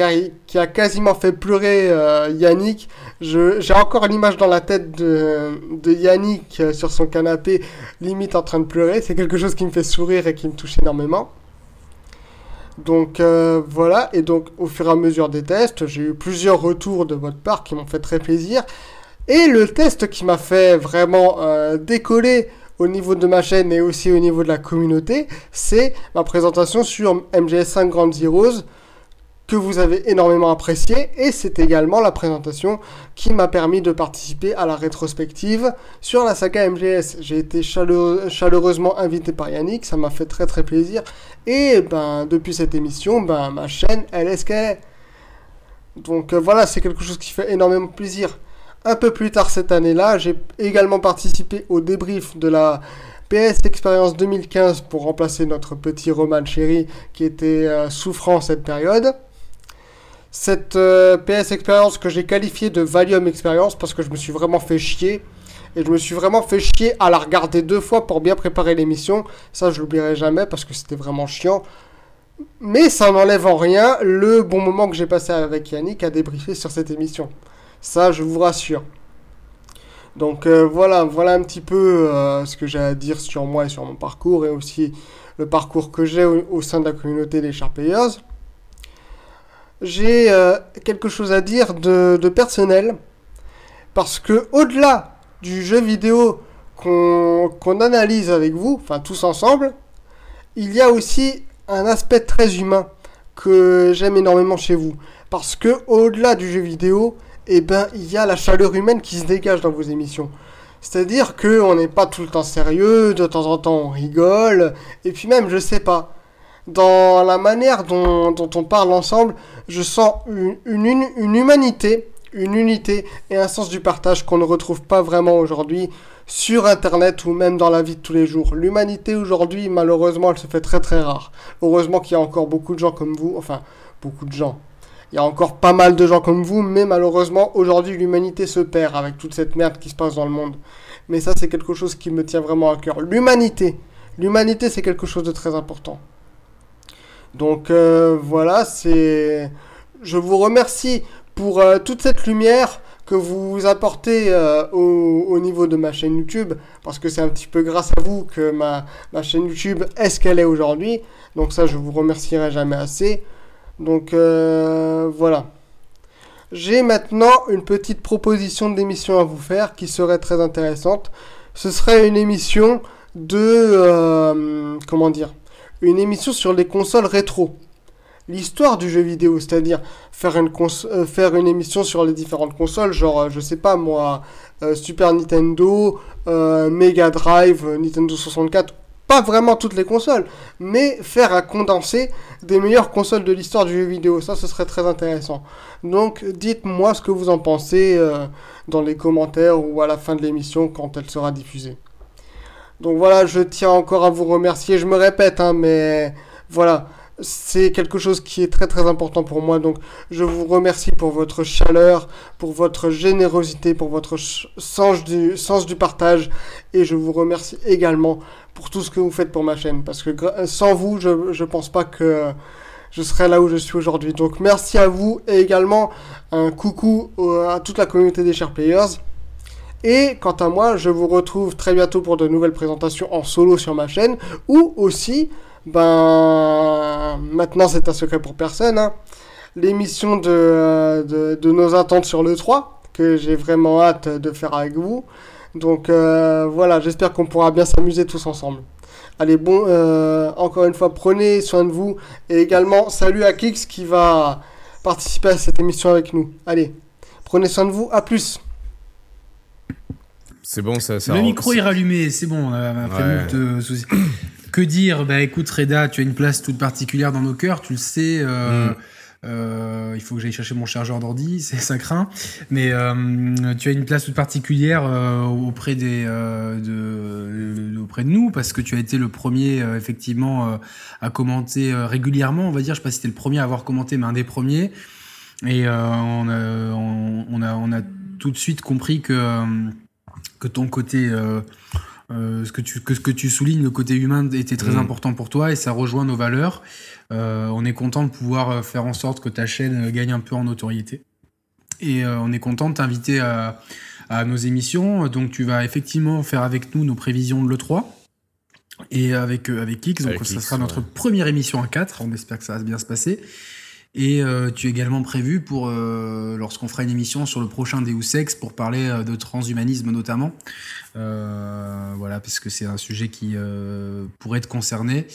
quasiment fait pleurer euh, Yannick. J'ai encore l'image dans la tête de, de Yannick euh, sur son canapé, limite en train de pleurer. C'est quelque chose qui me fait sourire et qui me touche énormément. Donc euh, voilà, et donc au fur et à mesure des tests, j'ai eu plusieurs retours de votre part qui m'ont fait très plaisir. Et le test qui m'a fait vraiment décoller au niveau de ma chaîne et aussi au niveau de la communauté, c'est ma présentation sur MGS5 Grand Zeroes que vous avez énormément apprécié et c'est également la présentation qui m'a permis de participer à la rétrospective sur la saga MGS. J'ai été chaleureusement invité par Yannick, ça m'a fait très très plaisir et ben depuis cette émission, ben ma chaîne elle est ce. Donc euh, voilà, c'est quelque chose qui fait énormément plaisir. Un peu plus tard cette année-là, j'ai également participé au débrief de la PS Experience 2015 pour remplacer notre petit Roman Chéri qui était euh, souffrant cette période. Cette euh, PS Experience que j'ai qualifiée de Valium Experience parce que je me suis vraiment fait chier. Et je me suis vraiment fait chier à la regarder deux fois pour bien préparer l'émission. Ça, je l'oublierai jamais parce que c'était vraiment chiant. Mais ça n'enlève en rien le bon moment que j'ai passé avec Yannick à débriefer sur cette émission. Ça, je vous rassure. Donc euh, voilà, voilà un petit peu euh, ce que j'ai à dire sur moi et sur mon parcours et aussi le parcours que j'ai au, sein de la communauté des Players. J'ai euh, quelque chose à dire de, personnel parce que au-delà du jeu vidéo qu'on analyse avec vous, enfin tous ensemble, il y a aussi un aspect très humain que j'aime énormément chez vous. Parce que au-delà du jeu vidéo, eh ben, il y a la chaleur humaine qui se dégage dans vos émissions. C'est-à-dire qu'on n'est pas tout le temps sérieux, de temps en temps on rigole, et puis même, je sais pas, dans la manière dont, on parle ensemble, je sens une, une, une, humanité, une unité et un sens du partage qu'on ne retrouve pas vraiment aujourd'hui sur Internet ou même dans la vie de tous les jours. L'humanité aujourd'hui, malheureusement, elle se fait très très rare. Heureusement qu'il y a encore beaucoup de gens comme vous, enfin, beaucoup de gens, il y a encore pas mal de gens comme vous, mais malheureusement, aujourd'hui, l'humanité se perd avec toute cette merde qui se passe dans le monde. Mais ça, c'est quelque chose qui me tient vraiment à cœur. L'humanité. L'humanité, c'est quelque chose de très important. Donc euh, voilà, c'est. Je vous remercie pour euh, toute cette lumière que vous apportez euh, au, niveau de ma chaîne YouTube, parce que c'est un petit peu grâce à vous que ma, chaîne YouTube est ce qu'elle est aujourd'hui. Donc ça, je vous remercierai jamais assez. Donc euh, voilà. J'ai maintenant une petite proposition d'émission à vous faire qui serait très intéressante. Ce serait une émission de... Euh, comment dire Une émission sur les consoles rétro. L'histoire du jeu vidéo, c'est-à-dire faire une, euh, faire une émission sur les différentes consoles, genre, je sais pas moi, Super Nintendo, Mega Drive, Nintendo 64 pas vraiment toutes les consoles, mais faire un condensé des meilleures consoles de l'histoire du jeu vidéo. Ça, ce serait très intéressant. Donc, dites-moi ce que vous en pensez euh, dans les commentaires ou à la fin de l'émission quand elle sera diffusée. Donc voilà, je tiens encore à vous remercier. Je me répète, hein, mais voilà, c'est quelque chose qui est très très important pour moi. Donc je vous remercie pour votre chaleur, pour votre générosité, pour votre sens du, sens du partage. Et je vous remercie également pour tout ce que vous faites pour ma chaîne. Parce que sans vous, je ne pense pas que je serais là où je suis aujourd'hui. Donc merci à vous et également un coucou à toute la communauté des chers players. Et quant à moi, je vous retrouve très bientôt pour de nouvelles présentations en solo sur ma chaîne ou aussi, ben maintenant c'est un secret pour personne, hein, l'émission de, de, de, nos attentes sur le 3 que j'ai vraiment hâte de faire avec vous. Donc euh, voilà, j'espère qu'on pourra bien s'amuser tous ensemble. Allez, bon, euh, encore une fois, prenez soin de vous. Et également, salut à Kix qui va participer à cette émission avec nous. Allez, prenez soin de vous, à plus. C'est bon, ça, ça Le micro est rallumé, c'est bon, après Que dire Bah écoute, Reda, tu as une place toute particulière dans nos cœurs, tu le sais. Euh, mm. Euh, il faut que j'aille chercher mon chargeur d'ordi, c'est ça craint. Mais euh, tu as une place toute particulière auprès des, de, auprès de nous parce que tu as été le premier effectivement à commenter régulièrement. On va dire, je sais pas si c'était le premier à avoir commenté, mais un des premiers. Et on a, on, a, on a tout de suite compris que que ton côté ce, que tu, que, ce que tu soulignes, le côté humain était très Mm. important pour toi et ça rejoint nos valeurs. Euh, on est content de pouvoir faire en sorte que ta chaîne gagne un peu en notoriété. Et euh, on est content de t'inviter à, à nos émissions. Donc tu vas effectivement faire avec nous nos prévisions de l'E3. Et avec, euh, avec X, donc Avec ça X, sera notre première émission à 4. On espère que ça va bien se passer. Et euh, tu es également prévu pour, euh, lorsqu'on fera une émission sur le prochain Deus Ex, pour parler euh, de transhumanisme notamment. Euh, voilà, parce que c'est un sujet qui euh, pourrait te concerner.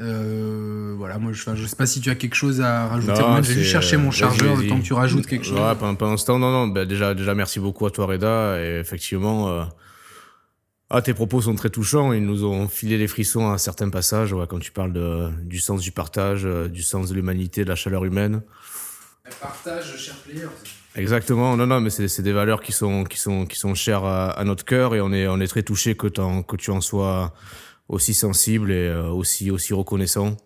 Euh, voilà, moi je, je sais pas si tu as quelque chose à rajouter. Non, Moi, je vais c'est, juste chercher mon chargeur le temps que tu rajoutes quelque chose. Ouais, pendant, pendant ce temps, non, non, bah, déjà, déjà, merci beaucoup à toi, Reda. Et effectivement, euh, ah, tes propos sont très touchants. Ils nous ont filé les frissons à certains passages, ouais, quand tu parles de, du sens du partage, euh, du sens de l'humanité, de la chaleur humaine. Partage, chers players. Exactement, non, non, mais c'est des valeurs qui sont, qui sont, qui sont chères à, à notre cœur et on est, on est très touché que, que tu en sois aussi sensible et euh, aussi, aussi reconnaissant.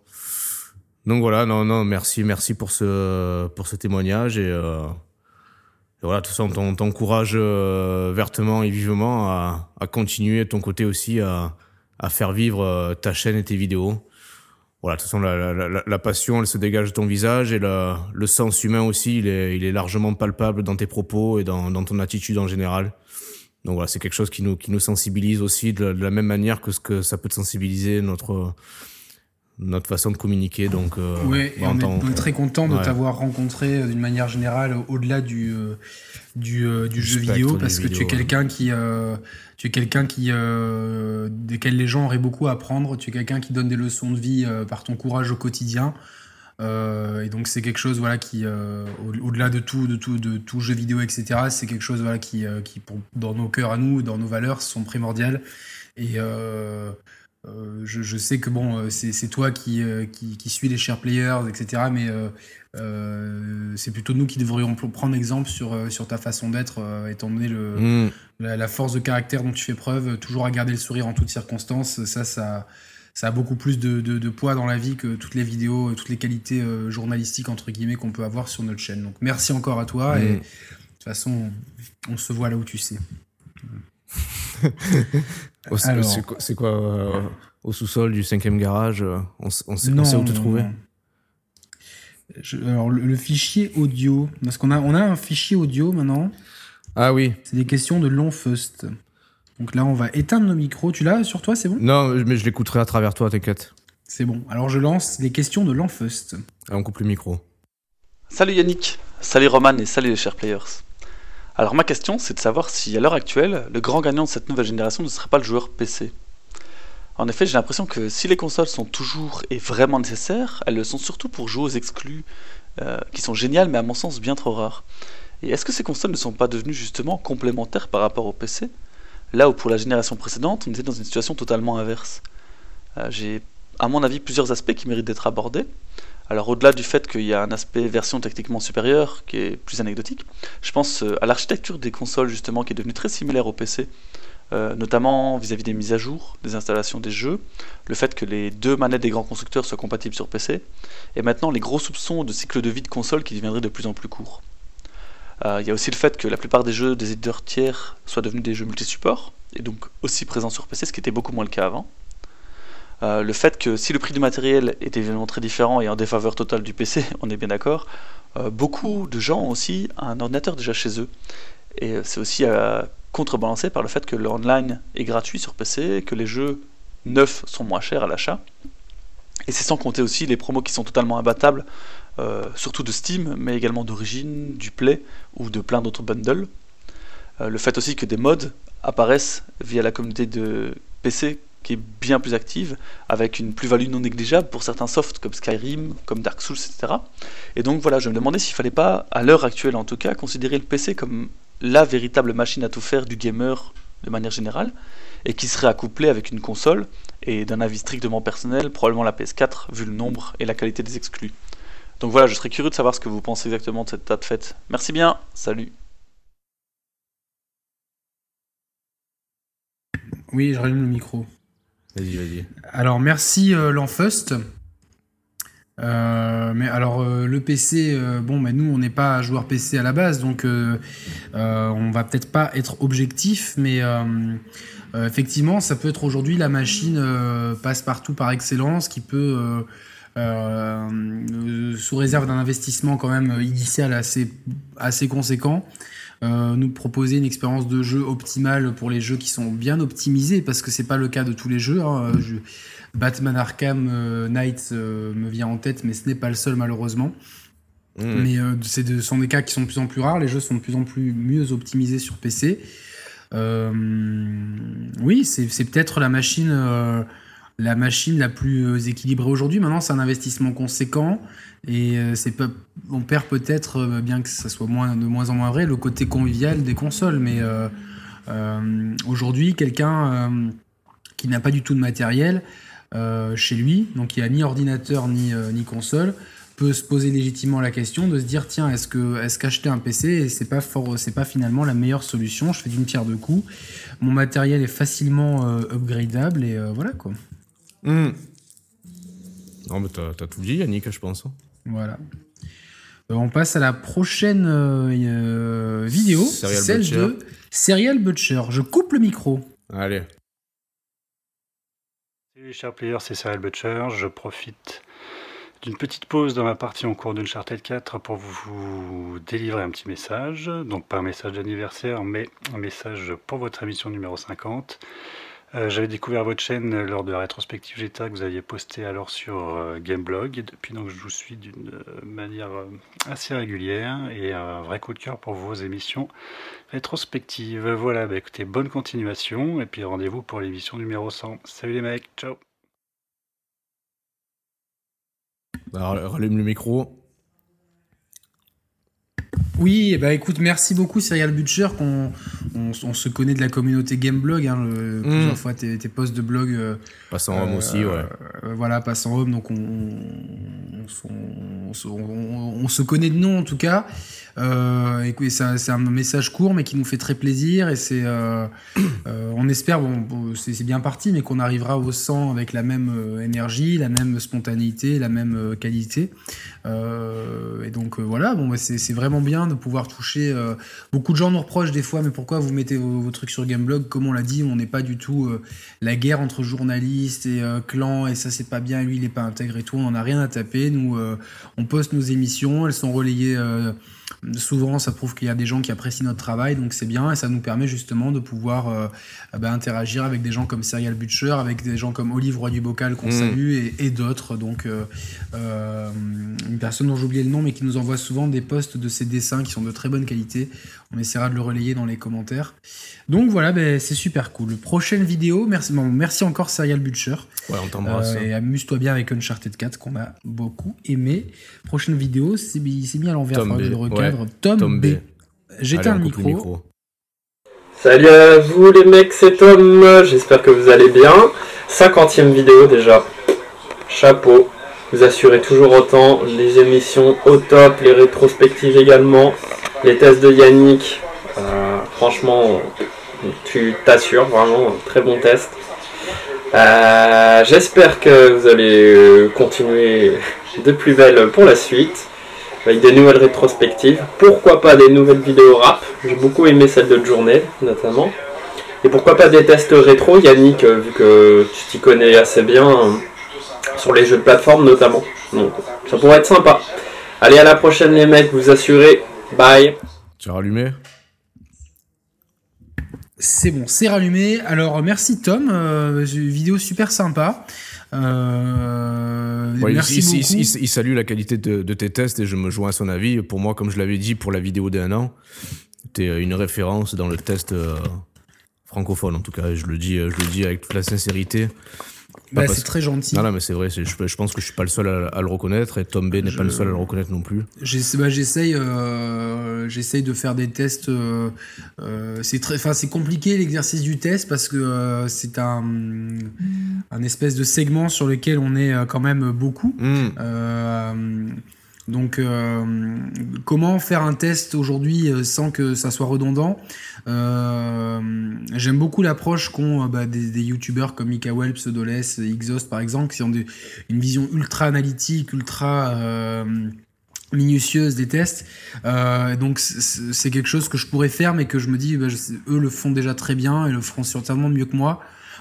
Donc voilà, non, non, merci, merci pour ce, pour ce témoignage et, euh, et voilà, tout ça, on t'en- t'encourage euh, vertement et vivement à, continuer de ton côté aussi à, faire vivre euh, ta chaîne et tes vidéos. Voilà, de toute façon, la, passion, elle se dégage de ton visage et le, sens humain aussi, il est, largement palpable dans tes propos et dans, ton attitude en général. Donc voilà, c'est quelque chose qui nous, sensibilise aussi de, la- même manière que ce que ça peut sensibiliser notre, notre façon de communiquer. Donc, euh, Oui, et en on, est, on est très content de ouais. t'avoir rencontré euh, d'une manière générale au- au-delà du, euh, du, euh, du Du jeu vidéo parce que tu es quelqu'un qui euh, tu es quelqu'un qui euh, desquels les gens auraient beaucoup à apprendre. Tu es quelqu'un qui donne des leçons de vie par ton courage au quotidien. Et donc c'est quelque chose voilà qui au- au-delà de tout de tout de tout jeu vidéo etc c'est quelque chose voilà qui qui pour, dans nos cœurs à nous dans nos valeurs sont primordiales et euh, je, je sais que bon, euh, c'est toi qui, euh, qui, qui suis les share players, etc. Mais euh, c'est plutôt nous qui devrions pr- prendre exemple sur, sur ta façon d'être, euh, étant donné le, Mmh. la, la force de caractère dont tu fais preuve, toujours à garder le sourire en toutes circonstances. Ça, ça, ça a beaucoup plus de, de, de poids dans la vie que toutes les vidéos, toutes les qualités journalistiques, entre guillemets, qu'on peut avoir sur notre chaîne. Donc merci encore à toi. Et Mm. de toute façon, on, on se voit là où tu sais. C'est- quoi, euh, au sous-sol du cinquième garage euh, on, sait, on Non, sait où te trouver? Je- alors, le, le fichier audio, parce qu'on a, on a un fichier audio maintenant, Ah oui. c'est des questions de Longfust. Donc là, on va éteindre nos micros. Tu l'as sur toi, c'est bon? Non, mais je l'écouterai à travers toi, t'inquiète. C'est bon. Alors, je lance les questions de Longfust. Ah, on coupe le micro. Salut Yannick, salut Roman et salut les chers players. Alors ma question c'est de savoir si à l'heure actuelle, le grand gagnant de cette nouvelle génération ne serait pas le joueur PC. En effet, j'ai l'impression que si les consoles sont toujours et vraiment nécessaires, elles le sont surtout pour jouer aux exclus, euh, qui sont géniales mais à mon sens bien trop rares. Et est-ce que ces consoles ne sont pas devenues justement complémentaires par rapport au PC Là où pour la génération précédente, on était dans une situation totalement inverse. Euh, j'ai à mon avis plusieurs aspects qui méritent d'être abordés. Alors au-delà du fait qu'il y a un aspect version techniquement supérieure qui est plus anecdotique, je pense euh, à l'architecture des consoles justement qui est devenue très similaire au PC, euh, notamment vis-à-vis des mises à jour, des installations des jeux, le fait que les deux manettes des grands constructeurs soient compatibles sur PC, et maintenant les gros soupçons de cycle de vie de console qui deviendraient de plus en plus courts. Euh, Il y a aussi le fait que la plupart des jeux des éditeurs tiers soient devenus des jeux multi-supports, et donc aussi présents sur PC, ce qui était beaucoup moins le cas avant. Euh, le fait que si le prix du matériel est évidemment très différent et en défaveur totale du PC, on est bien d'accord, euh, beaucoup de gens ont aussi un ordinateur déjà chez eux. Et c'est aussi euh, contrebalancé par le fait que le online est gratuit sur PC, que les jeux neufs sont moins chers à l'achat. Et c'est sans compter aussi les promos qui sont totalement imbattables, euh, surtout de Steam, mais également d'Origin, du Play ou de plein d'autres bundles. Le fait aussi que des mods apparaissent via la communauté de PC qui est bien plus active, avec une plus-value non négligeable pour certains softs comme Skyrim, comme Dark Souls, etc. Et donc voilà, je me demandais s'il fallait pas, à l'heure actuelle en tout cas, considérer le PC comme la véritable machine à tout faire du gamer de manière générale, et qui serait accouplé avec une console, et d'un avis strictement personnel, probablement la PS4, vu le nombre et la qualité des exclus. Donc voilà, je serais curieux de savoir ce que vous pensez exactement de cette date fête. Merci bien, salut Oui, je rallume le micro. Vas-y, vas-y. Alors, merci euh, L'Enfust. Euh, mais alors euh, le PC, euh, bon, mais nous on n'est pas joueur PC à la base, donc on va peut-être pas être objectif, mais effectivement, ça peut être aujourd'hui la machine euh, passe-partout par excellence, qui peut, sous réserve d'un investissement quand même initial assez assez conséquent, euh, nous proposer une expérience de jeu optimale pour les jeux qui sont bien optimisés, parce que c'est pas le cas de tous les jeux. hein. Je- Batman Arkham euh, Knight euh, me vient en tête, mais ce n'est pas le seul malheureusement. Mm. Mais euh, de- ce sont des cas qui sont de plus en plus rares. Les jeux sont de plus en plus mieux optimisés sur PC. Oui, c'est c'est peut-être la machine, la machine la plus euh, équilibrée aujourd'hui. Maintenant, c'est un investissement conséquent et euh, c'est pas, on perd peut-être, euh, bien que ça soit de moins en moins vrai, le côté convivial des consoles. Mais aujourd'hui, quelqu'un qui n'a pas du tout de matériel chez lui, donc qui a ni ordinateur ni, console, peut se poser légitimement la question de se dire tiens est-ce que est-ce qu'acheter un PC c'est pas pas finalement la meilleure solution? Je fais d'une pierre deux coups mon matériel est facilement upgradable et voilà quoi Mm. Non, mais t'as t'as tout dit, Yannick, je pense. voilà Euh, on passe à la prochaine euh, euh, vidéo Serial celle Butcher. de Serial Butcher je coupe le micro Allez. Salut chers players, c'est Serial Butcher. Je profite d'une petite pause dans ma partie en cours d'Uncharted 4 pour vous délivrer un petit message. Donc pas un message d'anniversaire, mais un message pour votre émission numéro 50. Euh, J'avais découvert votre chaîne lors de la rétrospective GTA que vous aviez posté alors sur euh, Gameblog. Depuis donc je vous suis d'une euh, manière euh, assez régulière et un vrai coup de cœur pour vos émissions rétrospectives. Voilà, bah écoutez, bonne continuation et puis rendez-vous pour l'émission numéro 100. Salut les mecs, ciao Alors, rallume le micro. Oui, bah écoute, merci beaucoup Serial Butcher, qu'on on, on se connaît de la communauté Gameblog, hein, le- plusieurs fois tes, tes posts de blog. euh, home euh, aussi, ouais. euh, voilà, passe en home, donc on, on, se- on se- on- on se connaît de nom en tout cas. Euh, ça- c'est un message court, mais qui nous fait très plaisir. Et c'est, euh, euh, on espère, bon, bon, c'est bien parti, mais qu'on arrivera au 100 avec la même énergie, la même spontanéité, la même qualité. Et donc voilà, bon, bah, c'est vraiment bien de pouvoir toucher. euh, beaucoup de gens nous reprochent des fois, mais pourquoi vous mettez vos, trucs sur Gameblog? Comme on l'a dit, on n'est pas du tout euh, la guerre entre journalistes et euh, clans, et ça c'est pas bien, lui il est pas intègre et tout. On n'en a rien à taper. Nous, on poste nos émissions, elles sont relayées. Souvent, ça prouve qu'il y a des gens qui apprécient notre travail, donc c'est bien et ça nous permet justement de pouvoir bah, interagir avec des gens comme Serial Butcher, avec des gens comme Olive Roy du Bocal qu'on Mm. salue et, et d'autres. Donc, euh, euh, une personne dont j'ai oublié le nom, mais qui nous envoie souvent des posts de ses dessins qui sont de très bonne qualité. On essaiera de le relayer dans les commentaires. Donc voilà, ben, c'est super cool. Prochaine vidéo, merci, bon, merci encore Serial Butcher. Ouais, on t'embrasse. Euh, et amuse-toi bien avec Uncharted 4 qu'on a beaucoup aimé. Prochaine vidéo, c'est mis à l'envers, Tom faudra que je B. le recadre. Ouais, Tom, Tom B. J'éteins le coupe micro. Salut à vous les mecs, c'est Tom, j'espère que vous allez bien. 50e vidéo déjà. Chapeau, vous assurez toujours autant, les émissions au top, les rétrospectives également, les tests de Yannick. Euh, franchement, tu t'assures, vraiment, très bon test. Euh, j'espère que vous allez euh, continuer de plus belle pour la suite avec des nouvelles rétrospectives. Pourquoi pas des nouvelles vidéos rap? J'ai beaucoup aimé celle de journée, notamment. Et pourquoi pas des tests rétro, Yannick, euh, vu que tu t'y connais assez bien euh, sur les jeux de plateforme, notamment. Donc, ça pourrait être sympa. Allez, à la prochaine, les mecs, vous assurez. Bye. Tu as rallumé? C'est bon, c'est rallumé. Alors merci Tom, euh, vidéo super sympa. Euh, Ouais, merci il, beaucoup. il- il salue la qualité de, de tes tests et je me joins à son avis. Pour moi, comme je l'avais dit pour la vidéo d'un an, t'es euh, une référence dans le test euh, francophone en tout cas. Je le dis, euh, je le dis avec toute la sincérité. Bah, parce- c'est très gentil. Non, non, mais c'est vrai. Je, je pense que je suis pas le seul à, à le reconnaître et Tom B n'est Je- pas le seul à le reconnaître non plus. Bah, J'essaye, euh, j'essaye de faire des tests. euh, euh, c'est très, enfin, c'est compliqué l'exercice du test parce que euh, c'est un, un espèce de segment sur lequel on est quand même beaucoup. Hmm. Donc, euh, comment faire un test aujourd'hui euh, sans que ça soit redondant? Euh, J'aime beaucoup l'approche qu'ont bah, des, des youtubeurs comme Mika Pseudoless, Exhaust par exemple, qui ont une vision ultra analytique, ultra minutieuse des tests. Donc c'est quelque chose que je pourrais faire, mais que je me dis, bah, eux le font déjà très bien et le feront certainement mieux que moi.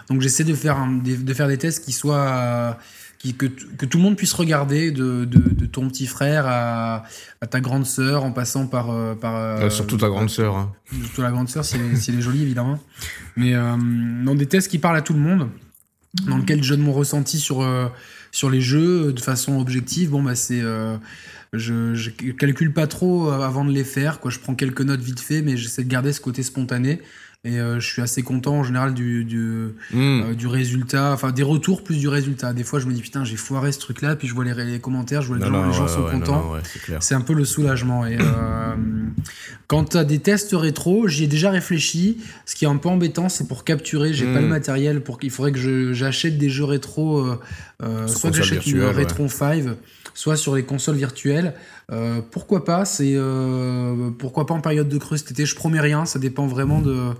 Donc j'essaie de faire des- tests qui soient qui, que, tout le monde puisse regarder, de, de, de ton petit frère à, à ta grande sœur, en passant par euh, par euh, Euh, surtout ta grande sœur. hein. Surtout la grande sœur, si, elle est- si elle est jolie, évidemment. Mais dans des tests qui parlent à tout le monde, dans lequel je donne mon ressenti sur, sur les jeux de façon objective, bon, bah, c'est. je, je calcule pas trop avant de les faire, quoi. Je prends quelques notes vite fait, mais j'essaie de garder ce côté spontané. Et euh, je suis assez content en général du, du, Hmm. euh, du résultat, enfin des retours plus du résultat. Des fois, je me dis putain, j'ai foiré ce truc-là, puis je vois les, les commentaires, je vois les Non, gens, non, les gens ouais, sont ouais, contents. ouais, c'est un peu le soulagement. Et euh, quand tu as des tests rétro, j'y ai déjà réfléchi. Ce qui est un peu embêtant, c'est pour capturer. J'ai pas le matériel. Pour qu'il faudrait que je- j'achète des jeux rétro. euh, soit que j'achète une. Retron 5, soit sur les consoles virtuelles. Euh, pourquoi pas euh, pourquoi pas en période de creux cet été. Je promets rien. Ça dépend vraiment de.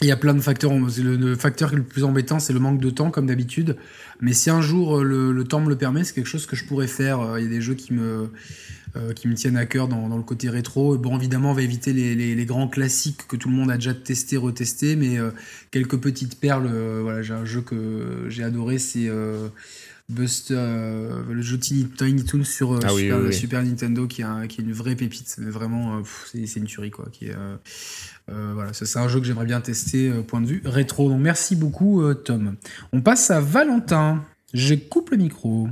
Il y a plein de facteurs. Le, facteur le plus embêtant, c'est le manque de temps, comme d'habitude. Mais si un jour euh, le, temps me le permet, c'est quelque chose que je pourrais faire. Il y a des jeux qui me, tiennent à cœur dans, le côté rétro. Bon, évidemment, on va éviter les, grands classiques que tout le monde a déjà testé, retesté, mais quelques petites perles. voilà, j'ai un jeu que j'ai adoré, c'est Buster, euh, le jeu Tiny, Tiny sur euh, Ah Super, oui, oui. Super Nintendo, qui, est un- qui est une vraie pépite. C'est Vraiment, euh, c'est une tuerie, quoi. Qui est, euh, euh, voilà, c'est un jeu que j'aimerais bien tester, euh, point de vue rétro. Donc, merci beaucoup, euh, Tom. On passe à Valentin. Je coupe le micro.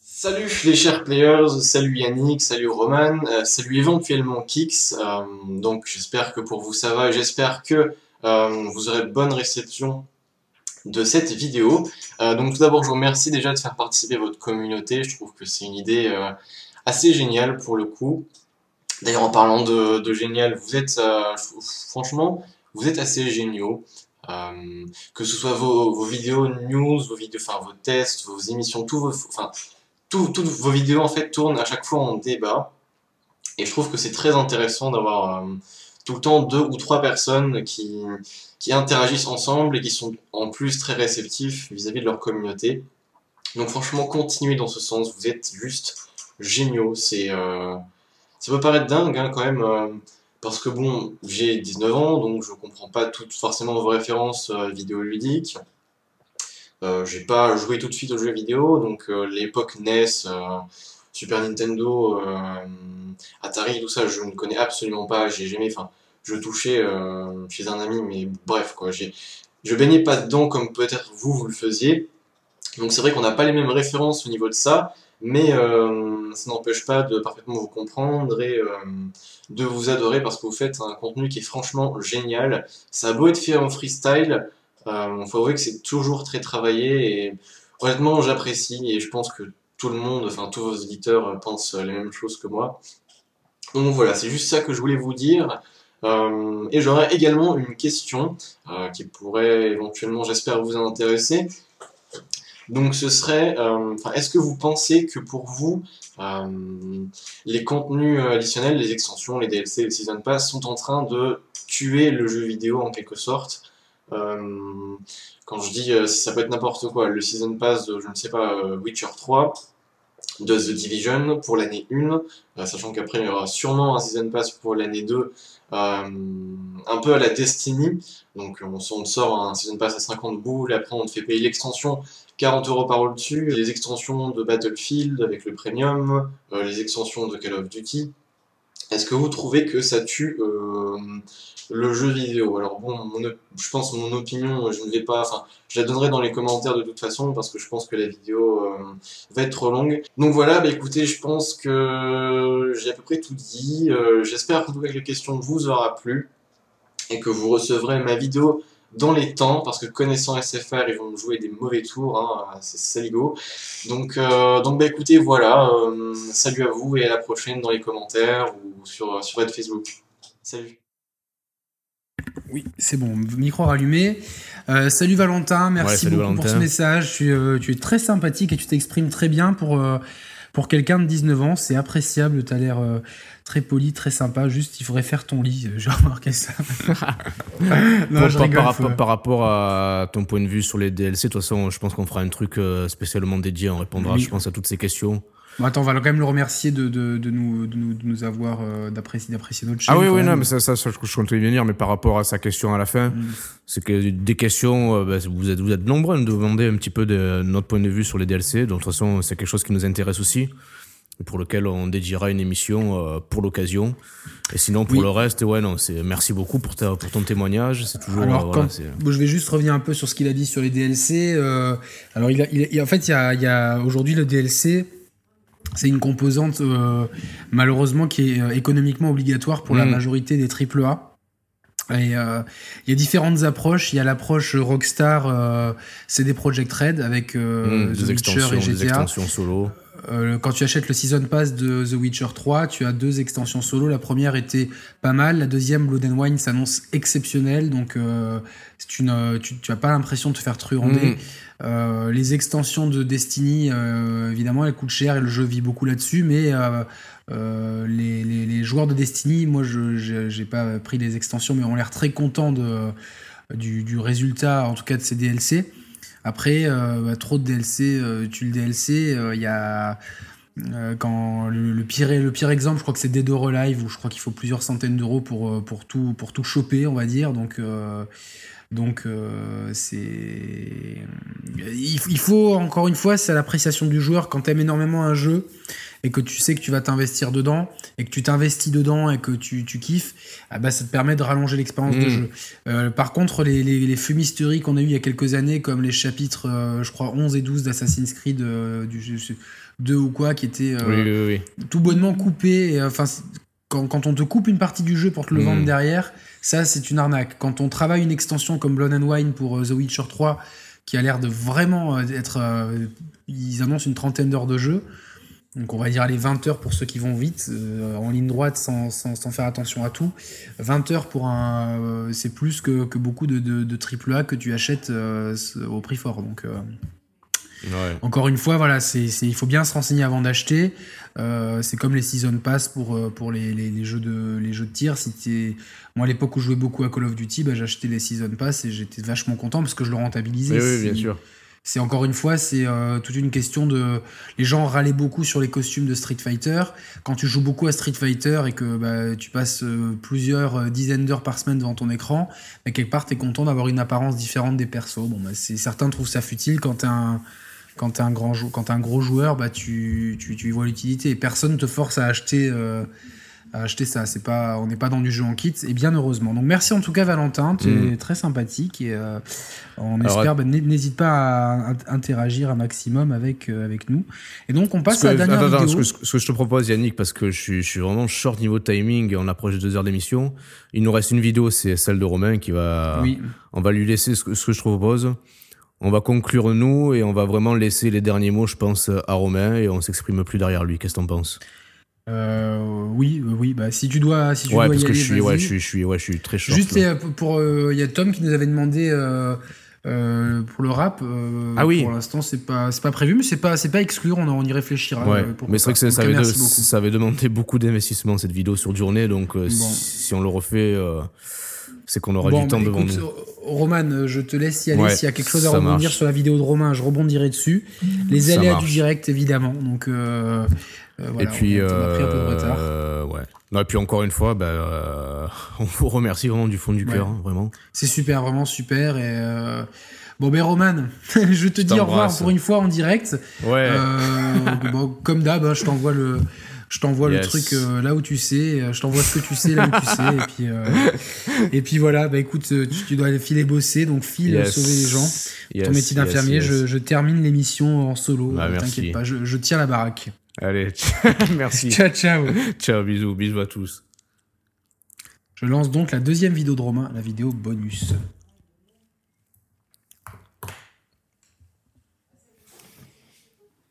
Salut les chers players, salut Yannick, salut Roman, euh, salut éventuellement Kix. Euh, donc j'espère que pour vous ça va et j'espère que euh, vous aurez bonne réception de cette vidéo. Euh, donc tout d'abord je vous remercie déjà de faire participer votre communauté. Je trouve que c'est une idée euh, assez géniale pour le coup. D'ailleurs en parlant de, génial, vous êtes euh, franchement vous êtes assez géniaux. Que ce soit vos, vidéos news, vos vidéos, enfin vos tests, vos émissions, tous vos, enfin tout- toutes vos vidéos en fait tournent à chaque fois en débat. Et je trouve que c'est très intéressant d'avoir tout le temps deux ou trois personnes qui, qui interagissent ensemble et qui sont en plus très réceptifs vis-à-vis de leur communauté. Donc franchement, continuez dans ce sens, vous êtes juste géniaux. C'est, euh, ça peut paraître dingue hein, quand même, euh, parce que bon, j'ai 19 ans, donc je comprends pas toutes forcément vos références euh, vidéoludiques. Euh, j'ai pas joué tout de suite aux jeux vidéo, donc l'époque NES, Super Nintendo, Atari, tout ça, je ne connais absolument pas. J'ai jamais, je touchais euh, chez un ami, mais bref, quoi. Je baignais pas dedans comme peut-être vous, vous le faisiez. Donc c'est vrai qu'on n'a pas les mêmes références au niveau de ça, mais euh, ça n'empêche pas de parfaitement vous comprendre et euh, de vous adorer parce que vous faites un contenu qui est franchement génial. Ça a beau être fait en freestyle, euh, faut avouer que c'est toujours très travaillé et honnêtement j'apprécie et je pense que tout le monde, enfin tous vos auditeurs euh, pensent les mêmes choses que moi. Donc voilà, c'est juste ça que je voulais vous dire. Euh, et j'aurais également une question euh, qui pourrait éventuellement, j'espère, vous intéresser. Donc ce serait, euh, est-ce que vous pensez que pour vous, les contenus additionnels, les extensions, les DLC, les Season Pass sont en train de tuer le jeu vidéo en quelque sorte? Quand je dis ça peut être n'importe quoi, le Season Pass de, je ne sais pas, Witcher 3, de The Division pour l'année 1, euh, sachant qu'après il y aura sûrement un Season Pass pour l'année 2, euh, un peu à la Destiny, donc on, sort un Season Pass à 50 boules, après on te fait payer l'extension 40 euros par au-dessus, les extensions de Battlefield avec le Premium, euh, les extensions de Call of Duty. Est-ce que vous trouvez que ça tue le jeu vidéo Alors bon, je pense mon opinion, je ne vais pas, enfin, je la donnerai dans les commentaires de toute façon parce que je pense que la vidéo euh, va être trop longue. Donc voilà, bah écoutez, je pense que j'ai à peu près tout dit. Euh, J'espère en tout que les questions vous aura plu et que vous recevrez ma vidéo dans les temps parce que connaissant SFR, ils vont jouer des mauvais tours, hein, c'est saligo. Donc, euh, donc bah écoutez, voilà, euh, salut à vous et à la prochaine dans les commentaires ou sur, sur Facebook. Salut. Oui, c'est bon, micro rallumé. Euh, salut Valentin, merci Ouais, salut beaucoup pour ce message. Tu, euh, tu es très sympathique et tu t'exprimes très bien pour, euh, Pour quelqu'un de 19 ans, c'est appréciable. T'as l'air euh, très poli, très sympa. Juste, il faudrait faire ton lit. J'ai remarqué ça. non, Par- je par, rigole. par faut- rapport, par rapport à ton point de vue sur les DLC, de toute façon, je pense qu'on fera un truc spécialement dédié. On répondra, Oui. je pense, à toutes ces questions. Bon, attends, on va quand même le remercier de, de, de nous, de, nous, avoir euh, d'apprécier notre chaîne. Ah oui, oui, non, mais ça, ça, ça, je je comptais bien dire, mais par rapport à sa question à la fin, Mm. c'est que des questions, euh, bah, vous, êtes, vous êtes nombreux à nous demander un petit peu de notre point de vue sur les DLC. Donc, de toute façon, c'est quelque chose qui nous intéresse aussi, et pour lequel on dédiera une émission euh, pour l'occasion. Et sinon, pour Oui. le reste, ouais, non, c'est merci beaucoup pour, ta, pour ton témoignage. C'est toujours. Alors, euh, voilà, quand- je vais juste revenir un peu sur ce qu'il a dit sur les DLC. euh, alors, il a, il a- il- en fait, il y a, il y a aujourd'hui le DLC. C'est une composante euh, malheureusement qui est euh, économiquement obligatoire pour la Mm. majorité des AAA. Et euh, il y a différentes approches. Il y a l'approche Rockstar, euh, CD Projekt Red avec euh, Mm, The des Witcher et des GTA. extensions solo. Euh, quand tu achètes le Season Pass de The Witcher 3, tu as deux extensions solo. La première était pas mal, la deuxième, Blood and Wine, s'annonce exceptionnelle. Donc, euh, c'est une, tu, tu as pas l'impression de te faire truander. Mm. Euh, les extensions de Destiny, euh, évidemment, elles coûtent cher et le jeu vit beaucoup là-dessus. Mais euh, les, joueurs de Destiny, moi, je j'ai pas pris les extensions, mais ont l'air très contents du, résultat, en tout cas de ces DLC. Après, bah, trop de DLC, tu le DLC, il y a quand le, pire le pire exemple, je crois que c'est Dead or Alive où je crois qu'il faut plusieurs centaines d'euros pour tout pour tout choper, on va dire. Donc donc euh, c'est il, faut encore une fois, c'est à l'appréciation du joueur quand tu aimes énormément un jeu et que tu sais que tu vas t'investir dedans et que tu t'investis dedans et que tu, tu kiffes, ah bah ça te permet de rallonger l'expérience de Mm. jeu. Euh, par contre, les, les, les fumisteries qu'on a eu il y a quelques années, comme les chapitres, euh, je crois, 11 et 12 d'Assassin's Creed euh, du je sais- 2 ou quoi, qui étaient Oui, oui, oui. tout bonnement coupés. et, Enfin, quand, quand on te coupe une partie du jeu pour te le Mm. vendre derrière, ça, c'est une arnaque. Quand on travaille une extension comme Blood and Wine pour euh, The Witcher 3, qui a l'air de vraiment euh, être. euh, ils annoncent une trentaine d'heures de jeu. Donc on va dire les 20 heures pour ceux qui vont vite, en ligne droite sans, faire attention à tout. 20 heures pour un... c'est plus que, beaucoup de, de, de AAA que tu achètes au prix fort. Ouais. encore une fois, voilà, c'est, il faut bien se renseigner avant d'acheter. Euh, c'est comme les season pass pour, euh, pour les, les, les jeux de, les jeux de tir. Si Moi, à l'époque où je jouais beaucoup à Call of Duty, bah, j'achetais les season pass et j'étais vachement content parce que je le rentabilisais. Oui, bien sûr. c'est encore une fois, c'est euh, toute une question de. Les gens râlaient beaucoup sur les costumes de Street Fighter. Quand tu joues beaucoup à Street Fighter et que bah, tu passes euh, plusieurs dizaines d'heures par semaine devant ton écran, bah, quelque part, tu es content d'avoir une apparence différente des persos. Bon, bah, certains trouvent ça futile quand tu un. Quand t'es un grand quand t'es un gros joueur, bah tu, tu, tu y vois l'utilité. Et personne te force à acheter, euh, à acheter ça. C'est pas, on n'est pas dans du jeu en kit. Et bien heureusement. Donc merci en tout cas Valentin, tu es Mm. très sympathique et euh, on Alors, espère. bah, n'hé- n'hésite pas à, interagir un maximum avec euh, avec nous. Et donc on passe que- à la dernière attends, vidéo. ce, que, ce que je te propose, Yannick, parce que je suis, je suis vraiment short niveau timing et on approche de deux heures d'émission. Il nous reste une vidéo, c'est celle de Romain qui va. Oui. On va lui laisser ce que, ce que je te propose. On va conclure nous et on va vraiment laisser les derniers mots, je pense, à Romain et on s'exprime plus derrière lui. Qu'est-ce que t'en penses? Euh, oui, euh, oui. Bah si tu dois, si tu Ouais, dois parce y que aller, je suis, ouais, je suis, je suis, ouais, je suis très short. Juste là. pour, euh, il y a Tom qui nous avait demandé euh, pour le rap. Ah oui. Pour l'instant, c'est pas, c'est pas prévu, mais c'est pas, c'est pas exclu. On, on y réfléchira. Ouais, mais c'est vrai que ça, Donc, ça avait, de- ça avait demandé beaucoup d'investissement cette vidéo sur journée, donc Bon. si, on le refait, c'est qu'on aura Bon, du temps devant écoute, nous. euh, Roman, euh, je te laisse y aller. Ouais, S'il y a quelque chose à rebondir marche. sur la vidéo de Romain, je rebondirai dessus. Les Ça aléas marche. du direct, évidemment. Donc, euh, euh, voilà, et puis, on, a- on a pris un peu de retard. euh, ouais. Non, et puis encore une fois, bah, on vous remercie vraiment du fond du Ouais. cœur, hein, vraiment. C'est super, vraiment super. Et bon, ben Roman, je te dis au revoir pour une fois en direct. Ouais. Bon, comme d'hab, hein, je t'envoie le, je t'envoie Yes. le truc euh, là où tu sais. euh, Je t'envoie ce que tu sais là où tu sais. Et puis, euh, et puis voilà. Bah écoute, tu, tu dois aller filer bosser, donc file Yes. sauver les gens. Yes, Ton métier d'infirmier, yes. Je, je termine l'émission en solo. Bah, euh. T'inquiète pas, je, je tiens la baraque. Allez, merci. Ciao, ciao. ciao, bisous, bisous à tous. Je lance donc la deuxième vidéo de Romain, la vidéo bonus.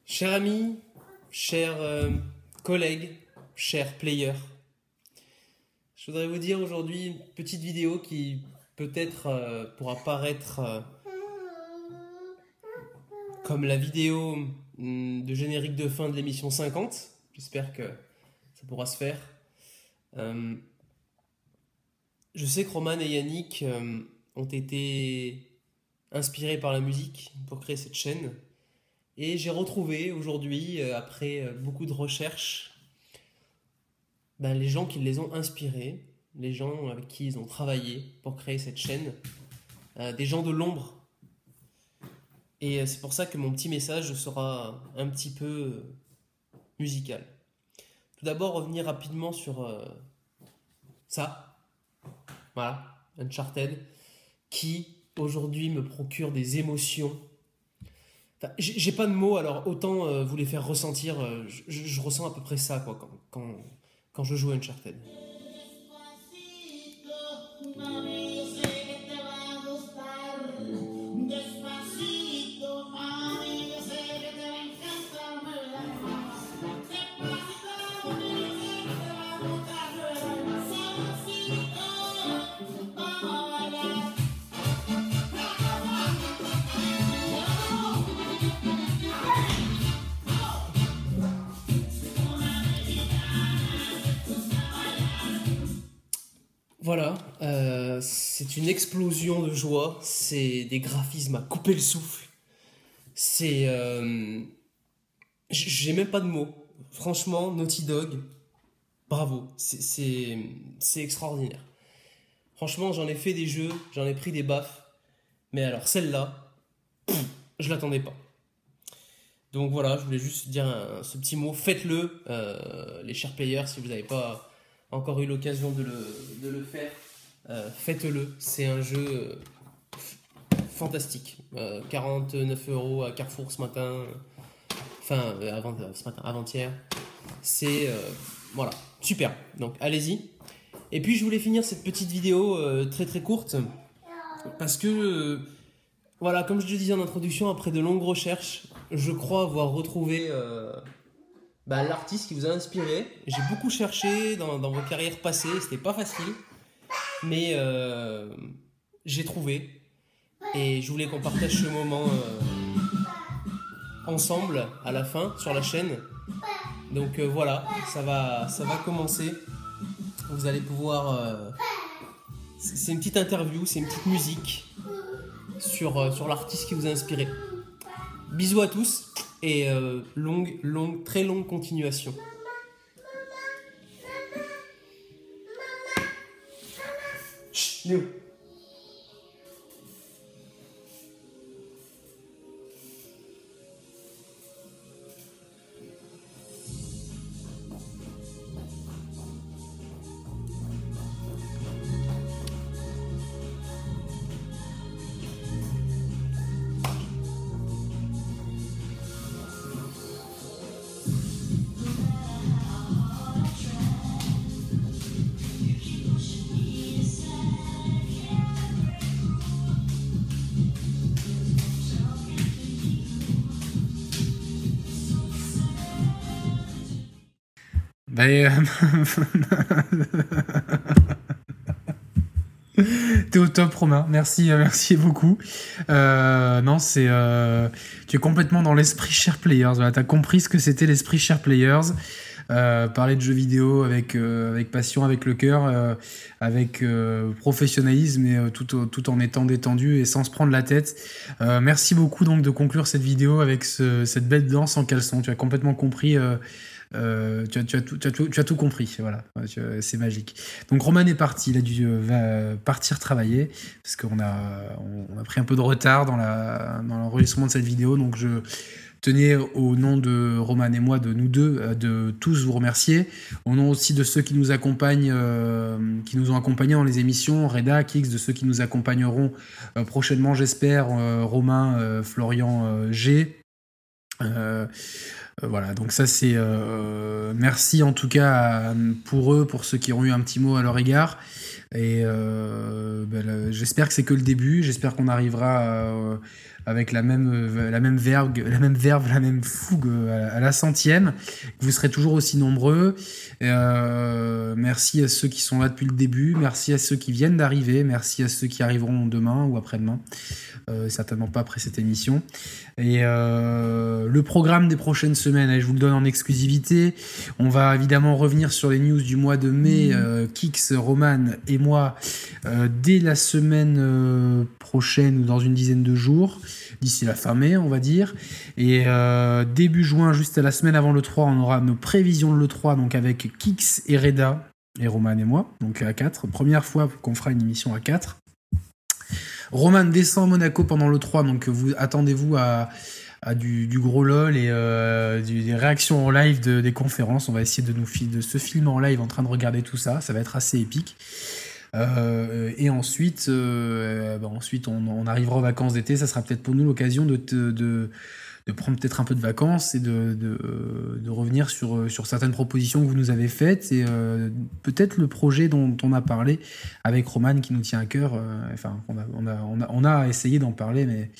Chers amis, chers euh, collègues, chers players, je voudrais vous dire aujourd'hui une petite vidéo qui peut-être euh, pourra paraître euh, comme la vidéo mm, de générique de fin de l'émission 50. J'espère que ça pourra se faire. Euh, je sais que Roman et Yannick ont été inspirés par la musique pour créer cette chaîne. Et j'ai retrouvé aujourd'hui, euh, après euh, beaucoup de recherches, ben, les gens qui les ont inspirés, les gens avec qui ils ont travaillé pour créer cette chaîne, euh, des gens de l'ombre. Et c'est pour ça que mon petit message sera un petit peu musical. Tout d'abord, revenir rapidement sur ça. Voilà, Uncharted, qui aujourd'hui me procure des émotions. J'ai pas de mots, alors autant euh, vous les faire ressentir. euh, je ressens à peu près ça quoi, quand, quand, quand je joue à Uncharted. Voilà, euh, c'est une explosion de joie, c'est des graphismes à couper le souffle. C'est. euh, J'ai même pas de mots. Franchement, Naughty Dog, bravo, c'est- extraordinaire. Franchement, j'en ai fait des jeux, j'en ai pris des baffes, mais alors celle-là, je l'attendais pas. Donc voilà, je voulais juste dire un- ce petit mot, faites-le, euh, les chers players, si vous n'avez pas encore eu l'occasion de le, faire, euh, faites-le. C'est un jeu euh, fantastique. Euh, 49 euros à Carrefour ce matin, euh, enfin euh, avant, euh, ce matin, avant-hier. C'est euh, voilà, super. Donc allez-y. Et puis je voulais finir cette petite vidéo euh, très très courte parce que euh, voilà, comme je le disais en introduction, après de longues recherches, je crois avoir retrouvé euh, bah, l'artiste qui vous a inspiré. J'ai beaucoup cherché dans, dans vos carrières passées, c'était pas facile, mais euh, j'ai trouvé. Et je voulais qu'on partage ce moment euh, ensemble à la fin sur la chaîne. Donc euh, voilà, ça va, ça va commencer. Vous allez pouvoir. c'est une petite interview, c'est une petite musique sur, sur l'artiste qui vous a inspiré. Bisous à tous et euh, longue, longue, très longue continuation. Ben, euh, T'es au top, Romain. Merci, euh, merci beaucoup. Euh, non, c'est. tu es complètement dans l'esprit Share Players. Voilà, t'as compris ce que c'était l'esprit Share Players. Parler de jeux vidéo avec, avec passion, avec le cœur, avec professionnalisme et tout, tout en étant détendu et sans se prendre la tête. Merci beaucoup donc de conclure cette vidéo avec ce- cette belle danse en caleçon. Tu as complètement compris. Euh, euh, tu, as, tout, compris, voilà, tu- c'est magique. Donc Roman est parti, il a dû euh, partir travailler parce qu'on a, pris un peu de retard dans l'enregistrement de cette vidéo, donc je tenais au nom de Roman et moi, de nous deux, euh, de tous vous remercier, au nom aussi de ceux qui nous accompagnent, euh, qui nous ont accompagnés dans les émissions, Reda, Kix, de ceux qui nous accompagneront euh, prochainement, j'espère, euh, Romain, euh, Florian, euh, G. Euh, euh, voilà, donc ça c'est euh, merci en tout cas à- pour eux, pour ceux qui ont eu un petit mot à leur égard. Et euh, ben, j'espère que c'est que le début. J'espère qu'on arrivera avec la même, euh, la même verve, la même verve, la même fougue euh, à, à la centième. que Vous serez toujours aussi nombreux. Euh, merci à ceux qui sont là depuis le début. Merci à ceux qui viennent d'arriver. Merci à ceux qui arriveront demain ou après-demain. Euh, certainement pas après cette émission. Et euh, le programme des prochaines semaines, allez, je vous le donne en exclusivité. On va évidemment revenir sur les news du mois de mai. Euh, Kix, Roman et moi, euh, dès la semaine prochaine ou dans une dizaine de jours, d'ici la fin mai, on va dire. Et début juin, juste à la semaine avant le 3, on aura nos prévisions de l'E3, donc avec Kix et Reda, et Roman et moi, donc à 4. Première fois qu'on fera une émission à 4. Roman descend à Monaco pendant le 3, donc vous attendez-vous à, du, gros lol et euh, des réactions en live de- des conférences. On va essayer de, nous, de se filmer en live en train de regarder tout ça. Ça va être assez épique. Euh, et ensuite, euh, bah, on, arrivera aux vacances d'été. Ça sera peut-être pour nous l'occasion de, de, de prendre peut-être un peu de vacances et de, de, de revenir sur, sur certaines propositions que vous nous avez faites et euh, peut-être le projet dont on a parlé avec Roman qui nous tient à cœur. euh, enfin, on a, on, a, on, a, essayé d'en parler, mais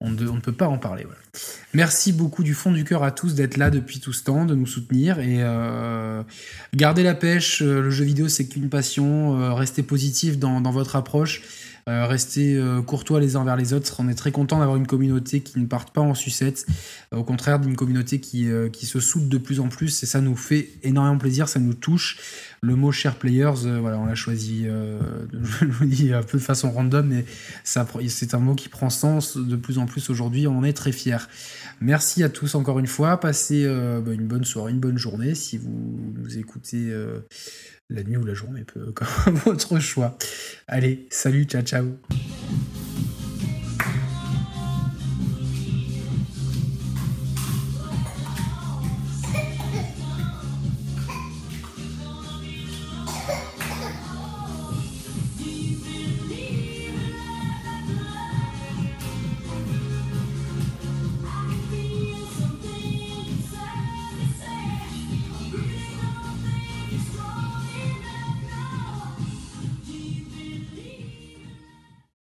on ne, peut pas en parler. Voilà. Merci beaucoup du fond du cœur à tous d'être là depuis tout ce temps, de nous soutenir et euh, gardez la pêche. euh, Le jeu vidéo, c'est qu'une passion. euh, Restez positif dans, dans votre approche. Euh, restez euh, courtois les uns envers les autres. On est très content d'avoir une communauté qui ne parte pas en sucette. Euh, au contraire, d'une communauté qui, euh, qui se soude de plus en plus. Et ça nous fait énormément plaisir, ça nous touche. Le mot Share Players, euh, voilà, on l'a choisi, un peu de façon random, mais c'est un mot qui prend sens de plus en plus aujourd'hui. On en est très fiers. Merci à tous encore une fois. Passez bah, une bonne soirée, une bonne journée si vous nous écoutez la nuit ou la journée, peu comme votre choix. Allez, salut, ciao, ciao.